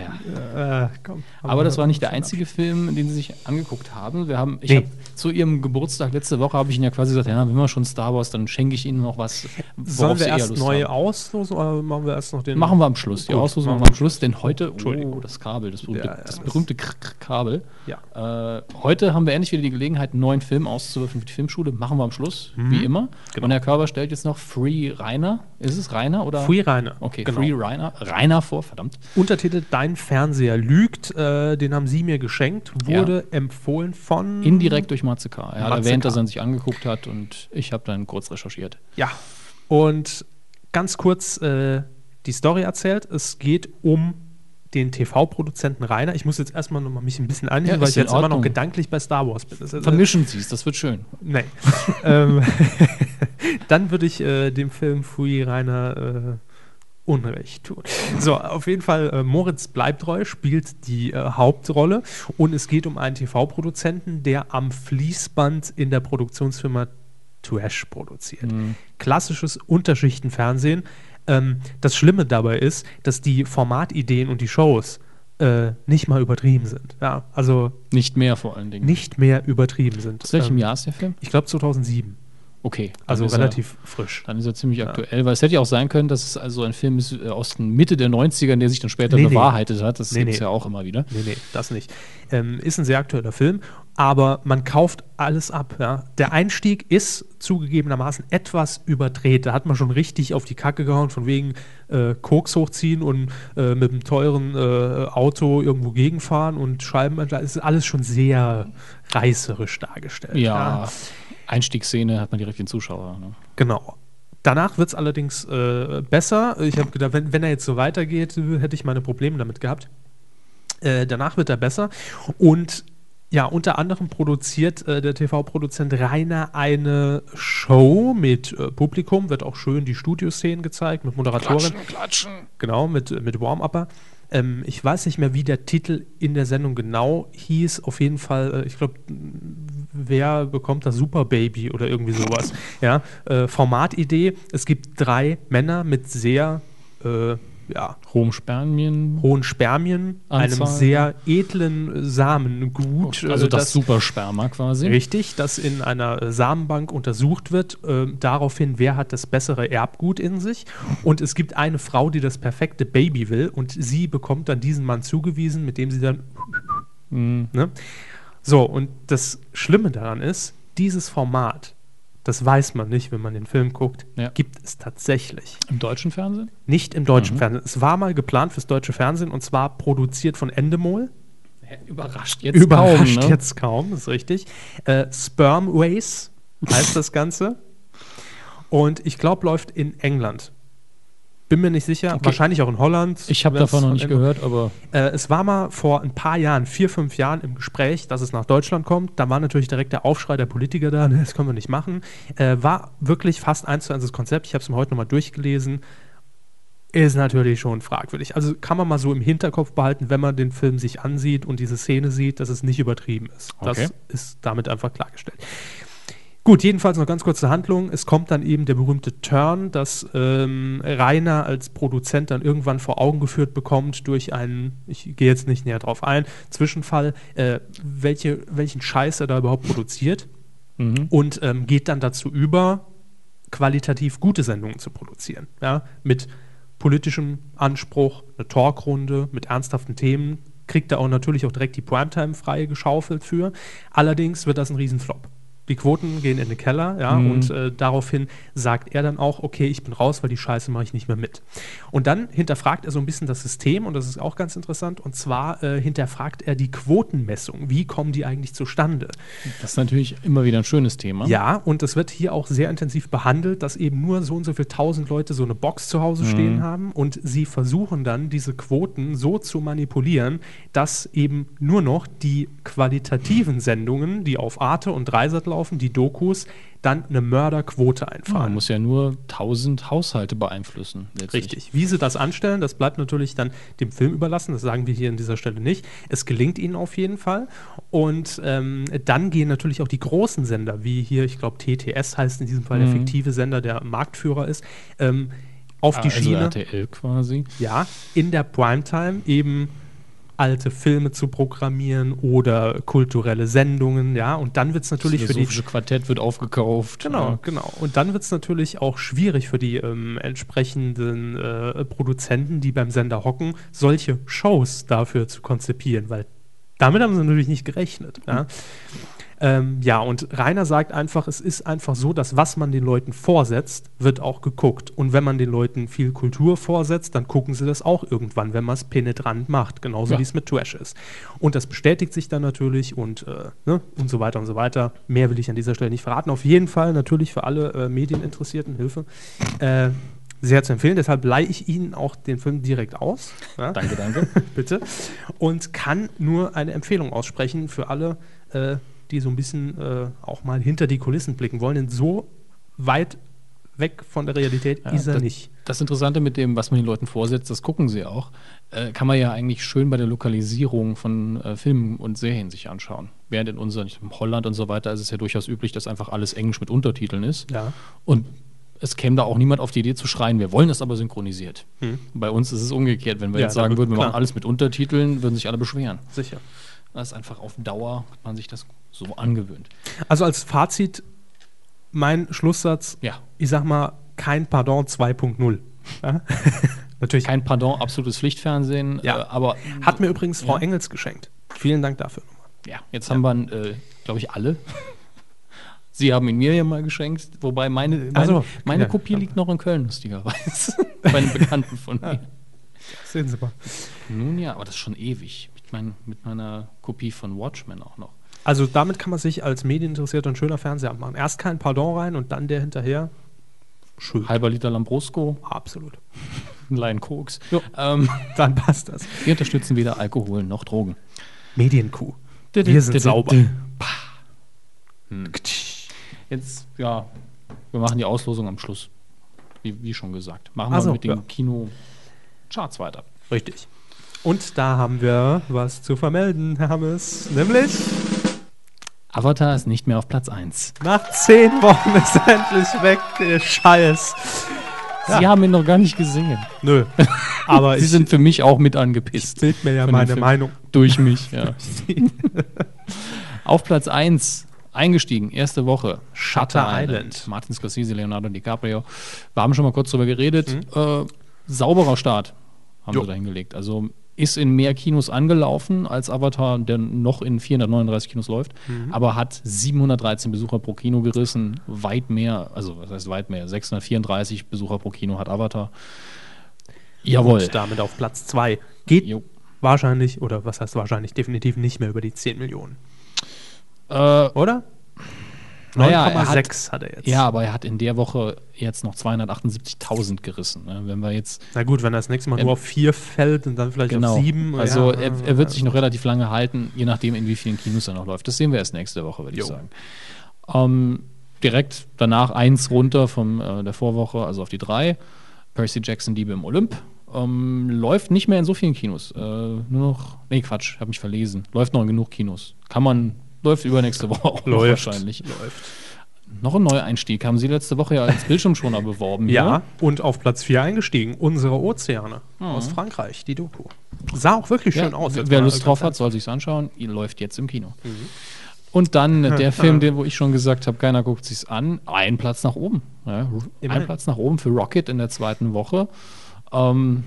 ja. Äh, komm, Aber das war nicht der einzige Film, den sie sich angeguckt haben. Wir haben, ich Nee. hab, zu ihrem Geburtstag letzte Woche habe ich ihnen ja quasi gesagt, ja, wenn wir schon Star Wars, dann schenke ich ihnen noch was. Sollen wir erst neu haben. auslosen oder machen wir erst noch den. Machen wir am Schluss. Die Gut, Auslosung machen wir am. Schluss, denn heute, Entschuldigung. oh, das Kabel, das berühmte, Ja, ja, das berühmte Kabel. Ja. Äh, heute haben wir endlich wieder die Gelegenheit, einen neuen Film auszuwürfen für die Filmschule. Machen wir am Schluss, Mhm. wie immer. Genau. Und Herr Körber stellt jetzt noch Free Rainer. Ist es Rainer oder? Free Rainer. Okay, genau. Free Rainer. Rainer vor, verdammt. Untertitel Dein Fernseher lügt. Äh, den haben Sie mir geschenkt. Wurde empfohlen von. Indirekt durch Matze K. Er hat Matze erwähnt, K. dass er ihn sich angeguckt hat und ich habe dann kurz recherchiert. Ja. Und ganz kurz äh, die Story erzählt. Es geht um den TV-Produzenten Rainer. Ich muss jetzt erstmal noch mal mich ein bisschen einlesen, Ja, weil ich jetzt immer noch Ordnung. gedanklich bei Star Wars bin. Äh, Vermischen Sie es, das wird schön. Nein. ähm, dann würde ich äh, dem Film Fui Rainer äh, Unrecht tun. So, auf jeden Fall, äh, Moritz Bleibtreu spielt die äh, Hauptrolle und es geht um einen TV-Produzenten, der am Fließband in der Produktionsfirma Trash produziert. Klassisches Unterschichtenfernsehen. Ähm, das Schlimme dabei ist, dass die Formatideen und die Shows äh, nicht mal übertrieben sind. Ja, also Nicht mehr vor allen Dingen. nicht mehr übertrieben sind. Aus welchem Ähm, Jahr ist der Film? ich glaube 2007. Okay. Also ist er- relativ frisch. Dann ist er ziemlich aktuell, weil es hätte ja auch sein können, dass es also ein Film ist äh, aus den Mitte der 90ern, der sich dann später Nee, nee. bewahrheitet hat. Das Nee, gibt es nee. ja auch immer wieder. Nee, nee, das nicht. Ähm, ist ein sehr aktueller Film, aber man kauft alles ab. Ja. Der Einstieg ist zugegebenermaßen etwas überdreht. Da hat man schon richtig auf die Kacke gehauen, von wegen äh, Koks hochziehen und äh, mit einem teuren äh, Auto irgendwo gegenfahren und Scheiben. Das ist alles schon sehr reißerisch dargestellt. Ja, Einstiegsszene hat man direkt den Zuschauer. Ne? Genau. Danach wird es allerdings äh, besser. Ich habe gedacht, wenn, wenn er jetzt so weitergeht, hätte ich meine Probleme damit gehabt. Äh, danach wird er besser. Und ja, unter anderem produziert äh, der TV-Produzent Rainer eine Show mit äh, Publikum, wird auch schön die Studioszenen gezeigt, mit Moderatorin. klatschen. Genau, mit, mit Warm-Upper. Ähm, ich weiß nicht mehr, wie der Titel in der Sendung genau hieß. Auf jeden Fall, äh, ich glaube, wer bekommt das Super Baby oder irgendwie sowas. Ja, äh, Formatidee: Es gibt drei Männer mit sehr äh, ja, Hohem Spermien. hohen Spermien, einem sehr edlen Samengut. Also äh, das Supersperma quasi. Richtig, das in einer äh, Samenbank untersucht wird, ähm, daraufhin, wer hat das bessere Erbgut in sich. Und es gibt eine Frau, die das perfekte Baby will und sie bekommt dann diesen Mann zugewiesen, mit dem sie dann. Mhm. Ne? So, und das Schlimme daran ist, dieses Format, das weiß man nicht, wenn man den Film guckt, Ja. gibt es tatsächlich. Im deutschen Fernsehen? Nicht im deutschen Mhm. Fernsehen. Es war mal geplant fürs deutsche Fernsehen und zwar produziert von Endemol. Überrascht jetzt Überrascht kaum, ne? jetzt kaum, ist richtig. Äh, Sperm Race heißt das Ganze. Und ich glaube, läuft in England. Bin mir nicht sicher. Okay. Wahrscheinlich auch in Holland. Ich habe davon noch nicht gehört, aber Äh, es war mal vor ein paar Jahren, vier, fünf Jahren im Gespräch, dass es nach Deutschland kommt. Da war natürlich direkt der Aufschrei der Politiker da, ne, das können wir nicht machen. Äh, war wirklich fast eins zu eins das Konzept. Ich habe es mir heute nochmal durchgelesen. Ist natürlich schon fragwürdig. Also kann man mal so im Hinterkopf behalten, wenn man den Film sich ansieht und diese Szene sieht, dass es nicht übertrieben ist. Okay. Das ist damit einfach klargestellt. Gut, jedenfalls noch ganz kurz zur Handlung. Es kommt dann eben der berühmte Turn, dass ähm, Rainer als Produzent dann irgendwann vor Augen geführt bekommt durch einen, ich gehe jetzt nicht näher drauf ein, Zwischenfall, äh, welche, welchen Scheiß er da überhaupt produziert mhm. und ähm, geht dann dazu über, qualitativ gute Sendungen zu produzieren. Ja? Mit politischem Anspruch, eine Talkrunde, mit ernsthaften Themen, kriegt er auch natürlich auch direkt die Primetime frei geschaufelt für. Allerdings wird das ein Riesenflop. Die Quoten gehen in den Keller, ja, Mhm. und äh, daraufhin sagt er dann auch, okay, ich bin raus, weil die Scheiße mache ich nicht mehr mit. Und dann hinterfragt er so ein bisschen das System, und das ist auch ganz interessant, und zwar äh, hinterfragt er die Quotenmessung. Wie kommen die eigentlich zustande? das ist natürlich immer wieder ein schönes Thema. Ja, und es wird hier auch sehr intensiv behandelt, dass eben nur so und so viele tausend Leute so eine Box zu Hause stehen haben und sie versuchen dann, diese Quoten so zu manipulieren, dass eben nur noch die qualitativen Sendungen, die auf Arte und Dreisat laufen, die Dokus, dann eine Mörderquote Ja, man einfahren. muss ja nur 1000 Haushalte beeinflussen. letztlich. Richtig. Wie sie das anstellen, das bleibt natürlich dann dem Film überlassen. Das sagen wir hier an dieser Stelle nicht. Es gelingt ihnen auf jeden Fall. Und ähm, dann gehen natürlich auch die großen Sender, wie hier, ich glaube, TTS heißt in diesem Fall der Mhm. fiktive Sender, der Marktführer ist, ähm, auf die also Schiene. RTL quasi. Ja, in der Primetime eben alte Filme zu programmieren oder kulturelle Sendungen, ja, und dann wird es natürlich das für die Quartett wird aufgekauft. Genau, Ja. genau. Und dann wird es natürlich auch schwierig für die ähm, entsprechenden äh, Produzenten, die beim Sender hocken, solche Shows dafür zu konzipieren, weil damit haben sie natürlich nicht gerechnet. Ja, ähm, ja und Rainer sagt einfach, es ist einfach so, dass was man den Leuten vorsetzt, wird auch geguckt. Und wenn man den Leuten viel Kultur vorsetzt, dann gucken sie das auch irgendwann, wenn man es penetrant macht, genauso Ja. wie es mit Trash ist. Und das bestätigt sich dann natürlich und, äh, ne, und so weiter und so weiter. Mehr will ich an dieser Stelle nicht verraten. Auf jeden Fall natürlich für alle äh, Medieninteressierten Hilfe. Äh, sehr zu empfehlen, deshalb leihe ich Ihnen auch den Film direkt aus. Ja? Danke, danke. bitte. Und kann nur eine Empfehlung aussprechen für alle, äh, die so ein bisschen äh, auch mal hinter die Kulissen blicken wollen. Denn so weit weg von der Realität Ja, ist er das- nicht. Das Interessante mit dem, was man den Leuten vorsetzt, das gucken sie auch, äh, kann man ja eigentlich schön bei der Lokalisierung von äh, Filmen und Serien sich anschauen. Während in unseren, in Holland und so weiter ist es ja durchaus üblich, dass einfach alles Englisch mit Untertiteln ist. Ja. Und es käme da auch niemand auf die Idee zu schreien, wir wollen es aber synchronisiert. Hm. Bei uns ist es umgekehrt. Wenn wir Ja, jetzt sagen würden, wir klar. machen alles mit Untertiteln, würden sich alle beschweren. Sicher. Das ist einfach auf Dauer, hat man sich das so angewöhnt. Also als Fazit, mein Schlusssatz, Ja, ich sag mal, kein Pardon 2.0. Ja? Natürlich. kein Pardon, absolutes Pflichtfernsehen, Ja. äh, aber Hat mir übrigens Frau Ja. Engels geschenkt. Vielen Dank dafür. Ja, jetzt haben wir, äh, glaube ich, alle. Sie haben ihn mir ja mal geschenkt, wobei meine, meine, Ach so, meine. Kopie liegt noch in Köln, lustigerweise. Bei einem Bekannten von mir. Sehen Sie mal. Nun ja, aber das ist schon ewig. Mit, mein, mit meiner Kopie von Watchmen auch noch. Also damit kann man sich als Medieninteressierter ein schöner Fernseher machen. Erst kein Pardon rein und dann der hinterher. Schön. Halber Liter Lambrusco, Absolut. ein Laien Koks. Jo. Ähm, Dann passt das. wir unterstützen weder Alkohol noch Drogen. Medienkuh. Wir sind sauber. Hm. Jetzt, ja, wir machen die Auslosung am Schluss. Wie, wie schon gesagt. Machen wir Ach so, mit den ja. Kino-Charts weiter. Richtig. Und da haben wir was zu vermelden, Hermes. Nämlich Avatar ist nicht mehr auf Platz 1. nach zehn Wochen ist er endlich weg, der Scheiß. Sie haben ihn noch gar nicht gesehen. Nö. Aber Sie sind für mich auch mit angepisst. bild mir ja meine. Meinung. Durch mich, ja. Auf Platz 1 eingestiegen, erste Woche. Shutter Island. Martin Scorsese, Leonardo DiCaprio. Wir haben schon mal kurz drüber geredet. Mhm. Äh, sauberer Start haben Jo. sie da hingelegt. Also ist in mehr Kinos angelaufen als Avatar, der noch in 439 Kinos läuft, Mhm. aber hat 713 Besucher pro Kino gerissen. Weit mehr, also was heißt weit mehr? 634 Besucher pro Kino hat Avatar. Jawohl. Und damit auf Platz 2. Geht Jo. wahrscheinlich, oder was heißt wahrscheinlich, definitiv nicht mehr über die 10 Millionen. Äh, Oder? Naja, er 9,6 hat, er jetzt. Ja, aber er hat in der Woche jetzt noch 278.000 gerissen. Ne? Wenn wir jetzt Na gut, wenn er das nächste Mal Ähm, nur auf 4 fällt und dann vielleicht genau, auf 7. also ja, er, er wird sich noch relativ lange halten, je nachdem in wie vielen Kinos er noch läuft. Das sehen wir erst nächste Woche, würde ich sagen. Ähm, direkt danach eins runter von äh, der Vorwoche, also auf die drei. Percy Jackson Liebe im Olymp. Ähm, läuft nicht mehr in so vielen Kinos. Äh, nur noch, nee Quatsch, habe mich verlesen. Läuft noch in genug Kinos. Kann man, läuft übernächste Woche auch Läuft. wahrscheinlich. Läuft. Noch ein Neueinstieg haben Sie letzte Woche ja als Bildschirmschoner beworben. Ja, hier. und auf Platz 4 eingestiegen. Unsere Ozeane aus Frankreich, die Doku. Sah auch wirklich Ja, schön aus. jetzt wer Lust drauf hat, soll sich's anschauen. Ihr läuft jetzt im Kino. Und dann der Film, den, wo ich schon gesagt habe, keiner guckt sich's an. Ein Platz nach oben. Ja, ein. Platz nach oben für Rocket in der zweiten Woche. Ähm,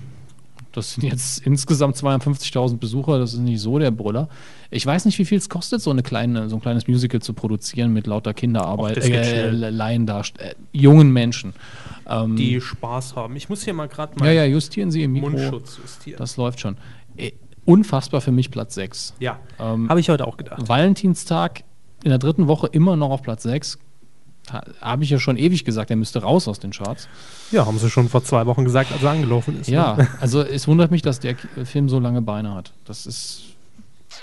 das sind jetzt insgesamt 52.000 Besucher. Das ist nicht so der Brüller. Ich weiß nicht, wie viel es kostet, so, eine kleine, so ein kleines Musical zu produzieren mit lauter Kinderarbeit, Och, äh, schnell. Laiendarst äh, jungen Menschen. Ähm, Die Spaß haben. Ich muss hier mal gerade ja, mal ja, justieren Sie Ihr Mikro. Mundschutz justieren. Das läuft schon. Äh, unfassbar für mich Platz 6. ja, Ähm, habe ich heute auch gedacht. Valentinstag in der dritten Woche immer noch auf Platz 6. Ha- Habe ich ja schon ewig gesagt, er müsste raus aus den Charts. Ja, haben sie schon vor zwei Wochen gesagt, als er angelaufen ist. Ja, Ne? also es wundert mich, dass der Film so lange Beine hat. Das ist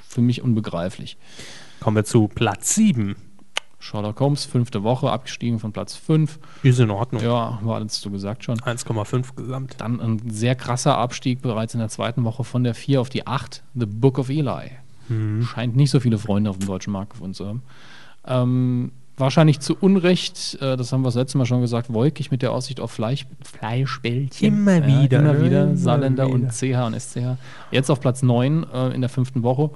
für mich unbegreiflich. Kommen wir zu Platz 7. Sherlock Holmes, fünfte Woche, abgestiegen von Platz 5. Ist in Ordnung. Ja, war alles so gesagt schon. 1,5 gesamt. Dann ein sehr krasser Abstieg bereits in der zweiten Woche von der 4 auf die 8. The Book of Eli. Scheint nicht so viele Freunde auf dem deutschen Markt gefunden zu haben. Ähm, wahrscheinlich zu Unrecht, äh, das haben wir das letzte Mal schon gesagt, wolkig mit der Aussicht auf Fleisch, Fleischbällchen. Immer wieder, Immer ne? wieder. Immer Saarländer und wieder. CH und SCH. Jetzt auf Platz 9 äh, in der fünften Woche.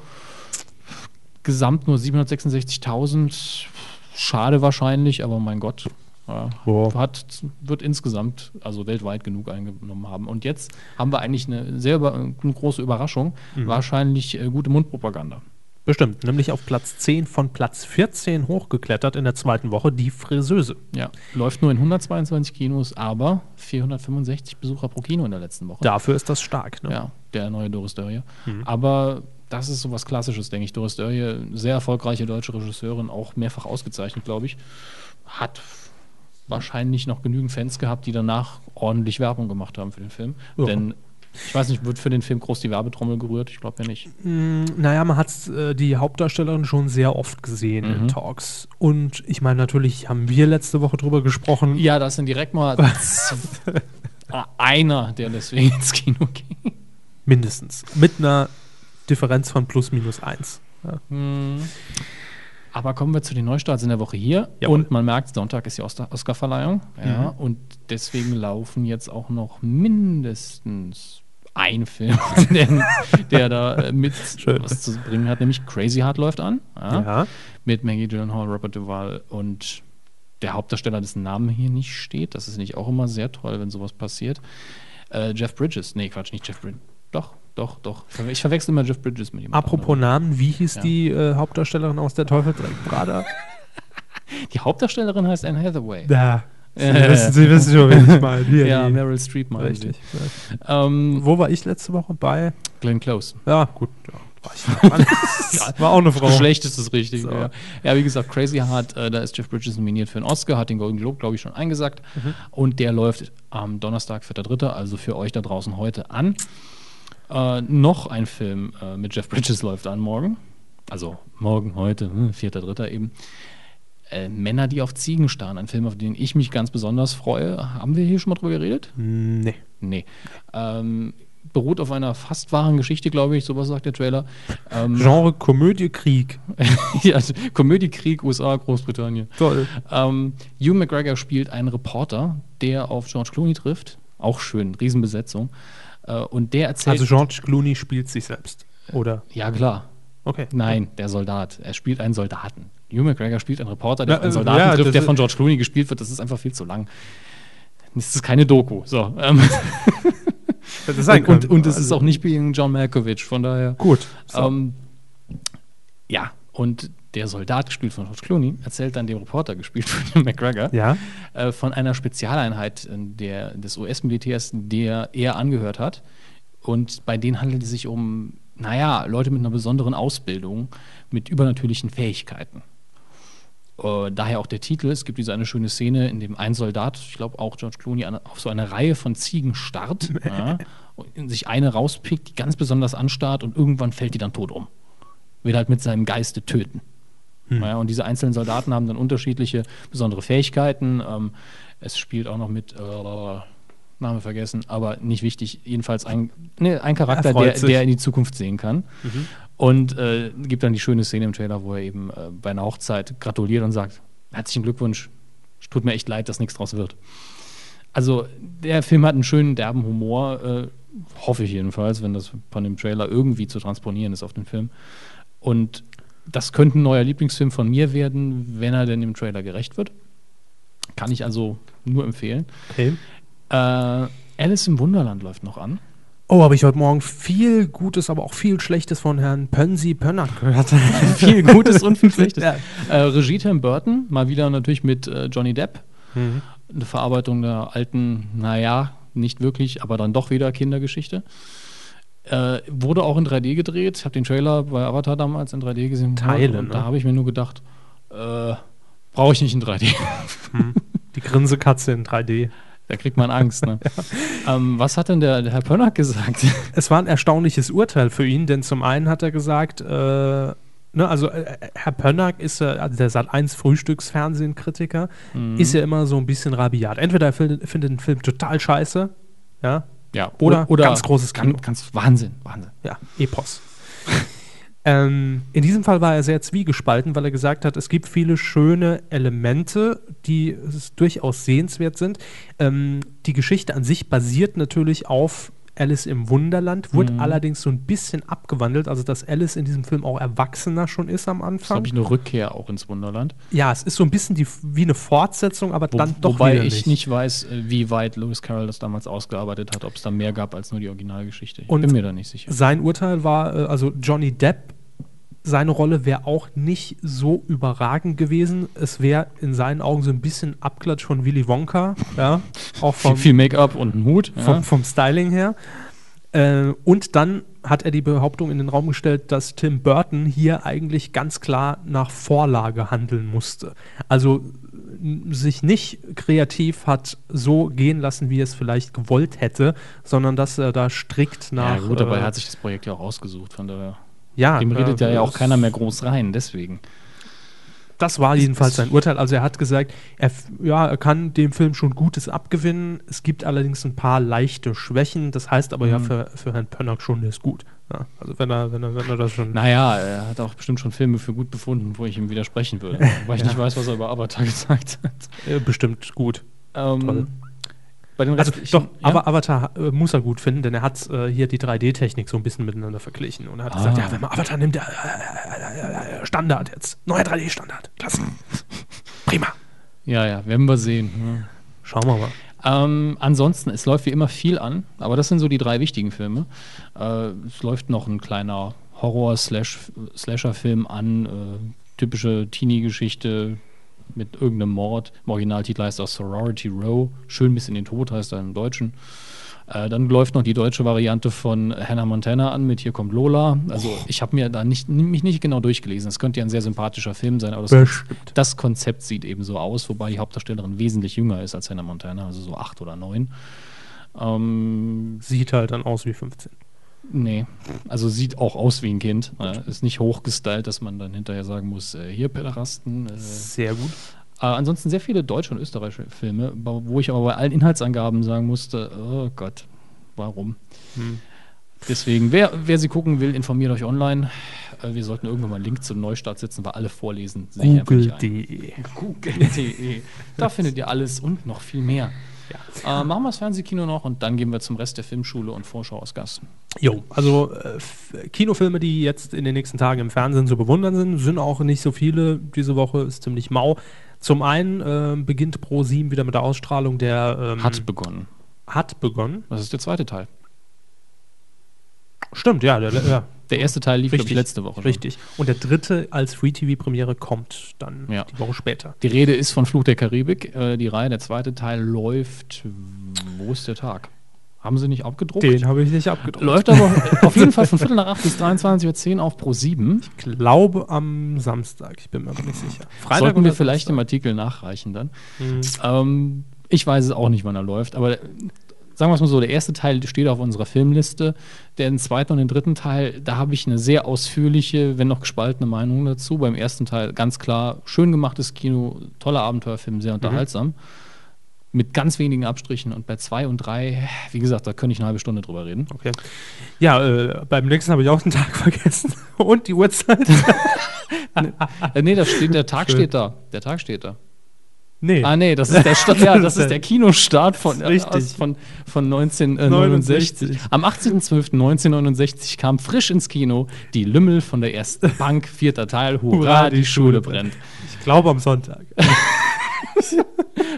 Gesamt nur 766.000. Schade wahrscheinlich, aber mein Gott. Ja, hat, wird insgesamt, also weltweit genug eingenommen haben. Und jetzt haben wir eigentlich eine sehr über, eine große Überraschung. Mhm. Wahrscheinlich äh, gute Mundpropaganda. Bestimmt, nämlich auf Platz 10 von Platz 14 hochgeklettert in der zweiten Woche, die Friseuse. Ja, läuft nur in 122 Kinos, aber 465 Besucher pro Kino in der letzten Woche. Dafür ist das stark. Ne? Ja, der neue Doris Dörrie. Mhm. Aber das ist so was Klassisches, denke ich. Doris Dörrie, sehr erfolgreiche deutsche Regisseurin, auch mehrfach ausgezeichnet, glaube ich, hat wahrscheinlich noch genügend Fans gehabt, die danach ordentlich Werbung gemacht haben für den Film. Ja. Denn ich weiß nicht, wird für den Film groß die Werbetrommel gerührt? Ich glaube ja nicht. Mm, Naja, man hat äh, die Hauptdarstellerin schon sehr oft gesehen in Mhm. Talks. Und ich meine, natürlich haben wir letzte Woche drüber gesprochen. Ja, das sind direkt mal z- einer, der deswegen ins Kino ging. Mindestens. Mit einer Differenz von plus minus eins. Ja. Hm. Aber kommen wir zu den Neustarts in der Woche hier. Jawohl. Und man merkt, Sonntag ist die Oscarverleihung. Ja, Und deswegen laufen jetzt auch noch mindestens ein Film, der, der da äh, mit Schön. was zu bringen hat, nämlich Crazy Heart läuft an. Ja, Ja. Mit Maggie Gyllenhaal, Robert Duvall und der Hauptdarsteller, dessen Namen hier nicht steht. Das ist nicht auch immer sehr toll, wenn sowas passiert. Äh, Jeff Bridges. Nee, Quatsch, nicht Jeff Bridges. Doch, doch, doch. Ich verwechsel immer Jeff Bridges mit jemandem. Apropos Namen, wie hieß Ja. die äh, Hauptdarstellerin aus der Teufelsbrada? Die Hauptdarstellerin heißt Anne Hathaway. Da. Sie, Äh. wissen, Sie wissen schon, wen ich meine. Hier, Ja, die- Meryl Streep meinen Richtig. Sie. Ähm, Wo war ich letzte Woche? Bei? Glenn Close. Ja, gut. Ja, war, ich auch eine Frau. Geschlecht ist das Richtige. So. Ja. ja, wie gesagt, Crazy Heart, äh, da ist Jeff Bridges nominiert für einen Oscar, hat den Golden Globe, glaube ich, schon eingesagt. Mhm. Und der läuft am Donnerstag, 4.3., also für euch da draußen heute an. Äh, noch ein Film äh, mit Jeff Bridges läuft an morgen. Also morgen, heute, hm, 4.3. eben. Äh, Männer, die auf Ziegen starren. Ein Film, auf den ich mich ganz besonders freue. Haben wir hier schon mal drüber geredet? Nee. Nee. Ähm, beruht auf einer fast wahren Geschichte, glaube ich, sowas sagt der Trailer. Ähm, Genre Komödie, Krieg. ja, also Komödie, Krieg, USA, Großbritannien. Toll. Ähm, Hugh McGregor spielt einen Reporter, der auf George Clooney trifft. Auch schön, Riesenbesetzung. Äh, und der erzählt. Also George Clooney spielt sich selbst. Oder? ja, klar. Okay. Nein, der Soldat. Er spielt einen Soldaten. Hugh McGregor spielt einen Reporter, der Ja, einen äh, Soldaten ja, trifft, der von George Clooney gespielt wird. Das ist einfach viel zu lang. Das ist keine Doku. So. Ähm, Das ist sein und, und, es ist Also, auch nicht Being John Malkovich, von daher. Gut. So. Ähm, ja, und der Soldat, gespielt von George Clooney, erzählt dann dem Reporter, gespielt von McGregor, ja. äh, von einer Spezialeinheit äh, der, des US-Militärs, der er angehört hat. Und bei denen handelt es sich um, naja, Leute mit einer besonderen Ausbildung, mit übernatürlichen Fähigkeiten. Äh, daher auch der Titel. Es gibt diese eine schöne Szene, in dem ein Soldat, ich glaube auch George Clooney, an- auf so eine Reihe von Ziegen starrt, ja, und sich eine rauspickt, die ganz besonders anstarrt und irgendwann fällt die dann tot um. Will halt mit seinem Geiste töten. Ja, und diese einzelnen Soldaten haben dann unterschiedliche besondere Fähigkeiten. Ähm, es spielt auch noch mit, äh, Name vergessen, aber nicht wichtig. Jedenfalls ein, nee, ein Charakter, Er der, der in die Zukunft sehen kann. Und äh, gibt dann die schöne Szene im Trailer, wo er eben äh, bei einer Hochzeit gratuliert und sagt: Herzlichen Glückwunsch, es tut mir echt leid, dass nichts draus wird. Also, der Film hat einen schönen, derben Humor, äh, hoffe ich jedenfalls, wenn das von dem Trailer irgendwie zu transponieren ist auf den Film. Und das könnte ein neuer Lieblingsfilm von mir werden, wenn er denn im Trailer gerecht wird. Kann ich also nur empfehlen. Okay. Äh, Alice im Wunderland läuft noch an. Oh, habe ich heute Morgen viel Gutes, aber auch viel Schlechtes von Herrn Pönsi Pönnack gehört. viel Gutes und viel Schlechtes. Ja. Äh, Regie Tim Burton, mal wieder natürlich mit äh, Johnny Depp. Mhm. Eine Verarbeitung der alten, naja, nicht wirklich, aber dann doch wieder Kindergeschichte. Äh, wurde auch in 3D gedreht. Ich habe den Trailer bei Avatar damals in 3D gesehen. Teile, und ne? da habe ich mir nur gedacht, äh, brauche ich nicht in 3D. Die Grinsekatze in 3D. da kriegt man Angst. Ne? ähm, was hat denn der, der Herr Pönnack gesagt? Es war ein erstaunliches Urteil für ihn, denn zum einen hat er gesagt, äh, ne, also äh, Herr Pönnack ist, also der Sat1 Frühstücksfernsehen-Kritiker, Mhm. ist ja immer so ein bisschen rabiat. Entweder er findet, findet den Film total scheiße, ja, ja, Oder ganz großes Kino. Ganz, Wahnsinn, Wahnsinn. ja, Epos. ähm, in diesem Fall war er sehr zwiegespalten, weil er gesagt hat, es gibt viele schöne Elemente, die es durchaus sehenswert sind. Ähm, die Geschichte an sich basiert natürlich auf Alice im Wunderland, wurde Mhm. allerdings so ein bisschen abgewandelt, also dass Alice in diesem Film auch erwachsener schon ist am Das ist, Anfang. glaube ich, eine Rückkehr auch ins Wunderland. Ja, es ist so ein bisschen die, wie eine Fortsetzung, aber Wo, dann doch wobei wieder ich nicht. nicht weiß, äh, wie weit Lewis Carroll das damals ausgearbeitet hat, ob es da mehr gab als nur die Originalgeschichte. Ich Und bin mir da nicht sicher. Sein Urteil war, äh, also Johnny Depp, seine Rolle wäre auch nicht so überragend gewesen. Es wäre in seinen Augen so ein bisschen Abklatsch von Willy Wonka, ja, auch Viel, vom, viel Make-up und ein Hut. vom, Ja. vom Styling her. Äh, und dann hat er die Behauptung in den Raum gestellt, dass Tim Burton hier eigentlich ganz klar nach Vorlage handeln musste. Also sich nicht kreativ hat so gehen lassen, wie er es vielleicht gewollt hätte, sondern dass er da strikt nach. ja, gut, aber äh, hat sich das Projekt ja auch ausgesucht, von daher. Ja, Dem redet ja, ja auch keiner mehr groß rein, deswegen. Das war jedenfalls sein Urteil. Also er hat gesagt, er, ja, er kann dem Film schon Gutes abgewinnen. Es gibt allerdings ein paar leichte Schwächen. Das heißt aber ja Mhm. für, für Herrn Pönnack schon, der ist gut. Ja, also wenn er, wenn, er, wenn er das schon... Naja, er hat auch bestimmt schon Filme für gut befunden, wo ich ihm widersprechen würde. Weil ich Ja. nicht weiß, was er über Avatar gesagt hat. Äh, bestimmt gut. Ähm, Toll. Bei den Also doch, ja? aber Avatar äh, muss er gut finden, denn er hat äh, hier die 3D-Technik so ein bisschen miteinander verglichen. Und er hat Ah. gesagt, ja, wenn man Avatar nimmt, ja, äh, äh, äh, Standard jetzt. Neuer 3D-Standard. Klasse. Prima. ja, ja, werden wir sehen. Ja. Schauen wir mal. Ähm, ansonsten, es läuft wie immer viel an, aber das sind so die drei wichtigen Filme. Äh, es läuft noch ein kleiner Horror-Slasher-Film an, äh, typische Teenie-Geschichte mit irgendeinem Mord. Im Originaltitel heißt das Sorority Row, schön bis in den Tod heißt er im Deutschen. Äh, dann läuft noch die deutsche Variante von Hannah Montana an mit Hier kommt Lola. Also ich habe mir da nicht, mich nicht genau durchgelesen. Es könnte ja ein sehr sympathischer Film sein, aber das, das Konzept sieht eben so aus, wobei die Hauptdarstellerin wesentlich jünger ist als Hannah Montana, also so acht oder neun. Ähm, Sieht halt dann aus wie 15. nee, also sieht auch aus wie ein Kind. Äh, ist nicht hochgestylt, dass man dann hinterher sagen muss, äh, hier Pederasten. Äh, Sehr gut. äh, ansonsten sehr viele deutsche und österreichische Filme, wo ich aber bei allen Inhaltsangaben sagen musste, oh Gott, warum? Hm. Deswegen, wer, wer sie gucken will, informiert euch online. Wir sollten irgendwann mal einen Link zum Neustart setzen, weil alle vorlesen. Google.de. Google.de. Da findet ihr alles und noch viel mehr. Äh, machen wir das Fernsehkino noch und dann gehen wir zum Rest der Filmschule und Vorschau aus Gast. Jo, also äh, Kinofilme, die jetzt in den nächsten Tagen im Fernsehen zu bewundern sind, sind auch nicht so viele. Diese Woche ist ziemlich mau. Zum einen äh, beginnt Pro7 wieder mit der Ausstrahlung der ähm, Hat begonnen. hat begonnen. Das ist der zweite Teil. Stimmt, ja, der, ja Der erste Teil lief, glaube ich, letzte Woche. schon. richtig. Und der dritte als Free-TV-Premiere kommt dann Ja. die Woche später. Die Rede ist von Fluch der Karibik. Äh, die Reihe, der zweite Teil läuft. Wo ist der Tag? Haben sie nicht abgedruckt? Den habe ich nicht abgedruckt. Läuft aber auf jeden Fall von Viertel nach acht bis 23.10 Uhr auf Pro 7. Ich glaube am Samstag, ich bin mir aber nicht sicher. Sollten wir vielleicht im Samstag? Artikel nachreichen dann. Mhm. Ähm, ich weiß es auch nicht, wann er läuft, aber sagen wir es mal so, der erste Teil steht auf unserer Filmliste. Den zweiten und den dritten Teil, da habe ich eine sehr ausführliche, wenn noch gespaltene Meinung dazu. Beim ersten Teil ganz klar, schön gemachtes Kino, toller Abenteuerfilm, sehr unterhaltsam. Mit ganz wenigen Abstrichen. Und bei zwei und drei, wie gesagt, da könnte ich eine halbe Stunde drüber reden. Okay. Ja, äh, beim nächsten habe ich auch den Tag vergessen. Und die Uhrzeit. Äh, nee, das steht, der Tag Schön. steht da. Der Tag steht da. Nee. Ah, nee, das ist der, Sta ja, das ist der Kinostart von, aus- von, von 1969. 69. Am 18.12.1969 kam frisch ins Kino die Lümmel von der ersten Bank, vierter Teil. Hurra, die, Schule brennt. Ich glaube am Sonntag.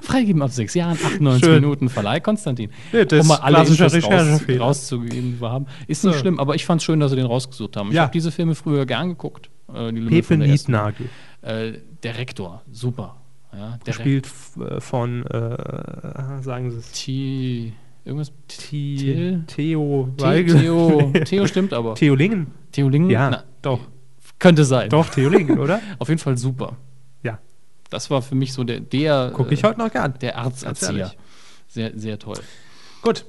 Freigeben ab sechs Jahren, 98 Schön. Minuten Verleih, Konstantin. Nee, das um mal alle Infos raus, rauszugeben, die wir haben. Ist nicht Ja. schlimm, aber ich fand es schön, dass sie den rausgesucht haben. Ich Ja. habe diese Filme früher gern geguckt. Äh, die Lümmel Pepe von der ersten. Nietnagel. Äh, der Rektor, super. Ja, Gespielt f- äh, von, äh, sagen Sie es, T irgendwas T-? Theo The Weigel. Theo, Theo stimmt aber. Theo Lingen. Theo Lingen? Ja, Na, doch. könnte sein. Doch, Theo Lingen, oder? Auf jeden Fall super. Ja. Das war für mich so der, der, Gucke ich äh, heute noch gern. der Ganz Erzieher. ehrlich. Sehr, sehr toll. Gut.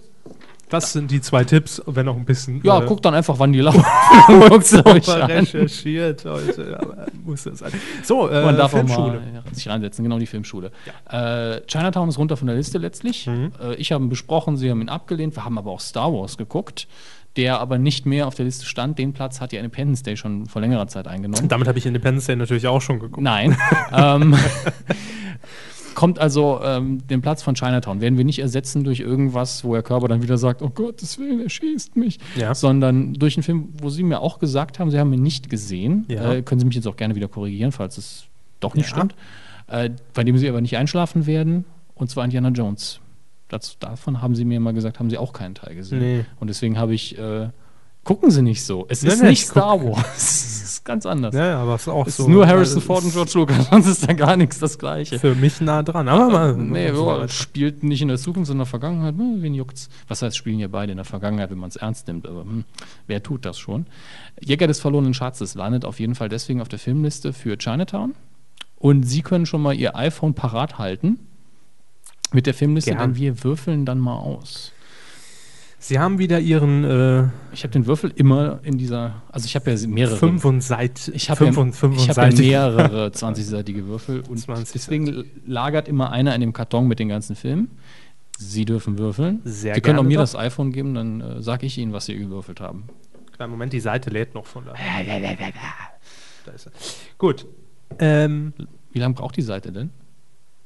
Das sind die zwei Tipps, wenn noch ein bisschen. Ja, äh, guck dann einfach, wann die laufen. Guckst du euch an. recherchiert heute. Aber muss das sein. So, äh, Man darf auch Filmschule. mal sich reinsetzen, genau die Filmschule. Äh, Chinatown ist runter von der Liste letztlich. Mhm. Äh, ich habe ihn besprochen, sie haben ihn abgelehnt. Wir haben aber auch Star Wars geguckt, der aber nicht mehr auf der Liste stand. Den Platz hat ja Independence Day schon vor längerer Zeit eingenommen. Damit habe ich Independence Day natürlich auch schon geguckt. Nein. ähm, kommt also ähm, den Platz von Chinatown. Werden wir nicht ersetzen durch irgendwas, wo Herr Körber dann wieder sagt, oh Gottes Willen, er schießt mich. Ja. Sondern durch einen Film, wo Sie mir auch gesagt haben, Sie haben ihn nicht gesehen. Ja. Äh, können Sie mich jetzt auch gerne wieder korrigieren, falls es doch nicht Ja. stimmt. Äh, bei dem Sie aber nicht einschlafen werden. Und zwar Indiana Jones. Das, davon haben Sie mir mal gesagt, haben Sie auch keinen Teil gesehen. Nee. Und deswegen habe ich, äh, gucken Sie nicht so. Es Nee, ist nee, nicht ich Star Wars. es ist ganz anders. Ja, aber es ist auch Es so. ist nur Harrison Ford und es George Lucas, sonst ist da gar nichts das Gleiche. Für mich nah dran. Aber mal. Nee, so boah, spielt nicht in der Zukunft, sondern in der Vergangenheit. Hm, wen juckt's? Was heißt, spielen ja beide in der Vergangenheit, wenn man es ernst nimmt. Aber hm, wer tut das schon? Jäger des verlorenen Schatzes landet auf jeden Fall deswegen auf der Filmliste für Chinatown. Und Sie können schon mal Ihr iPhone parat halten mit der Filmliste, Gern. denn wir würfeln dann mal aus. Sie haben wieder Ihren äh, Ich habe den Würfel immer in dieser, also ich habe ja mehrere. 25 Ich habe ja, ich hab ja mehrere 20-seitige Würfel und 20 deswegen lagert immer einer in dem Karton mit den ganzen Filmen. Sie dürfen würfeln. Sehr Sie können auch mir doch. das iPhone geben, dann äh, sage ich Ihnen, was Sie gewürfelt haben. Kleinen Moment, die Seite lädt noch von da. Da ist er. Gut. Ähm, Wie lange braucht die Seite denn?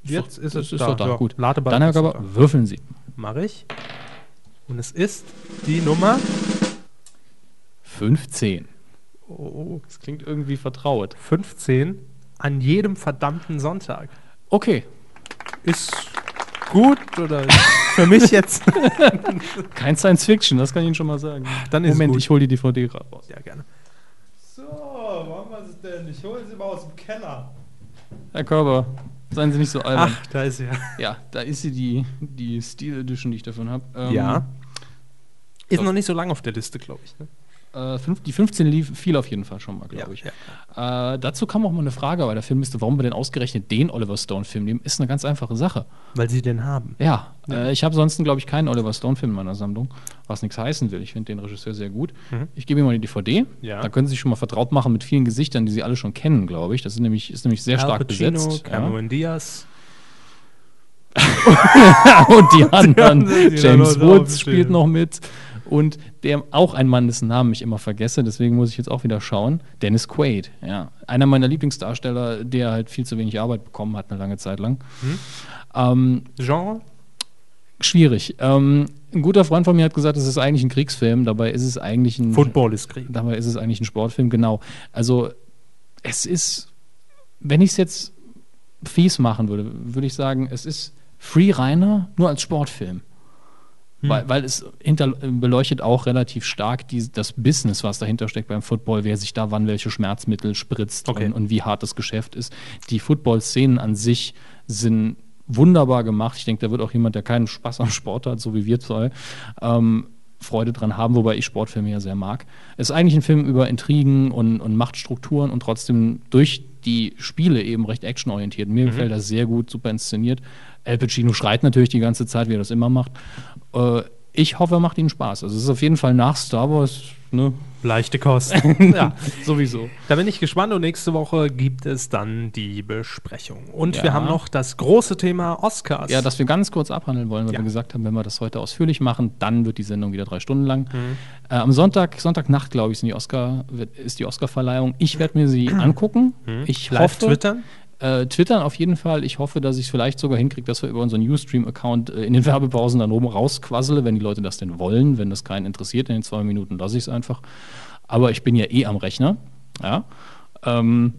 jetzt ist es ist da. doch da. Ja, Gut. Dann, ist Körber, da. würfeln Sie. Mache ich. Und es ist die Nummer. 15. Oh, Das klingt irgendwie vertraut. 15 an jedem verdammten Sonntag. Okay, Ist gut oder für mich jetzt? kein Science Fiction, das kann ich Ihnen schon mal sagen. Dann ist Moment, gut. ich hole die DVD gerade raus. ja, gerne. So, wo haben wir es denn? Ich hole sie mal aus dem Keller. Herr Körber, seien Sie nicht so albern. Ach, da ist sie ja. Ja, da ist sie, die, die Steel Edition, die ich davon habe. Ähm, Ja. Ist so. noch nicht so lange auf der Liste, glaube ich. Ne? Äh, die 15 lief, fiel auf jeden Fall schon mal, glaube ich. Äh, dazu kam auch mal eine Frage bei der Filmliste, warum wir denn ausgerechnet den Oliver Stone-Film nehmen, ist eine ganz einfache Sache. Weil sie den haben. Ja, Äh, ich habe sonst, glaube ich, keinen Oliver Stone-Film in meiner Sammlung, was nichts heißen will. Ich finde den Regisseur sehr gut. Mhm. Ich gebe ihm mal die DVD. Ja. Da können Sie sich schon mal vertraut machen mit vielen Gesichtern, die Sie alle schon kennen, glaube ich. Das ist nämlich, ist nämlich sehr Al stark Pacino, besetzt. Ja. Cameron Diaz. Und die anderen. die James Woods spielt noch mit. Und der auch ein Mann, dessen Namen ich immer vergesse, deswegen muss ich jetzt auch wieder schauen. Dennis Quaid, ja. Einer meiner Lieblingsdarsteller, der halt viel zu wenig Arbeit bekommen hat, eine lange Zeit lang. Ähm, Genre? schwierig. Ähm, ein guter Freund von mir hat gesagt, es ist eigentlich ein Kriegsfilm, dabei ist es eigentlich ein Football ist Krieg. Dabei ist es eigentlich ein Sportfilm, genau. Also es ist, wenn ich es jetzt fies machen würde, würde ich sagen, es ist Free Reiner nur als Sportfilm. Weil, weil es hinter, beleuchtet auch relativ stark die, das Business, was dahinter steckt beim Football, wer sich da wann welche Schmerzmittel spritzt Okay. und, und wie hart das Geschäft ist. Die Football-Szenen an sich sind wunderbar gemacht. Ich denke, da wird auch jemand, der keinen Spaß am Sport hat, so wie wir zwei, ähm, Freude dran haben, wobei ich Sportfilme ja sehr mag. Es ist eigentlich ein Film über Intrigen und, und Machtstrukturen und trotzdem durch die Spiele eben recht actionorientiert. Mir gefällt das sehr gut, super inszeniert. Al Pacino schreit natürlich die ganze Zeit, wie er das immer macht. Äh, ich hoffe, er macht ihnen Spaß. Also es ist auf jeden Fall nach Star Wars, ne? Leichte Kost. ja. Sowieso. Da bin ich gespannt und nächste Woche gibt es dann die Besprechung. Und Ja. wir haben noch das große Thema Oscars. Ja, das wir ganz kurz abhandeln wollen, weil Ja. wir gesagt haben, wenn wir das heute ausführlich machen, dann wird die Sendung wieder drei Stunden lang. Mhm. Äh, am Sonntag, Sonntagnacht, glaube ich, sind die Oscar, ist die Oscarverleihung. Ich werde mir sie angucken. Ich Mhm. Live hoffe, twittern. Äh, twittern auf jeden Fall. Ich hoffe, dass ich es vielleicht sogar hinkriege, dass wir über unseren Ustream-Account äh, in den Werbepausen dann oben rausquassele, wenn die Leute das denn wollen. Wenn das keinen interessiert in den zwei Minuten, lasse ich es einfach. Aber ich bin ja eh am Rechner. Ja. Ähm,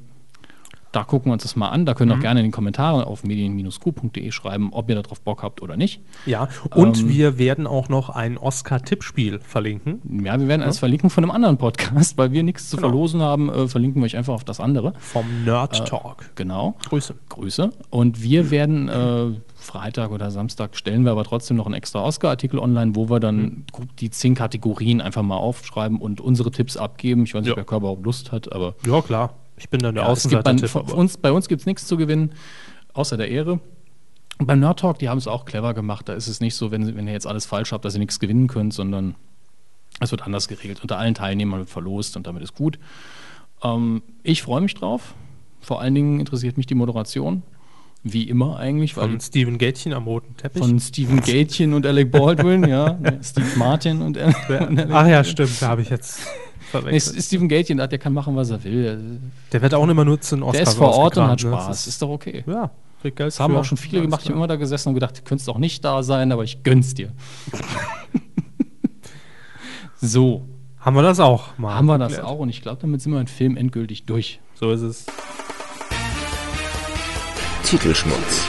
da gucken wir uns das mal an. Da können auch gerne in den Kommentaren auf medien-q.de schreiben, ob ihr darauf Bock habt oder nicht. Ja, und Ähm, wir werden auch noch ein Oscar-Tippspiel verlinken. Ja, wir werden eins verlinken von einem anderen Podcast, weil wir nichts zu Genau. verlosen haben, äh, verlinken wir euch einfach auf das andere. Vom Nerd Talk. Genau. Grüße. Grüße. Und wir werden äh, Freitag oder Samstag stellen wir aber trotzdem noch einen extra Oscar-Artikel online, wo wir dann grob die zehn Kategorien einfach mal aufschreiben und unsere Tipps abgeben. Ich weiß nicht, Ja. wer Körper überhaupt Lust hat, aber Ja, klar. Ich bin dann der ja, gibt bei, uns, bei uns gibt es nichts zu gewinnen, außer der Ehre. Und beim Nerd Talk, die haben es auch clever gemacht. Da ist es nicht so, wenn, wenn ihr jetzt alles falsch habt, dass ihr nichts gewinnen könnt, sondern es wird anders geregelt. Unter allen Teilnehmern wird verlost und damit ist gut. Ähm, ich freue mich drauf. Vor allen Dingen interessiert mich die Moderation. Wie immer eigentlich, Von Steven Gätchen am roten Teppich. von Stephen Gatchen und Alec Baldwin, ja, Steve Martin und, und Alec Ach ja, stimmt, da habe ich jetzt Nee, verwechselt. Stephen Gatchen, der kann machen, was er will. Der wird auch immer nur zu den Der Oscars ist vor Ort und hat ne? Spaß. Das Ist doch okay. Ja, Das haben auch schon viele gemacht. Ich habe immer da gesessen und gedacht, du könntest auch nicht da sein, aber ich gönn's dir. so, Haben wir das auch mal. haben wir das geklärt. auch und ich glaube, damit sind wir im Film endgültig durch. So ist es. Titelschmutz.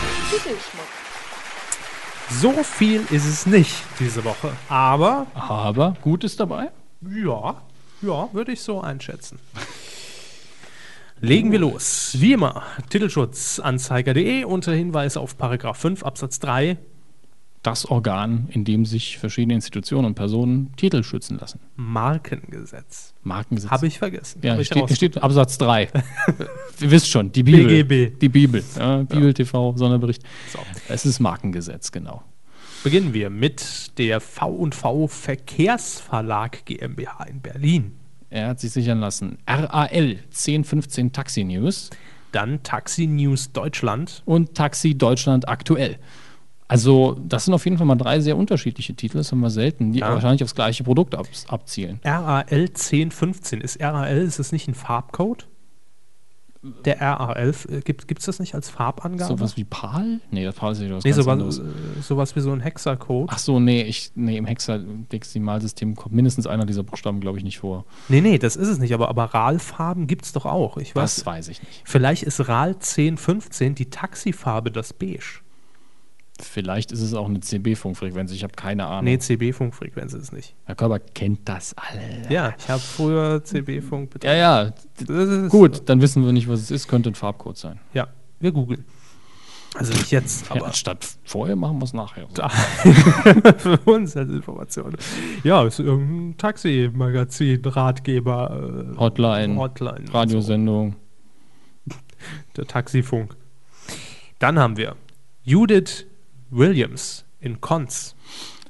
So viel ist es nicht diese Woche. Aber Aber gut ist dabei. ja, ja, würde ich so einschätzen. Legen wir los. Wie immer, Titelschutzanzeiger.de unter Hinweis auf Paragraph 5 Absatz 3. Das Organ, in dem sich verschiedene Institutionen und Personen Titel schützen lassen. Markengesetz. Markengesetz. Habe ich vergessen. Ja, Hab ich steht, steht Absatz 3. Ihr wisst schon, die Bibel. BGB. Die Bibel. Ja, Bibel TV, Sonderbericht. So. Es ist Markengesetz, genau. Beginnen wir mit der V&V Verkehrsverlag GmbH in Berlin. Er hat sich sichern lassen. RAL 1015 Taxi News Dann Taxi News Deutschland. und Taxi Deutschland aktuell. Also, das sind auf jeden Fall mal drei sehr unterschiedliche Titel, das haben wir selten, die Ja. wahrscheinlich aufs gleiche Produkt ab, abzielen. RAL 1015. Ist RAL, ist es nicht ein Farbcode? Der RAL, äh, gibt es das nicht als Farbangabe? Sowas wie PAL? Nee, das PAL ist ja was nee, ganz sowas, äh, sowas wie so ein Hexacode. Ach so, nee, ich, nee im Hexadezimalsystem kommt mindestens einer dieser Buchstaben, glaube ich, nicht vor. Nee, nee, das ist es nicht, aber, aber RAL-Farben gibt es doch auch. Ich weiß, Das weiß ich nicht. vielleicht ist RAL 1015 die Taxifarbe das Beige. Vielleicht ist es auch eine CB-Funkfrequenz, ich habe keine Ahnung. Nee, CB-Funkfrequenz ist es nicht. Herr Körber kennt das alle. Ja, ich habe früher CB-Funk Ja, ja, gut, dann wissen wir nicht, was es ist, könnte ein Farbcode sein. Ja, wir googeln. Also nicht jetzt, Aber aber statt vorher machen wir es nachher. für uns als Information. Ja, ist irgendein Taxi-Magazin, Ratgeber, äh, Hotline, Hotline, Radiosendung. so, der Taxifunk. Dann haben wir Judith Williams in Konz.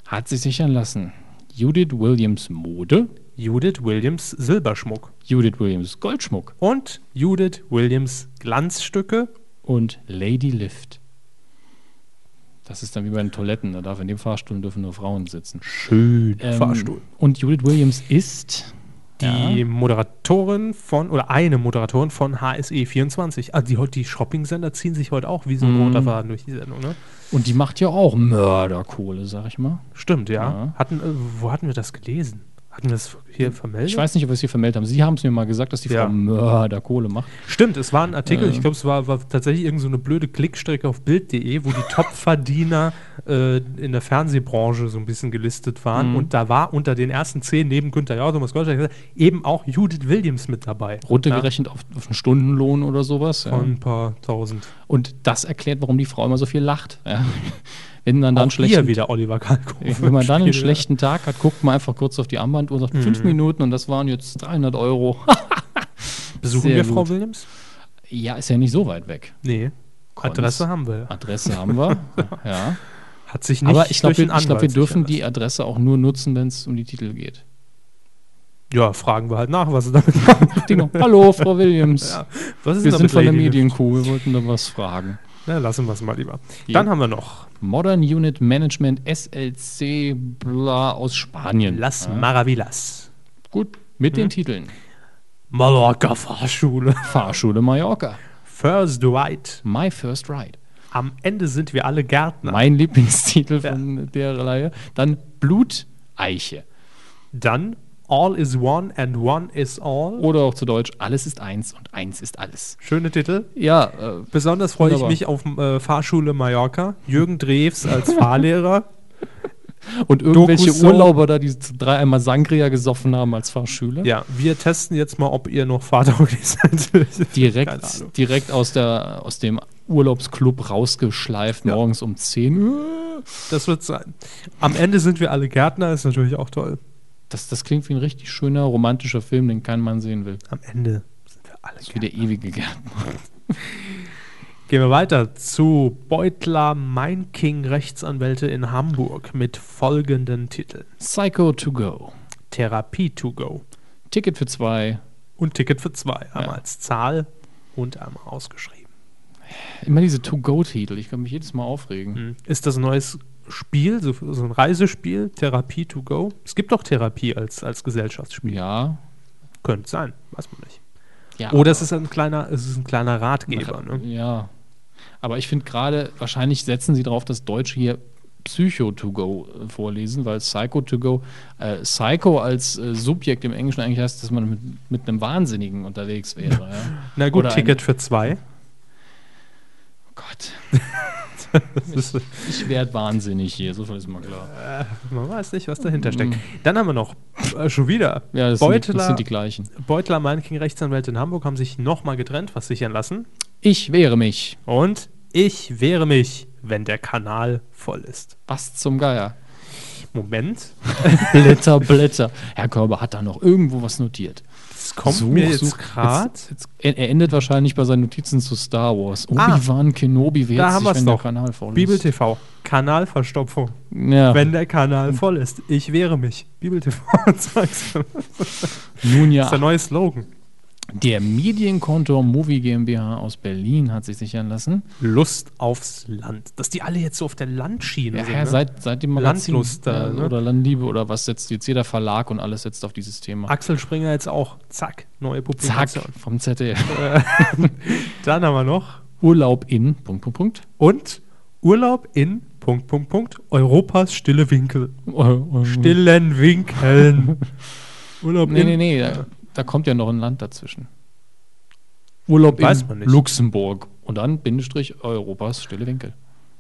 Hat sich sichern lassen. Judith Williams Mode, Judith Williams Silberschmuck Judith Williams Goldschmuck und Judith Williams Glanzstücke. und Lady Lift. Das ist dann wie bei den Toiletten. Da darf in dem Fahrstuhl dürfen nur Frauen sitzen. Schön. Ähm, Fahrstuhl. Und Judith Williams ist Die Ja. Moderatorin von, oder eine Moderatorin von HSE 24. Ah, die, die Shopping-Sender ziehen sich heute auch wie so ein Mhm. roter Faden durch die Sendung, ne? und die macht ja auch Mörderkohle, sag ich mal. Stimmt, ja. Ja. Hatten, äh, wo hatten wir das gelesen? Hatten wir das hier vermeldet? Ich weiß nicht, ob wir es hier vermeldet haben. Sie haben es mir mal gesagt, dass die Ja. Frau Mörderkohle macht. Stimmt, es war ein Artikel, Äh. ich glaube, es war, war tatsächlich irgendeine so eine blöde Klickstrecke auf Bild.de, wo die Top-Verdiener äh, in der Fernsehbranche so ein bisschen gelistet waren. Mhm. Und da war unter den ersten zehn neben Günther Jauch, Thomas Gottschalk, eben auch Judith Williams mit dabei. Runtergerechnet auf, auf einen Stundenlohn oder sowas. Ja, Ja. von ein paar tausend. Und das erklärt, warum die Frau immer so viel lacht. Ja. Wenn man dann schlechten, wieder Oliver Kalkofe. wenn man dann einen schlechten Tag hat, guckt man einfach kurz auf die Armbanduhr und sagt, Mhm. fünf Minuten und das waren jetzt 300 Euro. Besuchen Sehr wir gut. Frau Williams? ja, ist ja nicht so weit weg. Nee. Adresse haben wir. Adresse haben wir. ja. Hat sich nicht Aber ich glaube, wir, glaub, wir dürfen die Adresse auch nur nutzen, wenn es um die Titel geht. Ja, fragen wir halt nach, was sie damit machen. Hallo, Frau Williams. Ja. Wir sind von der? Medienkuh, wir wollten da was fragen. Na, lassen wir es mal lieber. Ja. Dann haben wir noch Modern Unit Management SLC bla aus Spanien. Las ja. Maravillas. Gut, mit Mhm. den Titeln. Mallorca Fahrschule. Fahrschule Mallorca. First Right. My First Ride. Am Ende sind wir alle Gärtner. Mein Lieblingstitel Ja. von der Reihe. Dann Bluteiche. Dann All is One and One is All. Oder auch zu Deutsch, alles ist eins und eins ist alles. Schöne Titel. Ja, äh, Besonders freue ich mich auf äh, Fahrschule Mallorca. Jürgen Drews als Fahrlehrer. und irgendwelche Doku-Soap. Urlauber da, die drei einmal Sangria gesoffen haben als Fahrschüler. ja, wir testen jetzt mal, ob ihr noch fahrtauglich seid. Direkt, direkt aus, der, aus dem Urlaubsclub rausgeschleift, Ja. morgens um 10. Das wird sein. Am Ende sind wir alle Gärtner, ist natürlich auch toll. Das, das klingt wie ein richtig schöner romantischer Film, den kein Mann sehen will. Am Ende sind wir alle Das ist wie der ewige Gärtner. Gehen wir weiter zu Beutler Mein King Rechtsanwälte in Hamburg mit folgenden Titeln: Psycho to go. Therapie to go Ticket für zwei. und Ticket für zwei. Einmal Ja. als Zahl und einmal ausgeschrieben. Immer diese To-Go-Titel. Ich kann mich jedes Mal aufregen. Hm. Ist das ein neues Spiel, so, so ein Reisespiel? Therapie to go? Es gibt doch Therapie als, als Gesellschaftsspiel. Ja. Könnte sein, weiß man nicht. ja Oder es ist ein kleiner, es ist ein kleiner Ratgeber. Ne? Ja. Aber ich finde gerade, wahrscheinlich setzen sie darauf, dass Deutsche hier Psycho to go äh, vorlesen, weil Psycho to go, äh, Psycho als äh, Subjekt im Englischen eigentlich heißt, dass man mit, mit einem Wahnsinnigen unterwegs wäre. Ja. Na gut, Oder Ticket für zwei. Oh Gott, ich werde wahnsinnig hier, so viel ist mal klar. äh, man weiß nicht, was dahinter steckt. Mhm. Dann haben wir noch äh, schon wieder Ja, das, sind die, Beutler, das sind die gleichen. Beutler Meinking Rechtsanwälte in Hamburg haben sich nochmal getrennt, was sichern lassen. Ich wehre mich. Und ich wehre mich, wenn der Kanal voll ist. Was zum Geier. Moment, Blätter, Blätter. Herr Körber hat da noch irgendwo was notiert. Kommt Such, mir jetzt gerade. Jetzt, jetzt, er endet wahrscheinlich bei seinen Notizen zu Star Wars. Ah. Obi-Wan Kenobi wehrt Da haben sich, wenn der doch. Kanal voll ist. Bibel TV. Kanalverstopfung. Ja. Wenn der Kanal voll ist. Ich wehre mich. Bibel TV. Nun Das ist der ja, neue Slogan. Der Medienkontor Movie GmbH aus Berlin hat sich sichern lassen. Lust aufs Land. Dass die alle jetzt so auf der Landschiene Ja, sind. ja, ne? seit, seit dem Magazin Landlust ja, ne? oder Landliebe oder was setzt jetzt jeder Verlag und alles setzt auf dieses Thema. Axel Springer jetzt auch. Zack. Neue Zack, Publikation. vom ZDF. Dann haben wir noch. Urlaub in, Punkt, Punkt, Punkt. Und Urlaub in Punkt, Punkt, Punkt. Europas stille Winkel. Stillen. Winkeln. Urlaub Nee, in. nee, nee, da, da kommt ja noch ein Land dazwischen. Urlaub Weiß in man nicht. Luxemburg und dann Bindestrich Europas stille Winkel.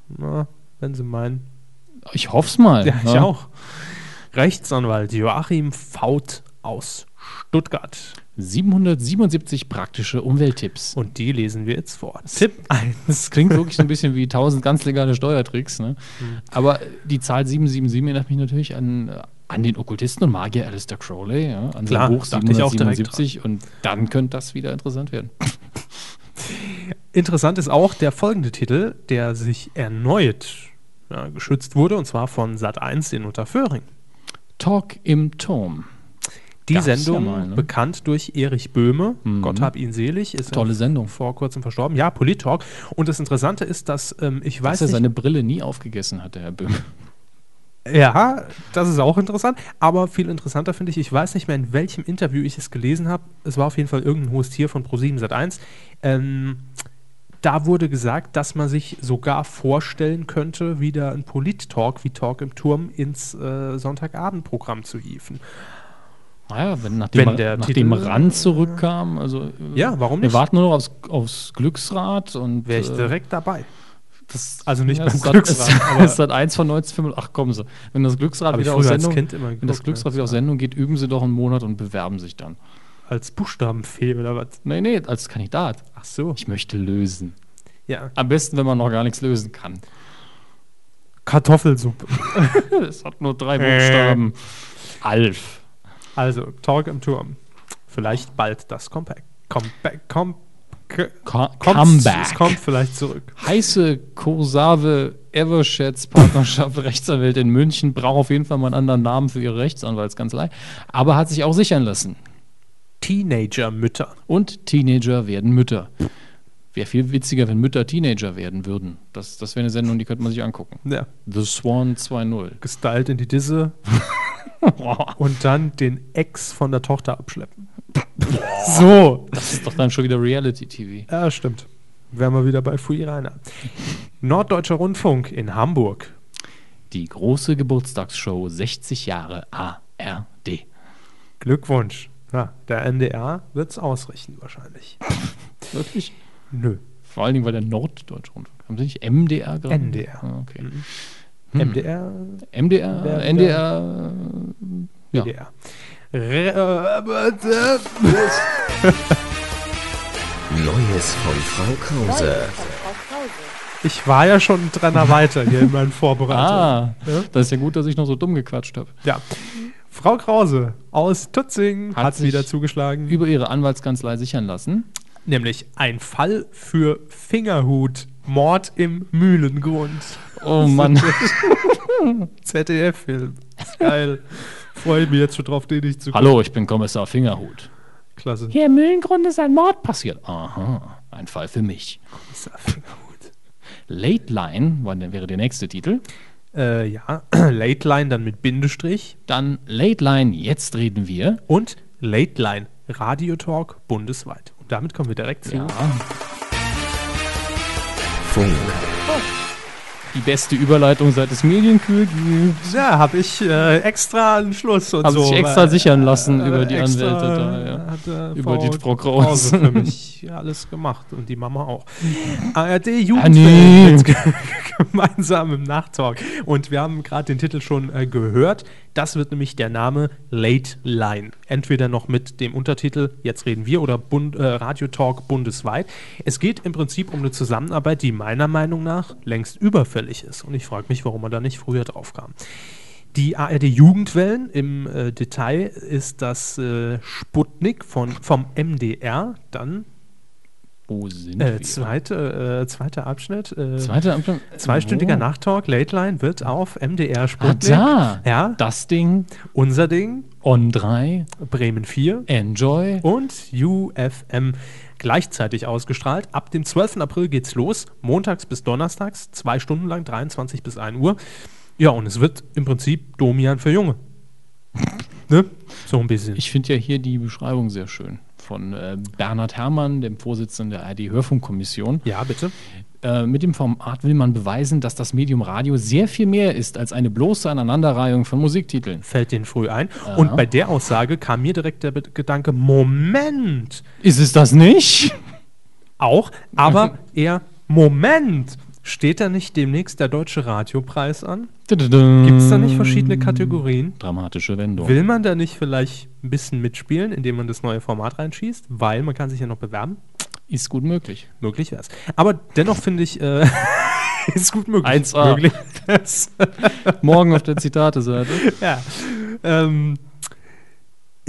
Na, wenn Sie meinen. Ich hoff's mal. Ja, ich auch. Rechtsanwalt Joachim Faut aus Stuttgart. 777 praktische Umwelttipps. Und die lesen wir jetzt vor. Tipp 1. Das klingt wirklich so ein bisschen wie 1000 ganz legale Steuertricks. Ne? Mhm. Aber die Zahl 777 erinnert mich natürlich an, äh, an den Okkultisten und Magier Alistair Crowley, ja? an Klar, sein Buch dachte ich auch direkt 777 und dann könnte das wieder interessant werden. Interessant ist auch der folgende Titel, der sich erneut ja, geschützt wurde, und zwar von Sat1 in Unterföhring. Talk im Turm. Die Gab's ja Sendung, mal, ne? bekannt durch Erich Böhme, Mhm. Gott hab ihn selig, ist Tolle Sendung. vor kurzem verstorben. Ja, Polit-Talk. Und das Interessante ist, dass ähm, ich weiß Dass er nicht, seine Brille nie aufgegessen hat, der Herr Böhm. Ja, das ist auch interessant. Aber viel interessanter finde ich, ich weiß nicht mehr, in welchem Interview ich es gelesen habe. Es war auf jeden Fall irgendein hohes Tier von Pro7 Sat1. Ähm, da wurde gesagt, dass man sich sogar vorstellen könnte, wieder ein Polit-Talk wie Talk im Turm ins äh, Sonntagabendprogramm zu hieven. Naja, wenn, nachdem, Wenn der nachdem Titel- Rand zurückkam, also äh, Ja, warum Wir nicht? warten nur noch aufs, aufs Glücksrad und Wäre ich äh, direkt dabei. Das, Also nicht ja, beim Glücksrad, Es, aber- es hat eins von 1985. Ach kommen Sie. Wenn das Glücksrad wieder auf Sendung, Kind immer wenn das geguckt, Glücksrad wieder auf Sendung geht, üben Sie doch einen Monat und bewerben sich dann. Als Buchstabenfee oder was? Nee, nee, als Kandidat. Ach so. Ich möchte lösen. Ja. Am besten, wenn man noch gar nichts lösen kann. Kartoffelsuppe. Es hat nur drei Buchstaben. Alf. Also, Talk im Turm. Vielleicht bald das Comeback. Comeback. Com Co Comeback. Es kommt vielleicht zurück. Heiße Korsave Eversheds Partnerschaft Rechtsanwält in München braucht auf jeden Fall mal einen anderen Namen für ihre Rechtsanwaltskanzlei, aber hat sich auch sichern lassen. Teenager-Mütter. Und Teenager werden Mütter. Wäre viel witziger, wenn Mütter Teenager werden würden. Das, das wäre eine Sendung, die könnte man sich angucken. Ja, The Swan 2.0. gestylt in die Disse und dann den Ex von der Tochter abschleppen. so. Das ist doch dann schon wieder Reality-TV. Ja, stimmt. Wären wir wieder bei Fui Rainer. Norddeutscher Rundfunk in Hamburg. Die große Geburtstagsshow 60 Jahre ARD. Glückwunsch. Ja, der NDR wird es ausrichten wahrscheinlich. Wirklich? Nö. Vor allen Dingen, weil der Norddeutsche Rundfunk. Haben Sie nicht MDR gerade? NDR. Ah, okay. Mhm. MDR, MDR, Wer- NDR. Ja. Neues von Frau Krause. ich war ja schon ein Trenner weiter hier in meinen Vorbereitungen. Ah, Ja? das ist ja gut, dass ich noch so dumm gequatscht habe. Ja. Frau Krause aus Tutzing Hat hat, sich wieder zugeschlagen. Über ihre Anwaltskanzlei sichern lassen. nämlich ein Fall für Fingerhut. Mord im Mühlengrund. Oh Mann. ZDF-Film. Geil. Freue ich mich jetzt schon drauf, den ich zu Hallo, ich bin Kommissar Fingerhut. Klasse. Hier im Mühlengrund ist ein Mord passiert. Aha, ein Fall für mich. Fingerhut. Late Line war, wäre der nächste Titel. Äh, ja, Late Line dann mit Bindestrich Dann Late Line, jetzt reden wir. und Late Line Radio Talk bundesweit. Und damit kommen wir direkt zu Ja, Funk. Die beste Überleitung seit es Medienkühl gibt. Ja, habe ich äh, extra einen Schluss und Haben so. sich extra weil- sichern lassen äh, über die extra Anwälte da, ja. Hat, äh, Über die Frau. Krause für mich alles gemacht und die Mama auch. ARD Ah, nee. Mit gemeinsam im Nachtalk. Und wir haben gerade den Titel schon äh, gehört. Das wird nämlich der Name Late Line. Entweder noch mit dem Untertitel Jetzt reden wir oder Bund, äh, Radio Talk bundesweit. Es geht im Prinzip um eine Zusammenarbeit, die meiner Meinung nach längst überfällig ist. Und ich frage mich, warum man da nicht früher drauf kam. Die ARD Jugendwellen im äh, Detail ist das äh, Sputnik von, vom MDR, dann Wo sind äh, wir? zweite, äh, zweiter Abschnitt. Äh, Zweite Ampel. Zweistündiger Wo? Nachtalk, Late Line, wird auf MDR Ah, Sputnik. da. Ja, Das Ding. unser Ding, On 3. Bremen 4 Enjoy. und UFM gleichzeitig ausgestrahlt. Ab dem 12. April geht's los, montags bis donnerstags, zwei Stunden lang, 23 bis 1 Uhr. Ja, und es wird im Prinzip Domian für Junge. ne? So ein bisschen. Ich finde ja hier die Beschreibung sehr schön von äh, Bernhard Herrmann, dem Vorsitzenden der ARD-Hörfunkkommission. ja, bitte. Äh, mit dem Format will man beweisen, dass das Medium Radio sehr viel mehr ist als eine bloße Aneinanderreihung von Musiktiteln. Fällt den früh ein. Und bei der Aussage kam mir direkt der Gedanke, Moment, Ist es das nicht? auch, aber eher Moment. Steht da nicht demnächst der Deutsche Radiopreis an? Gibt es da nicht verschiedene Kategorien? Dramatische Wendung. Will man da nicht vielleicht ein bisschen mitspielen, indem man das neue Format reinschießt? Weil man kann sich ja noch bewerben. Ist gut möglich. Möglich wäre es. Aber dennoch finde ich, äh, ist gut möglich. 1A. Möglich. Morgen auf der Zitate-Seite. ja. Ähm,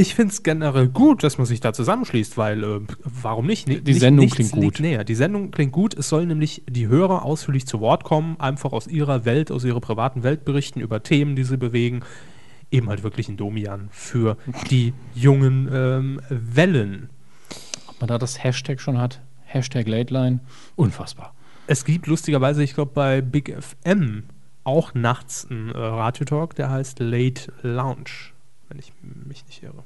ich finde es generell gut, dass man sich da zusammenschließt, weil äh, warum nicht? Ni- Die Sendung nichts klingt gut. Näher. Die Sendung klingt gut. Es sollen nämlich die Hörer ausführlich zu Wort kommen, einfach aus ihrer Welt, aus ihrer privaten Welt berichten über Themen, die sie bewegen. eben halt wirklich ein Domian für die jungen ähm, Wellen. Ob man da das Hashtag schon hat? Hashtag Lateline. Unfassbar. Es gibt lustigerweise, ich glaube, bei Big FM auch nachts einen äh, Radiotalk, der heißt Late Lounge, wenn ich mich nicht irre.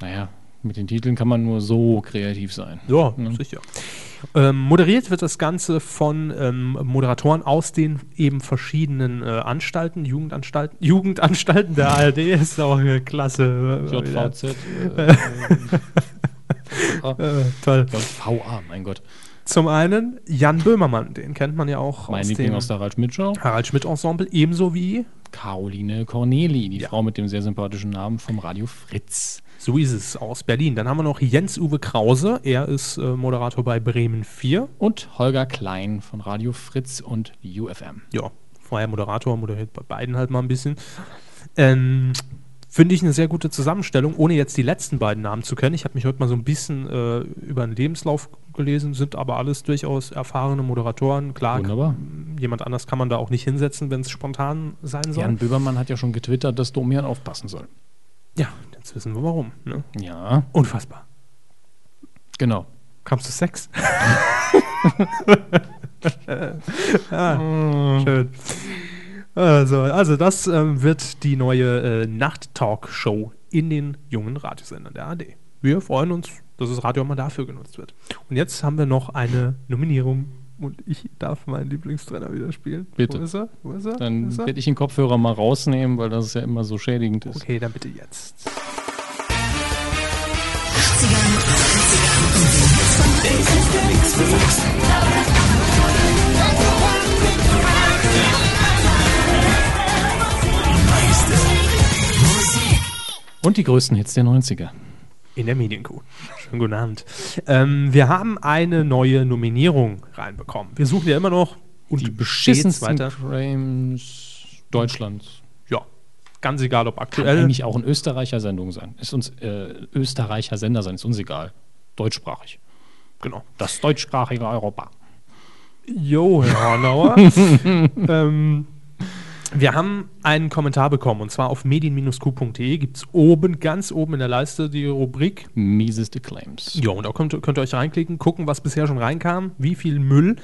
Naja, mit den Titeln kann man nur so kreativ sein. Ja, Mhm. sicher. Ähm, moderiert wird das Ganze von ähm, Moderatoren aus den eben verschiedenen äh, Anstalten, Jugendanstalten, Jugendanstalten der ARD ist auch eine klasse. äh, JVZ. Äh, Äh, toll. JVA, mein Gott. Zum einen Jan Böhmermann, den kennt man ja auch Mein aus Liebling dem aus der Harald Schmidt Show. Harald Schmidt Ensemble, ebenso wie Caroline Corneli, die Ja. Frau mit dem sehr sympathischen Namen vom Radio Fritz. So ist es aus Berlin. Dann haben wir noch Jens-Uwe Krause. Er ist äh, Moderator bei Bremen 4. Und Holger Klein von Radio Fritz und UFM. Ja, vorher Moderator, moderiert bei beiden halt mal ein bisschen. Ähm, Finde ich eine sehr gute Zusammenstellung, ohne jetzt die letzten beiden Namen zu kennen. Ich habe mich heute mal so ein bisschen äh, über den Lebenslauf gelesen, sind aber alles durchaus erfahrene Moderatoren. Klar, Wunderbar. jemand anders kann man da auch nicht hinsetzen, wenn es spontan sein soll. Jan Böbermann hat ja schon getwittert, dass Domian aufpassen soll. Ja, jetzt wissen wir warum. Ne? Ja, Unfassbar. genau. Kamst du Sex? ah, schön. Also, also das ähm, wird die neue äh, Nacht-Talk-Show in den jungen Radiosendern der AD. Wir freuen uns, dass das Radio auch mal dafür genutzt wird. Und jetzt haben wir noch eine Nominierung und ich darf meinen Lieblingstrainer wieder spielen. Bitte. Wo ist er? Wo ist er? Dann er? werde ich den Kopfhörer mal rausnehmen, weil das ja immer so schädigend ist. Okay, dann bitte jetzt. Und die größten Hits der 90er. In der Medienkuh. Schönen guten Abend. Ähm, wir haben eine neue Nominierung reinbekommen. Wir suchen ja immer noch und Die beschissensten weiter. Crimes Deutschlands. Ja, ganz egal, ob Kann aktuell. eigentlich auch ein Österreicher Sendung sein. Ist uns äh, Österreicher Sender sein, ist uns egal. Deutschsprachig. Genau. Das deutschsprachige Europa. Jo, Herr Hornauer. ähm, wir haben einen Kommentar bekommen und zwar auf medien-q.de gibt es oben, ganz oben in der Leiste die Rubrik. Mieseste Claims. Ja, und da könnt, könnt ihr euch reinklicken, gucken, was bisher schon reinkam, wie viel Müll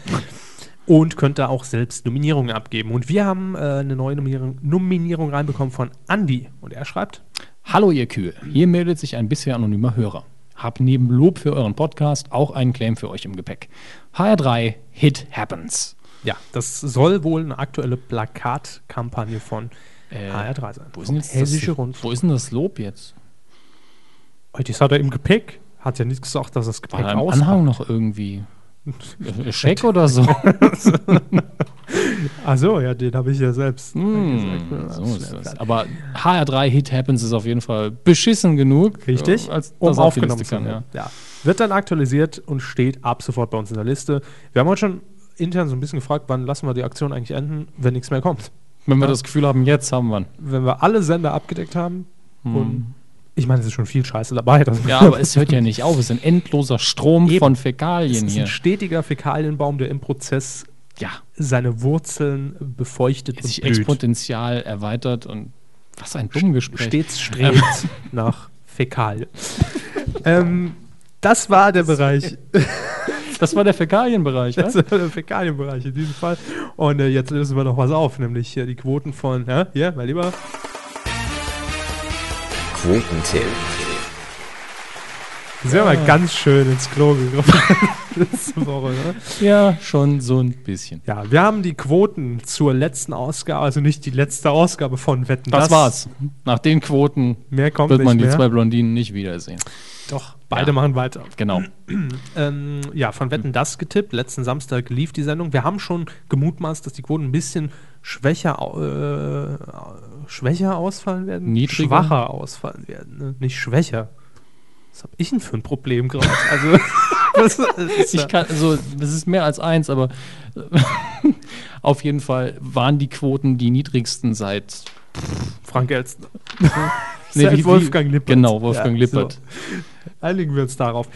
und könnt da auch selbst Nominierungen abgeben. Und wir haben äh, eine neue Nominierung, Nominierung reinbekommen von Andy und er schreibt, Hallo ihr Kühe, hier meldet sich ein bisher anonymer Hörer. Hab neben Lob für euren Podcast auch einen Claim für euch im Gepäck. HR3 Hit Happens. Ja, das soll wohl eine aktuelle Plakatkampagne von Äh, HR3 sein. Wo ist, denn Hessische das, Rundfunk. wo ist denn das Lob jetzt? Oh, Das hat er im Gepäck. Hat ja nicht gesagt, dass das War Gepäck da im. Anhang noch irgendwie Scheck oder so? Achso, ja, den habe ich ja selbst gesagt. so ist das. Aber HR3 Hit Happens ist auf jeden Fall beschissen genug. Richtig, äh, als um das aufgenommen zu werden. ja. Ja. Wird dann aktualisiert und steht ab sofort bei uns in der Liste. Wir haben heute schon intern so ein bisschen gefragt, wann lassen wir die Aktion eigentlich enden, wenn nichts mehr kommt. Wenn wir Ja. das Gefühl haben, jetzt haben wir. Wenn wir alle Sender abgedeckt haben Hm. und ich meine, es ist schon viel Scheiße dabei. Das Ja, aber es hört ja nicht auf. Es ist ein endloser Strom Eben. von es Fäkalien ist hier. ein stetiger Fäkalienbaum, der im Prozess Ja, seine Wurzeln befeuchtet und sich blüht. exponentiell erweitert und was ein dumm Gespräch. stets strebt nach Fäkalien. ähm, das war der Bereich. Das war der Fäkalienbereich, Das was? war der Fäkalienbereich in diesem Fall. Und äh, jetzt lösen wir noch was auf, nämlich hier die Quoten von, ja, hier, mein Lieber. Quotentipp. Sehr mal ganz schön ins Klo gegriffen. letzte Woche, ne? Ja, schon so ein bisschen. Ja, wir haben die Quoten zur letzten Ausgabe, also nicht die letzte Ausgabe von Wetten. Das, war's. Nach den Quoten wird man die mehr. zwei Blondinen nicht wiedersehen. Doch, beide Ja. machen weiter. Genau. Ähm, ja, von Wetten das getippt. Letzten Samstag lief die Sendung. Wir haben schon gemutmaßt, dass die Quoten ein bisschen schwächer, äh, schwächer ausfallen werden. Niedriger? Schwacher ausfallen werden, ne? nicht schwächer. Was habe ich denn für ein Problem gerade? Also, was ist Ich kann, also, das ist mehr als eins, aber auf jeden Fall waren die Quoten die niedrigsten seit Frank Elstner. Nee, wie- Wolfgang Lippert. Genau, Wolfgang Lippert. So. Einigen wir uns darauf.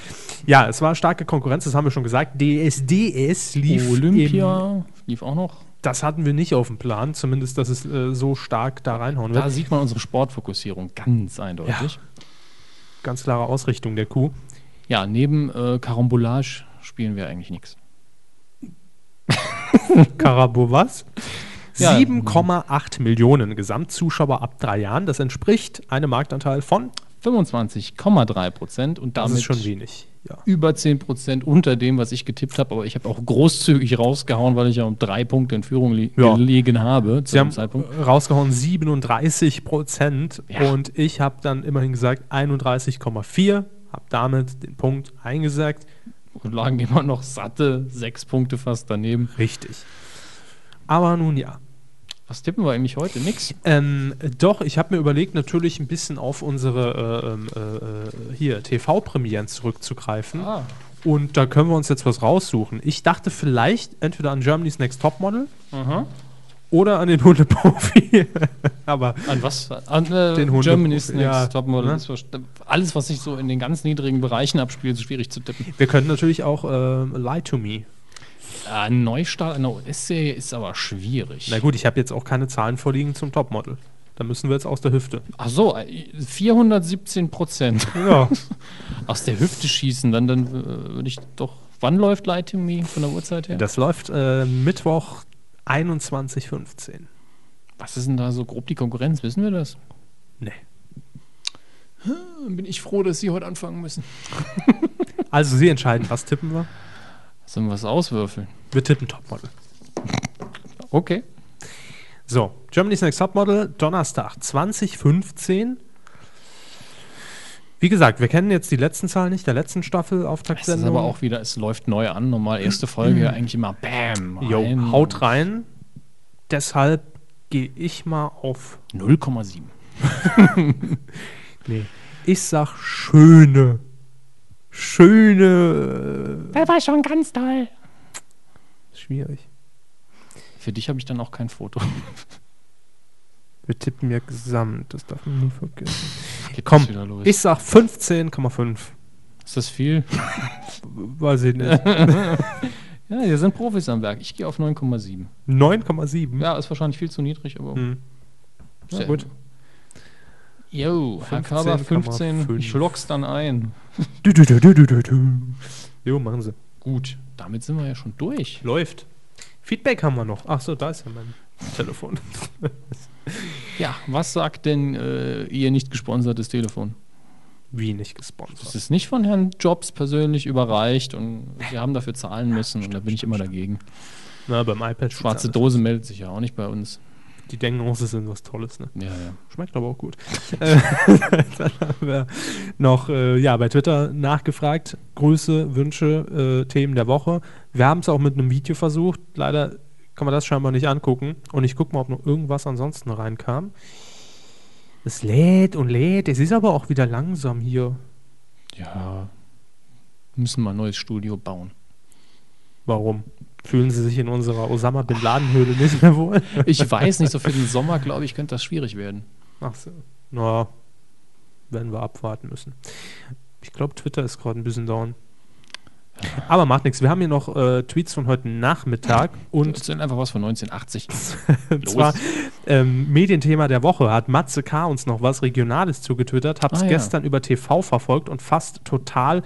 Ja, es war starke Konkurrenz, das haben wir schon gesagt. DSDS lief Olympia lief auch noch. das hatten wir nicht auf dem Plan, zumindest, dass es äh, so stark da reinhauen wird. Da sieht man unsere Sportfokussierung ganz eindeutig. Ganz klare Ausrichtung der Kuh. Ja, neben äh, Karambolage spielen wir eigentlich nichts. Karabo was? Ja. 7,8 Millionen Gesamtzuschauer ab drei Jahren. Das entspricht einem Marktanteil von, 25,3 Prozent und das damit ist schon wenig. Ja. über 10 Prozent unter dem, was ich getippt habe. Aber ich habe auch großzügig rausgehauen, weil ich ja um drei Punkte in Führung li Ja. gelegen habe zu Sie dem haben Zeitpunkt. äh, rausgehauen 37 Prozent Ja. und ich habe dann immerhin gesagt 31,4, habe damit den Punkt eingesagt. Und lagen immer noch satte sechs Punkte fast daneben. Richtig. Aber nun ja. Was tippen wir eigentlich heute? Nix. Ähm, doch, ich habe mir überlegt, natürlich ein bisschen auf unsere äh, ähm, äh, äh, hier TV-Premieren zurückzugreifen. Ah. Und da können wir uns jetzt was raussuchen. Ich dachte vielleicht entweder an Germany's Next Topmodel Aha. oder an den Hundeprofi. Aber An was? An äh, Den Hunde- Germany's Next ja, Topmodel. ne? Alles, was sich so in den ganz niedrigen Bereichen abspielt, ist schwierig zu tippen. wir können natürlich auch äh, Lie to Me. Ein Neustart einer US-Serie ist aber schwierig. Na gut, ich habe jetzt auch keine Zahlen vorliegen zum Topmodel. Da müssen wir jetzt aus der Hüfte. Ach so, äh, 417 Prozent. Ja. Aus der Hüfte schießen, dann, dann äh, würde ich doch. Wann läuft Light to Me von der Uhrzeit her? Das läuft äh, Mittwoch 21.15 Was ist denn da so grob die Konkurrenz? Wissen wir das? Nee. Dann bin ich froh, dass Sie heute anfangen müssen. Also Sie entscheiden, was tippen wir? Sollen wir was auswürfeln? Wir tippen Topmodel. Okay. So, Germany's Next Topmodel, Donnerstag 2015. Wie gesagt, wir kennen jetzt die letzten Zahlen nicht, der letzten Staffel, Es ist Auftaktsendung. aber auch wieder, es läuft neu an. Normal erste Folge ja eigentlich immer BAM. Jo, haut rein. Deshalb gehe ich mal auf. 0,7. Nee. Ich sag schöne. Schöne. Der war schon ganz toll. Äh, schwierig. Für dich habe ich dann auch kein Foto. Wir tippen ja gesamt, das darf man nie vergessen. Geht Komm, das wieder los. Ich sag 15,5. ist das viel? Weiß ich nicht. Ja, hier sind Profis am Werk. Ich gehe auf 9,7. 9,7. Ja, ist wahrscheinlich viel zu niedrig, aber. Hm. Sehr- gut. Jo, Herr Körber 15. 15,5. Ich lock's dann ein. Du, du, du. Jo, machen Sie. Gut, damit sind wir ja schon durch. Läuft. Feedback haben wir noch. Ach so, da ist ja mein Telefon. Ja, was sagt denn äh, Ihr nicht gesponsertes Telefon? Wie nicht Es gesponsert. ist nicht von Herrn Jobs persönlich überreicht und wir haben dafür zahlen müssen und da bin ich immer dagegen. Na, beim iPad Schwarze Dose meldet sich ja auch nicht bei uns. Die denken auch, sie sind was Tolles, ne? Ja, ja. Schmeckt aber auch gut. Äh, Dann haben wir noch äh, ja, bei Twitter nachgefragt. Grüße, Wünsche, äh, Themen der Woche. Wir haben es auch mit einem Video versucht. Leider kann man das scheinbar nicht angucken. Und ich gucke mal, ob noch irgendwas ansonsten reinkam. Es lädt und lädt. Es ist aber auch wieder langsam hier. Ja. Müssen mal ein neues Studio bauen. Warum? Fühlen Sie sich in unserer Osama Bin Laden Höhle nicht mehr wohl? Ich weiß nicht, so für den Sommer, glaube ich, könnte das schwierig werden. Ach so. Na, werden wir abwarten müssen. Ich glaube, Twitter ist gerade ein bisschen down. Aber macht nichts. Wir haben hier noch äh, Tweets von heute Nachmittag Und und erzähl einfach was von 1980. zwar ähm, Medienthema der Woche hat Matze K. uns noch was Regionales zugetwittert. Hab's Ah, ja. gestern über TV verfolgt und fast total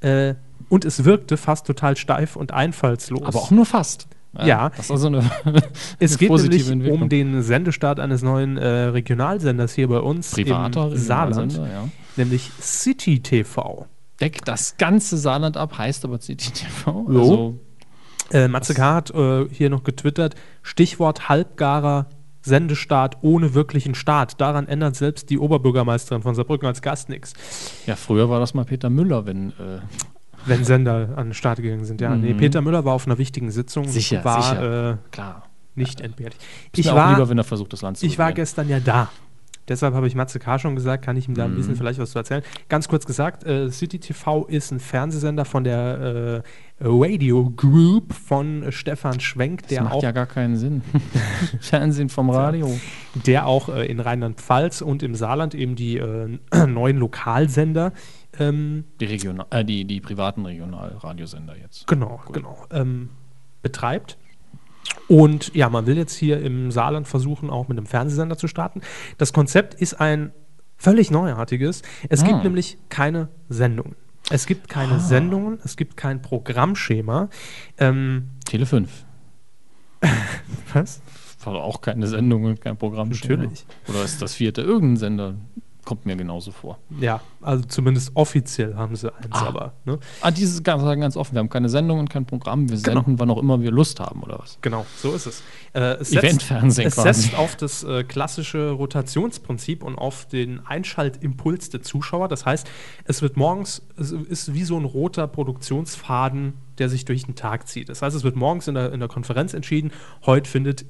äh, und es wirkte fast total steif und einfallslos. Aber auch nur fast. Ja. Das ist also eine, es eine geht nämlich um den Sendestart eines neuen äh, Regionalsenders hier bei uns privater im Saarland, ja. nämlich City TV. Deckt das ganze Saarland ab, heißt aber CTTV. Jo. Also, Äh, Matze K. hat äh, hier noch getwittert, Stichwort halbgarer Sendestart ohne wirklichen Start. Daran ändert selbst die Oberbürgermeisterin von Saarbrücken als Gast nichts. ja, früher war das mal Peter Müller, wenn. Äh, Wenn Sender an den Start gegangen sind, ja. Nee, Mhm. Peter Müller war auf einer wichtigen Sitzung und Sicher, war sicher. Äh, klar. nicht entbehrlich. Ich auch war, lieber, wenn er versucht, das Land zu ich war regieren. gestern ja da. Deshalb habe ich Matze K. schon gesagt, kann ich ihm da ein Mhm. bisschen vielleicht was zu erzählen. Ganz kurz gesagt, äh, City TV ist ein Fernsehsender von der äh, Radio Group von äh, Stefan Schwenk, Das der macht auch, ja gar keinen Sinn. Fernsehen vom Radio. der auch äh, in Rheinland-Pfalz und im Saarland eben die äh, neuen Lokalsender ähm, Die, Regional, äh, die, die privaten Regionalradiosender jetzt. Genau, genau. Ähm, betreibt. Und ja, man will jetzt hier im Saarland versuchen, auch mit einem Fernsehsender zu starten. Das Konzept ist ein völlig neuartiges. Es gibt Ah. nämlich keine Sendungen. Es gibt keine Ah. Sendungen, es gibt kein Programmschema. Ähm, Tele 5. was? War auch keine Sendung und kein Programm. Natürlich. Oder ist das vierte irgendein Sender? Kommt mir genauso vor. Ja, also zumindest offiziell haben sie eins, Ah. aber. Ne? Ah, dieses ganz, sagen ganz offen. Wir haben keine Sendung und kein Programm. Wir Genau. senden, wann auch immer wir Lust haben, oder was? Genau, so ist es. Äh, es setzt- Eventfernsehen Es quasi. setzt auf das äh, klassische Rotationsprinzip und auf den Einschaltimpuls der Zuschauer. Das heißt, es wird morgens, es ist wie so ein roter Produktionsfaden, der sich durch den Tag zieht. Das heißt, es wird morgens in der, in der Konferenz entschieden, heute findet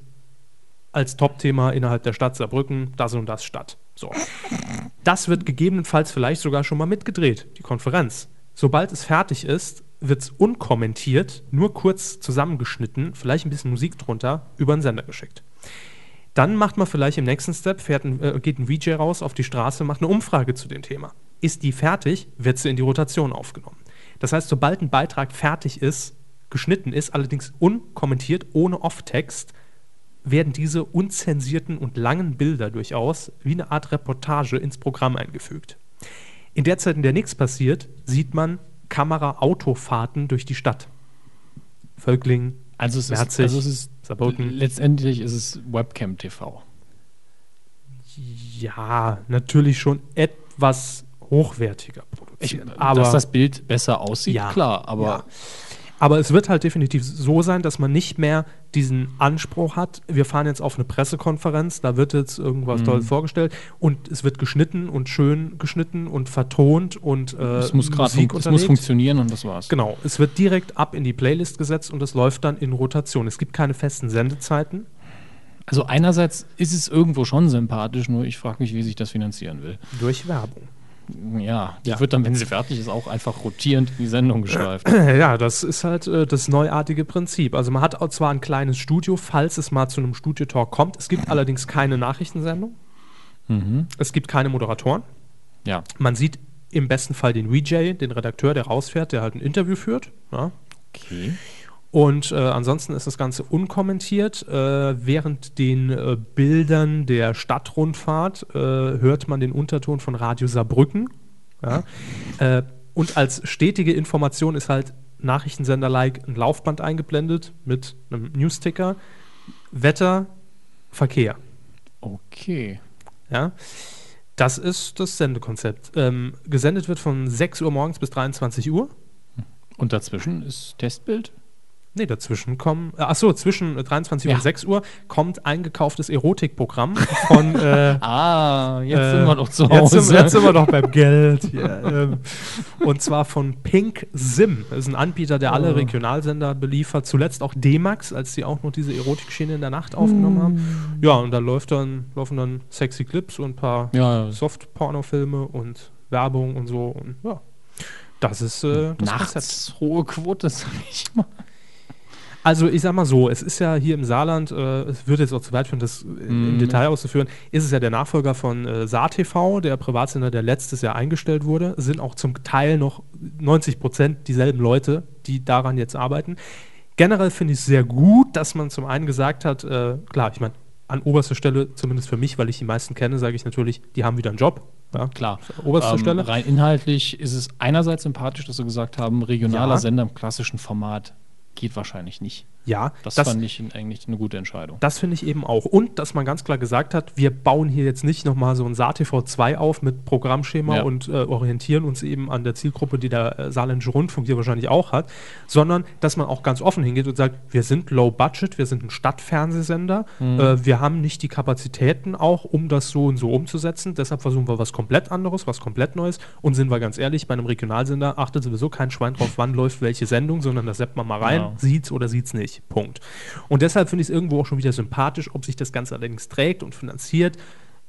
als Topthema innerhalb der Stadt Saarbrücken das und das statt. So. Das wird gegebenenfalls vielleicht sogar schon mal mitgedreht, die Konferenz. Sobald es fertig ist, wird es unkommentiert, nur kurz zusammengeschnitten, vielleicht ein bisschen Musik drunter, über den Sender geschickt. Dann macht man vielleicht im nächsten Step, ein, äh, geht ein VJ raus auf die Straße, macht eine Umfrage zu dem Thema. Ist die fertig, wird sie in die Rotation aufgenommen. Das heißt, sobald ein Beitrag fertig ist, geschnitten ist, allerdings unkommentiert, ohne Off-Text, werden diese unzensierten und langen Bilder durchaus wie eine Art Reportage ins Programm eingefügt. In der Zeit, in der nichts passiert, sieht man Kamera-Autofahrten durch die Stadt. Völkling, Also es ist, Merzig, also es ist Saarbrücken. letztendlich ist es Webcam TV. ja, natürlich schon etwas hochwertiger Ich, produziert. aber, dass das Bild besser aussieht, Ja, klar, aber ja. Aber es wird halt definitiv so sein, dass man nicht mehr diesen Anspruch hat, wir fahren jetzt auf eine Pressekonferenz, da wird jetzt irgendwas Mhm. Tolles vorgestellt und es wird geschnitten und schön geschnitten und vertont und äh, es muss gerade es muss funktionieren und das war's. Genau, es wird direkt ab in die Playlist gesetzt und es läuft dann in Rotation. Es gibt keine festen Sendezeiten. Also einerseits ist es irgendwo schon sympathisch, nur ich frage mich, wie sich das finanzieren will. Durch Werbung. Ja, die Ja. wird dann, wenn sie fertig ist, auch einfach rotierend in die Sendung geschleift. Ja, das ist halt äh, das neuartige Prinzip. Also man hat auch zwar ein kleines Studio, falls es mal zu einem Studiotalk kommt. Es gibt allerdings keine Nachrichtensendung. mhm. Es gibt keine Moderatoren. Ja, Man sieht im besten Fall den VJ, den Redakteur, der rausfährt, der halt ein Interview führt. Ja. okay. Und äh, ansonsten ist das Ganze unkommentiert. Äh, während den äh, Bildern der Stadtrundfahrt äh, hört man den Unterton von Radio Saarbrücken. Ja. Äh, und als stetige Information ist halt Nachrichtensender-like ein Laufband eingeblendet mit einem Newsticker. Wetter, Verkehr. Okay. Ja. Das ist das Sendekonzept. Ähm, gesendet wird von 6 Uhr morgens bis 23 Uhr. Und dazwischen ist Testbild? Nee, dazwischen kommen, äh, achso, zwischen äh, 23 Uhr Ja. und 6 Uhr kommt ein gekauftes Erotikprogramm von, äh, Ah, jetzt äh, sind wir doch zu jetzt Hause. sind, jetzt sind wir doch beim Geld. Ja, ähm, und zwar von Pink Sim. Das ist ein Anbieter, der alle Oh. Regionalsender beliefert. Zuletzt auch D-Max, als sie auch noch diese Erotikschiene in der Nacht aufgenommen haben. Ja, und da läuft dann, laufen dann sexy Clips und ein paar ja, Soft-Pornofilme und Werbung und so. Und ja, das ist äh, das Konzept. nachts hohe Quote, sag ich mal. Also ich sag mal so, es ist ja hier im Saarland, äh, es würde jetzt auch zu weit führen, das äh, im Mhm. Detail auszuführen, ist es ja der Nachfolger von äh, SaarTV, der Privatsender, der letztes Jahr eingestellt wurde. Es sind auch zum Teil noch 90 Prozent dieselben Leute, die daran jetzt arbeiten. Generell finde ich es sehr gut, dass man zum einen gesagt hat, äh, klar, ich meine, an oberster Stelle, zumindest für mich, weil ich die meisten kenne, sage ich natürlich, die haben wieder einen Job. Ja, Klar. Oberste Ähm, Stelle. Rein inhaltlich ist es einerseits sympathisch, dass sie gesagt haben, regionaler Ja. Sender im klassischen Format geht wahrscheinlich nicht. Ja, Das, das, fand ich eigentlich eine gute Entscheidung. Das finde ich eben auch. Und dass man ganz klar gesagt hat, wir bauen hier jetzt nicht nochmal so ein SATV 2 auf mit Programmschema Ja. und äh, orientieren uns eben an der Zielgruppe, die der äh, Saarländische Rundfunk hier wahrscheinlich auch hat, sondern dass man auch ganz offen hingeht und sagt, wir sind low budget, wir sind ein Stadtfernsehsender, Mhm. äh, wir haben nicht die Kapazitäten auch, um das so und so umzusetzen, deshalb versuchen wir was komplett anderes, was komplett Neues und sind wir ganz ehrlich, bei einem Regionalsender achtet sowieso kein Schwein drauf, wann läuft welche Sendung, sondern da seppt man mal rein, Genau. sieht's oder sieht's nicht. Punkt. Und deshalb finde ich es irgendwo auch schon wieder sympathisch, ob sich das Ganze allerdings trägt und finanziert.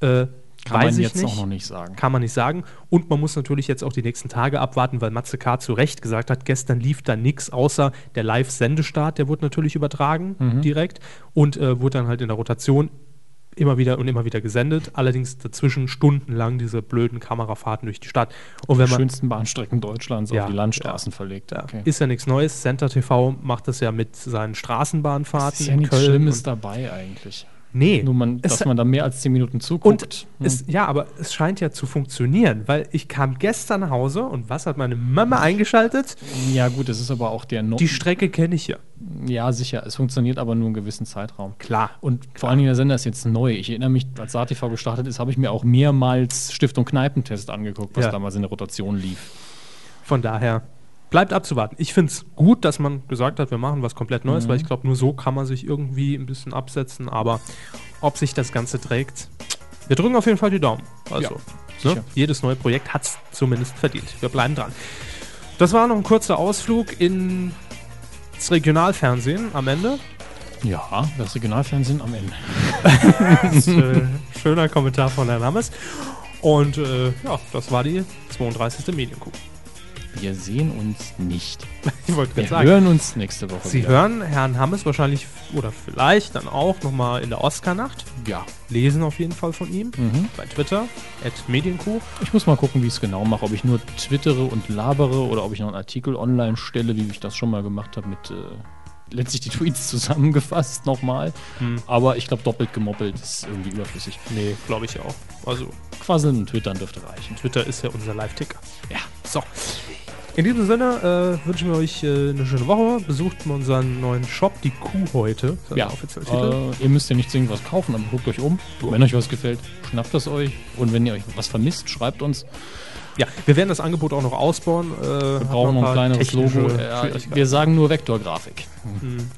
Äh, Kann weiß man ich jetzt nicht. auch noch nicht sagen. Kann man nicht sagen. Und man muss natürlich jetzt auch die nächsten Tage abwarten, weil Matze K. zu Recht gesagt hat, gestern lief da nichts außer der Live-Sendestart, der wurde natürlich übertragen Mhm. direkt und äh, wurde dann halt in der Rotation immer wieder und immer wieder gesendet. Allerdings dazwischen stundenlang diese blöden Kamerafahrten durch die Stadt. Und wenn Die man schönsten Bahnstrecken Deutschlands Ja, auf die Landstraßen verlegt. ja, Okay. ist ja nichts Neues. Center TV macht das ja mit seinen Straßenbahnfahrten ist ja nichts Köln. Schlimmes dabei eigentlich. Nee. Nur, man, dass man da mehr als 10 Minuten zuguckt. Und es, ja, aber es scheint ja zu funktionieren, weil ich kam gestern nach Hause und was hat meine Mama eingeschaltet? ja, gut, es ist aber auch der no Die Strecke kenne ich ja. Ja, sicher. Es funktioniert aber nur einen gewissen Zeitraum. Klar. Und vor allen Dingen der Sender ist jetzt neu. Ich erinnere mich, als SATV gestartet ist, habe ich mir auch mehrmals Stiftung Kneipentest angeguckt, was Ja. damals in der Rotation lief. Von daher bleibt abzuwarten. Ich finde es gut, dass man gesagt hat, wir machen was komplett Neues, weil ich glaube, nur so kann man sich irgendwie ein bisschen absetzen. Aber ob sich das Ganze trägt, wir drücken auf jeden Fall die Daumen. Also, Ja, ne? jedes neue Projekt hat es zumindest verdient. Wir bleiben dran. Das war noch ein kurzer Ausflug ins Regionalfernsehen am Ende. Ja, das Regionalfernsehen am Ende. Das, äh, schöner Kommentar von Herrn Hammes. Und äh, ja, das war die 32. Medienkuh. Wir sehen uns nicht. Ich wollte Wir gerade sagen. hören uns nächste Woche. Sie wieder. hören Herrn Hammes wahrscheinlich oder vielleicht dann auch nochmal in der Oscar-Nacht. Ja. Lesen auf jeden Fall von ihm. Mhm. Bei Twitter, at Medienkuh. Ich muss mal gucken, wie ich es genau mache. Ob ich nur twittere und labere oder ob ich noch einen Artikel online stelle, wie ich das schon mal gemacht habe mit äh, letztlich die Tweets zusammengefasst nochmal. Hm. Aber ich glaube, doppelt gemoppelt ist irgendwie überflüssig. Nee, glaube ich auch. Also, Quasseln und twittern dürfte reichen. Twitter ist ja unser Live-Ticker. Ja. So. In diesem Sinne äh, wünschen wir euch äh, eine schöne Woche. Besucht mal unseren neuen Shop, die Kuh heute. Ja, Titel. äh, ihr müsst ja nicht zwingend was kaufen, aber guckt euch um. Wenn euch was gefällt, schnappt es euch. Und wenn ihr euch was vermisst, schreibt uns. Ja, wir werden das Angebot auch noch ausbauen. Äh, Wir brauchen noch ein kleineres Logo. Ja, wir sagen nur Vektorgrafik.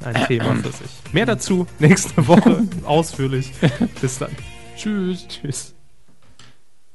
ein Thema für sich. Mehr dazu nächste Woche ausführlich. Bis dann. Tschüss. Tschüss.